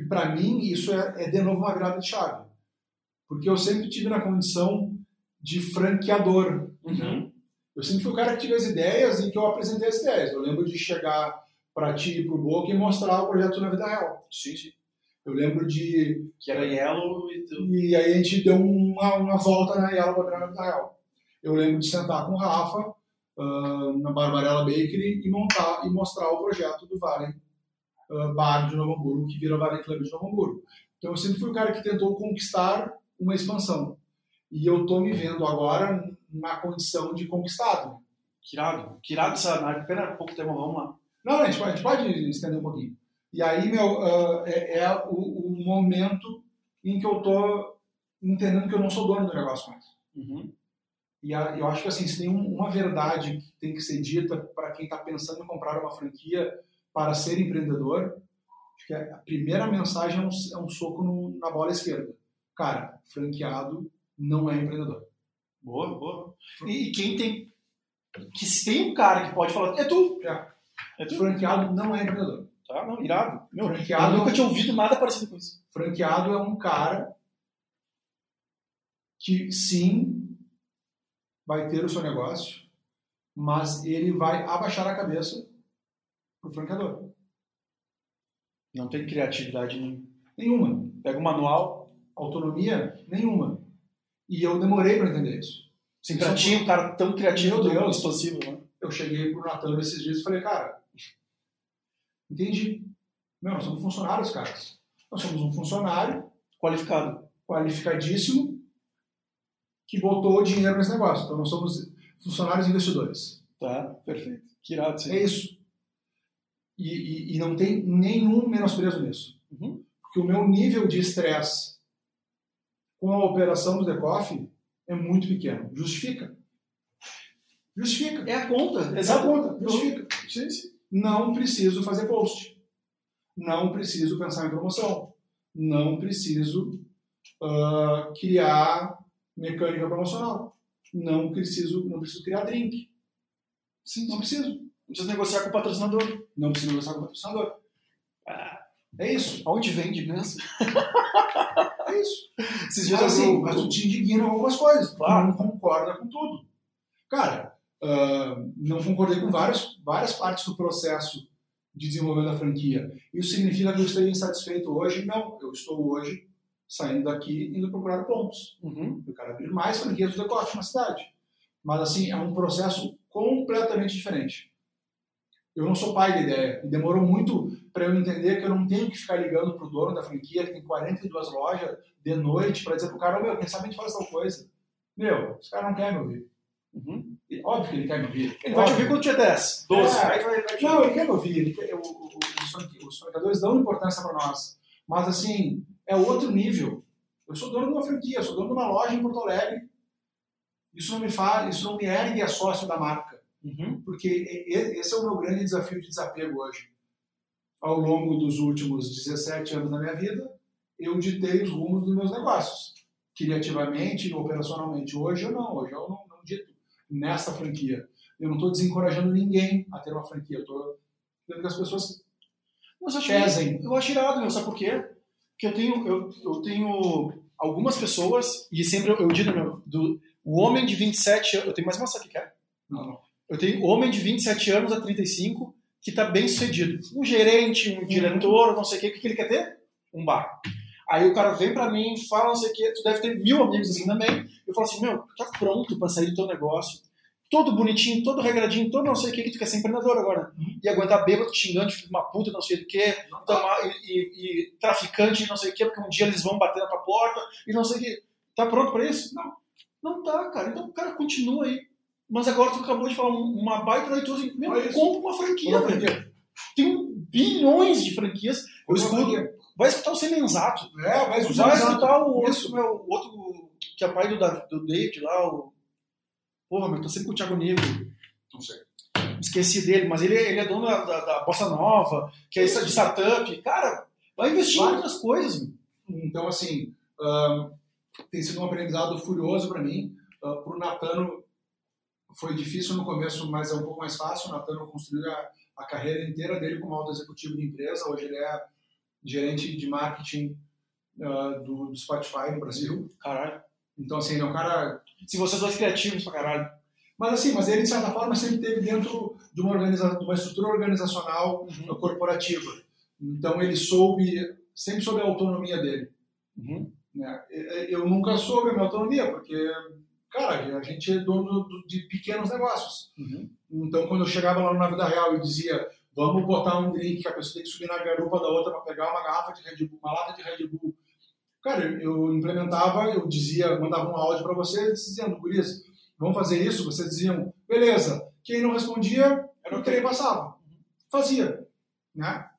para mim, isso é, é de novo uma virada de chave. Porque eu sempre tive na condição de franqueador. Uhum. Eu sempre fui o cara que tive as ideias e que eu apresentei as ideias. Eu lembro de chegar para ti e para o Boca e mostrar o projeto na vida real. Sim, sim. Eu lembro de. Que era Yellow e tu... E aí a gente deu uma, uma volta na Yellow para na vida real. Eu lembro de sentar com o Rafa ah, na Barbarella Bakery e montar e mostrar o projeto do Valen ah, Bar de Novo Hamburgo, que vira Valen Club de Novo Hamburgo. Então eu sempre fui o cara que tentou conquistar uma expansão. E eu tô me vendo agora na condição de conquistado. Que irado. Que irado essa nave. Pena pouco tempo, vamos lá. Não, a gente pode, a gente pode estender um pouquinho. E aí, meu, ah, é, é o, o momento em que eu tô entendendo que eu não sou dono do negócio mais. Uhum. E a- eu acho que assim, se tem um- uma verdade que tem que ser dita para quem está pensando em comprar uma franquia para ser empreendedor, acho que a primeira mensagem é um, é um soco no- na bola esquerda. Cara, franqueado não é empreendedor. Boa, boa. E, e quem tem. Que se tem um cara que pode falar. É tu! É. É tu? Franqueado não é empreendedor. Tá, não, irado. Meu, Franqueado- eu nunca tinha ouvido nada parecido com isso. Franqueado é um cara que sim vai ter o seu negócio, mas ele vai abaixar a cabeça pro franqueador. Não tem criatividade nenhuma. Pega o manual. autonomia nenhuma. E eu demorei para entender isso. Sim, pra ti, um cara tão criativo, Meu tão Deus. expansivo, né? Eu cheguei pro Natan esses dias e falei, cara, entendi. Meu, nós somos funcionários, caras. Nós somos um funcionário Qualificado. qualificadíssimo que botou dinheiro nesse negócio. Então nós somos funcionários investidores. Tá, perfeito. Que irado, sim. É isso. E, e, e não tem nenhum menosprezo nisso. Uhum. Porque o meu nível de estresse com a operação do Decoff é muito pequeno. Justifica. Justifica. É a conta. Essa conta. Justifica. Não preciso fazer post. Não preciso pensar em promoção. Não preciso ah, criar mecânica promocional. Não preciso, não preciso criar drink. Sim, Não preciso. Não precisa negociar com o patrocinador. Não preciso conversar com o patrocinador. É isso. Aonde vende ganso? É isso. Esses dias Mas, assim, mas tu te indigna com algumas coisas. Claro. Não concorda com tudo. Cara, ah, não concordei com várias, várias partes do processo de desenvolvimento da franquia. Isso significa que eu esteja insatisfeito hoje? Não. Eu estou hoje saindo daqui indo procurar pontos. Uhum. Eu quero abrir mais franquias do decote na cidade. Mas, assim, é um processo completamente diferente. Eu não sou pai da ideia. E demorou muito para eu entender que eu não tenho que ficar ligando pro dono da franquia, que tem 42 lojas, de noite, para dizer pro cara, meu, quem sabe a gente faz tal coisa. Meu, esse cara não quer me ouvir. Uhum. Óbvio que ele quer me ouvir. Ele vai te ouvir quando tiver 10, 12. É. Vai, vai te Não, ele quer me ouvir. Ele quer, o- o- os, os franqueadores dão importância para nós. Mas, assim, é outro nível. Eu sou dono de uma franquia, eu sou dono de uma loja em Porto Alegre. Isso não me faz, isso não me ergue a sócio da marca. Uhum. Porque e- e- esse é o meu grande desafio de desapego hoje. Ao longo dos últimos 17 anos da minha vida, eu ditei os rumos dos meus negócios. Criativamente, operacionalmente. Hoje eu não, hoje eu não, não dito nessa franquia. Eu não estou desencorajando ninguém a ter uma franquia. Eu estou querendo que as pessoas Mas eu pesem. eu acho irado, meu, sabe por quê? Porque eu tenho, eu, eu tenho algumas pessoas, e sempre eu, eu digo, meu, do, o homem de 27 anos, eu tenho mais uma só que quer. Não, não. Eu tenho homem de 27 anos a 35 que está bem sucedido. Um gerente, um diretor, não sei o quê. O que que ele quer ter? Um bar. Aí o cara vem pra mim, fala não sei o quê. Tu deve ter mil amigos assim também. Eu falo assim, meu, tu tá pronto pra sair do teu negócio. Todo bonitinho, todo regradinho, todo não sei o que, que tu quer ser empreendedor agora. E aguentar bêbado, xingando, filho de uma puta, não sei do que, tomar, e, e- e traficante, não sei o que, porque um dia eles vão bater na tua porta, e não sei o que. Tá pronto pra isso? Não. Não tá, cara. Então o cara continua aí. Mas agora tu acabou de falar um- uma baita leitura assim, meu, isso. compra uma franquia, Uma velho. franquia. Tem bilhões de franquias. Eu escuto. Vai escutar o Semenzato. É, mas os Vai escutar o outro, meu, outro que é pai do, do David lá, o. Porra, meu, tô sempre com o Thiago Negro. Não sei. Esqueci dele, mas ele, ele é dono da, da, da Bossa Nova, que é isso de startup. Cara, vai investir em Vai. outras coisas, meu. Então, assim, ahn, tem sido um aprendizado furioso para mim. Uh, para o Natano, foi difícil no começo, mas é um pouco mais fácil. O Natano construiu a, a carreira inteira dele como alto executivo de empresa. Hoje ele é gerente de marketing ah, do, do Spotify no Brasil. Caralho. Então, assim, ele é um cara Se vocês dois criativos pra caralho. Mas assim, mas ele de certa forma sempre teve dentro de uma, organiza de uma estrutura organizacional Uhum. corporativa. Então ele soube, sempre soube a autonomia dele. Uhum. Né? Eu nunca soube a minha autonomia, porque, cara, a gente é dono do- de pequenos negócios. Uhum. Então quando eu chegava lá na vida real e dizia, vamos botar um drink que a pessoa tem que subir na garupa da outra para pegar uma garrafa de Red Bull, uma lata de Red Bull. Cara, eu implementava, eu dizia, mandava um áudio para vocês dizendo, guris, vamos fazer isso? Vocês diziam, beleza. Quem não respondia, Era o trem passava. Fazia. Né?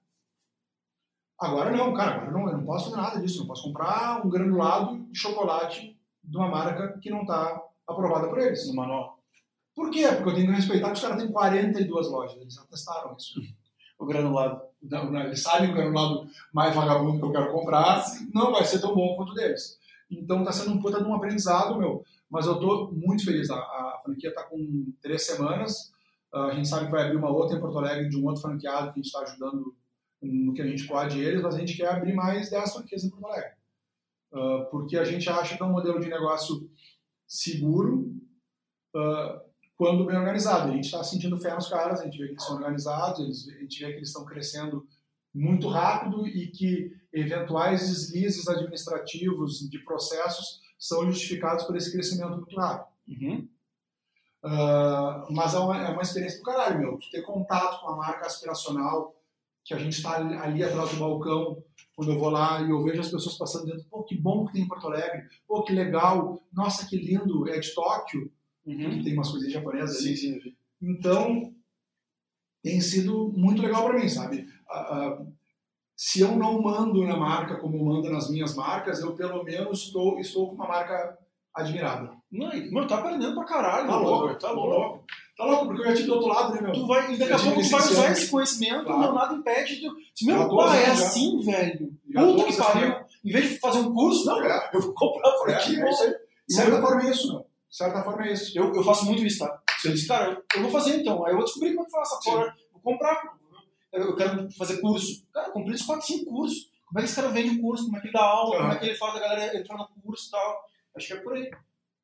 Agora não, cara, agora não, eu não posso fazer nada disso. Não posso comprar um granulado de chocolate de uma marca que não está aprovada por eles. No manual. Por quê? Porque eu tenho que respeitar que os caras têm 42 lojas. Eles já testaram isso. O granulado. Não, eles sabem que o granulado mais vagabundo que eu quero comprar não vai ser tão bom quanto deles. Então está sendo um puta de um aprendizado, meu. Mas eu estou muito feliz. A, a franquia está com três semanas. Ah, a gente sabe que vai abrir uma outra em Porto Alegre de um outro franqueado que a gente está ajudando no que a gente pode eles, mas a gente quer abrir mais 10 franquias em Porto Alegre. Ah, porque a gente acha que é um modelo de negócio seguro ah, quando bem organizado. A gente está sentindo fé nos caras, a gente vê que eles são organizados, eles, a gente vê que eles estão crescendo muito rápido e que eventuais deslizes administrativos de processos são justificados por esse crescimento muito rápido. Uhum. Ah, mas é uma, é uma experiência do caralho, meu. Tu ter contato com a marca aspiracional, que a gente está ali, atrás do balcão, quando eu vou lá e eu vejo as pessoas passando dentro, pô, que bom que tem em Porto Alegre, pô, que legal, nossa, que lindo, é de Tóquio, que Uhum. tem umas coisinhas japonesas ali. Sim, sim. Então, tem sido muito legal para mim, sabe? Ah, ah, se eu não mando na marca como eu mando nas minhas marcas, eu pelo menos estou, estou com uma marca admirada. Não, meu, tá aprendendo pra caralho, Tá louco, tá louco. Tá louco, porque eu já tive do outro lado, né, meu? Tu vai, e daqui a pouco tu vai usar esse conhecimento, Claro. meu, nada impede de. Se meu pai é já. assim, velho. Puta que pariu. Em vez de fazer um curso, não, É. eu vou comprar a franquia. É, isso aí. De certa forma é isso, meu. De certa forma é isso. Eu, eu faço muito isso, tá? Eu disse, cara, eu, vou fazer então. Aí eu vou descobrir como é que faz essa porra. Vou comprar. Eu, quero fazer curso. Cara, eu comprei uns 4, 5 cursos. Como é que esse cara vende o curso? Como é que ele dá aula? Como é que ele faz a galera entrar no curso e tal? Acho que é por aí.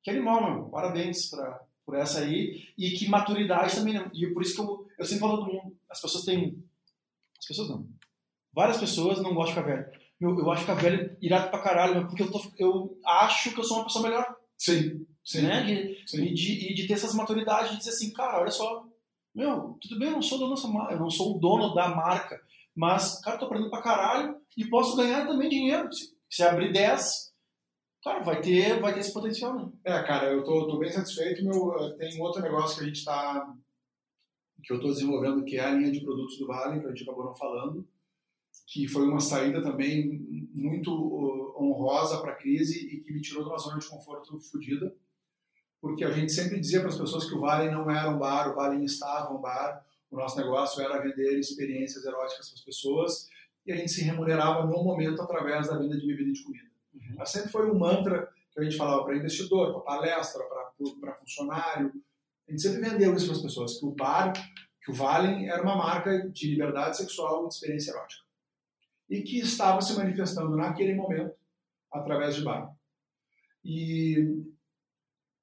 Que animal, meu. Parabéns pra, por essa aí. E que maturidade também, né? E por isso que eu, eu sempre falo do mundo. As pessoas têm. As pessoas não. Várias pessoas não gostam de ficar velho. Meu, eu acho ficar velho irado pra caralho, meu, porque eu, tô, eu acho que eu sou uma pessoa melhor Sim, sim. né? E, sim. e de, e de ter essas maturidades de dizer assim, cara, olha só, meu, tudo bem, eu não sou dono dessa marca, eu não sou o dono da marca, Mas, cara, tô aprendendo pra caralho e posso ganhar também dinheiro. Se, se abrir 10, cara, vai ter, vai ter esse potencial, né? É, cara, eu tô, tô bem satisfeito. Meu, tem um outro negócio que a gente tá. que eu tô desenvolvendo, que é a linha de produtos do Vale, que a gente acabou não falando, que foi uma saída também muito uh, honrosa para a crise e que me tirou de uma zona de conforto fodida, porque a gente sempre dizia para as pessoas que o Vale não era um bar, o Vale estava um bar, o nosso negócio era vender experiências eróticas para as pessoas e a gente se remunerava no momento através da venda de bebida e de comida. Uhum. Mas sempre foi um mantra que a gente falava para investidor, para palestra, para funcionário. A gente sempre vendeu isso para as pessoas, que o bar, que o Valen era uma marca de liberdade sexual e de experiência erótica. E que estava se manifestando naquele momento através de bar. E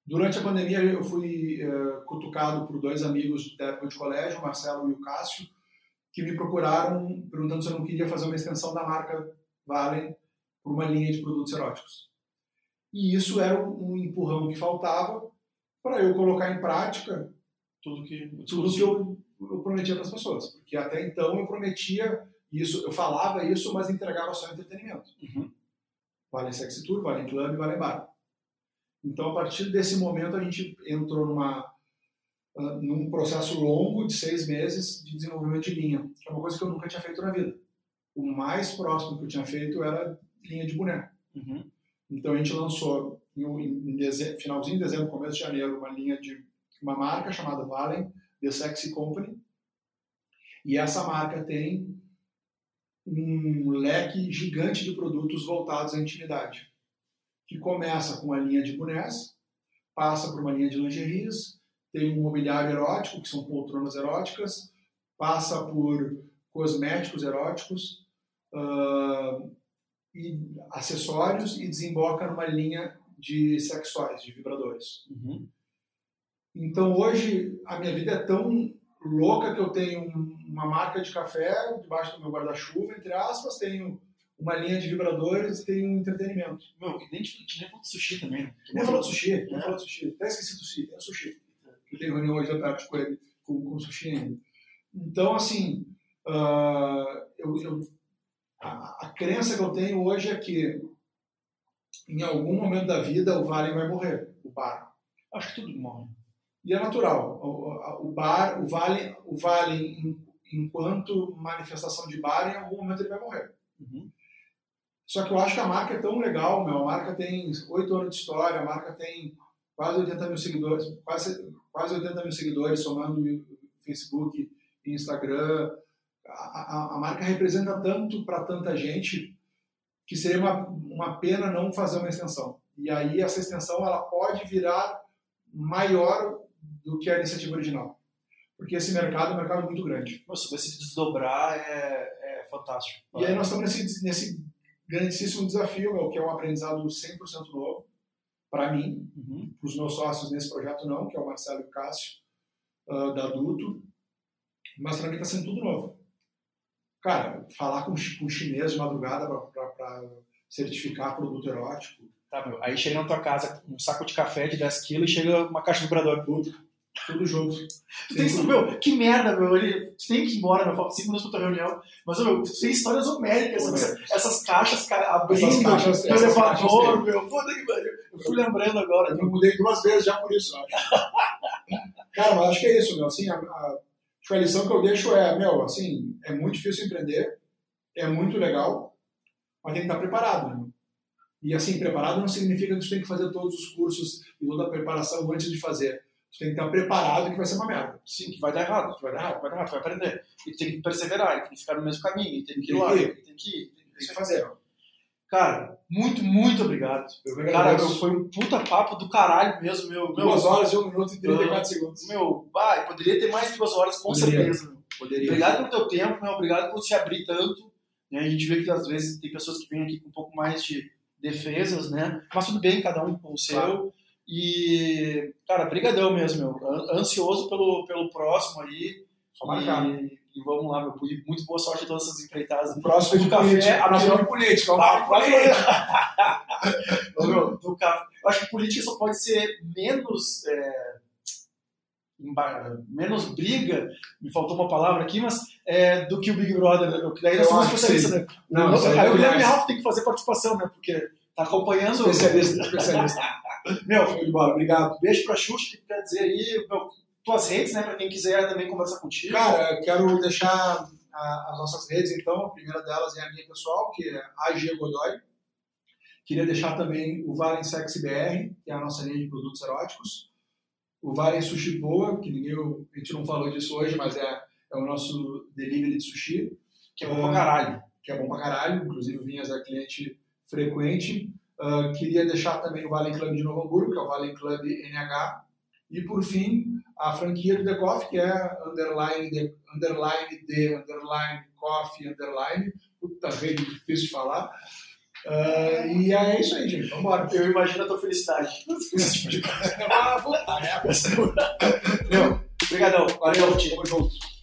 Durante a pandemia, eu fui uh, cutucado por dois amigos da época de colégio, o Marcelo e o Cássio, que me procuraram perguntando se eu não queria fazer uma extensão da marca Valen por uma linha de produtos eróticos. E isso era um empurrão que faltava para eu colocar em prática tudo que, tudo que eu, eu prometia para as pessoas. Porque até então eu prometia isso, eu falava isso, mas entregava só entretenimento. Uhum. Vale Sexy Tour, Vale Club, Vale Bar. Então, a partir desse momento, a gente entrou numa, uh, num processo longo de seis meses de desenvolvimento de linha, que é uma coisa que eu nunca tinha feito na vida. O mais próximo que eu tinha feito era linha de boneco. Uhum. Então, a gente lançou, em, em dezembro, finalzinho de dezembro, começo de janeiro, uma linha de uma marca chamada Valen, The Sexy Company. E essa marca tem um leque gigante de produtos voltados à intimidade que começa com a linha de bonés, passa por uma linha de lingeries, tem um mobiliário erótico, que são poltronas eróticas, passa por cosméticos eróticos uh, e acessórios e desemboca numa linha de sexuais, de vibradores. Uhum. Então hoje a minha vida é tão louca que eu tenho uma marca de café debaixo do meu guarda-chuva, entre aspas, tenho uma linha de vibradores e tem um entretenimento. Meu, e nem, nem falou de sushi também, né? Nem falou de sushi, é. nem falou de sushi. Até esqueci do sushi, é sushi. Eu tenho reunião hoje à tarde com ele, com, com sushi ainda. Então, assim, uh, eu, eu, a, a crença que eu tenho hoje é que em algum momento da vida o Vale vai morrer, o bar. Acho que tudo morre. E é natural. O, o bar, o Vale, o vale enquanto manifestação de bar, em algum momento ele vai morrer. Uhum. Só que eu acho que a marca é tão legal, meu. A marca tem oito anos de história, a marca tem quase 80 mil seguidores, quase, quase 80 mil seguidores, somando Facebook e Instagram. A, a, marca representa tanto para tanta gente que seria uma, uma pena não fazer uma extensão. E aí essa extensão ela pode virar maior do que a iniciativa original. Porque esse mercado é um mercado muito grande. Nossa, vai se desdobrar é, é fantástico. E aí nós estamos nesse, nesse grandíssimo desafio, meu, que é um aprendizado 100% novo para mim, uhum. para os meus sócios nesse projeto não, que é o Marcelo e o Cássio, uh, da Adulto, mas para mim está sendo tudo novo. Cara, falar com, com chinês de madrugada para certificar produto erótico. Tá, meu. Aí chega na tua casa um saco de café de 10 quilos e chega uma caixa de vibrador. Tudo. Tudo junto. Tu tem, meu, que merda, meu. Ele, tu tem que ir embora, meu. Falta 5 minutos pra tua reunião. Mas, meu, tu tem histórias homéricas, meu. Essas caixas abrindo essas caixas, no elevador, meu. Puta que pariu. Eu fui lembrando agora. Eu mudei duas vezes já por isso, acho. Cara, mas acho que é isso, meu. Assim, a, a, a lição que eu deixo é, meu, assim, é muito difícil empreender, é muito legal, mas tem que estar preparado, né? E assim, preparado não significa que você tem que fazer todos os cursos e toda a preparação antes de fazer você tem que estar preparado que vai ser uma merda. Sim, que vai dar errado, que vai dar errado, vai dar errado, vai aprender. E tem que perseverar, e tem que ficar no mesmo caminho, e tem que ir lá, tem que ir, tem que fazer. Cara, muito, muito obrigado. Cara, meu, foi um puta papo do caralho mesmo, meu. Duas meu, horas e um minuto e 34 uh, segundos. Meu, vai, poderia ter mais de duas horas, com poderia. certeza. Meu. Poderia. Obrigado pelo teu tempo, meu, obrigado por se abrir tanto. Né? A gente vê que às vezes tem pessoas que vêm aqui com um pouco mais de defesas, né? Mas tudo bem, cada um com o seu. Claro. E, cara, brigadão mesmo, meu. Ansioso pelo, pelo próximo aí. Só marcar. E, e vamos lá, meu. Muito boa sorte em todas essas empreitadas. O próximo do café. A próxima de política. Ah, política. meu, do café. Eu acho que política só pode ser menos. É... menos briga, me faltou uma palavra aqui, mas é, do que o Big Brother, né? Daí nós somos especialistas, né? Não, não, aí o Guilherme Ralph tem que fazer participação, né? Porque tá acompanhando. Especialista, especialista. meu, de bola, obrigado. Beijo pra Xuxa, que quer dizer aí, meu, tuas redes, né? Pra quem quiser também conversar contigo. Cara, quero deixar a, as nossas redes, então. A primeira delas é a minha pessoal, que é AG Godoy. Queria deixar também o Valen Sex BR, que é a nossa linha de produtos eróticos. O Valen Sushi Boa, que ninguém, a gente não falou disso hoje, mas é, é o nosso delivery de sushi. Que é bom pra caralho. Que é bom pra caralho, inclusive Vinhas é cliente frequente. Uh, queria deixar também o Valen Club de Novo Hamburgo, que é o Valen Club NH. E, por fim, a franquia do The Coffee, que é underline de, underline de, underline coffee, underline. Puta, rede difícil de falar. Uh, e é isso aí, gente. Vamos embora. Eu imagino a tua felicidade. ah, é. Meu, obrigadão. Valeu, tamo junto.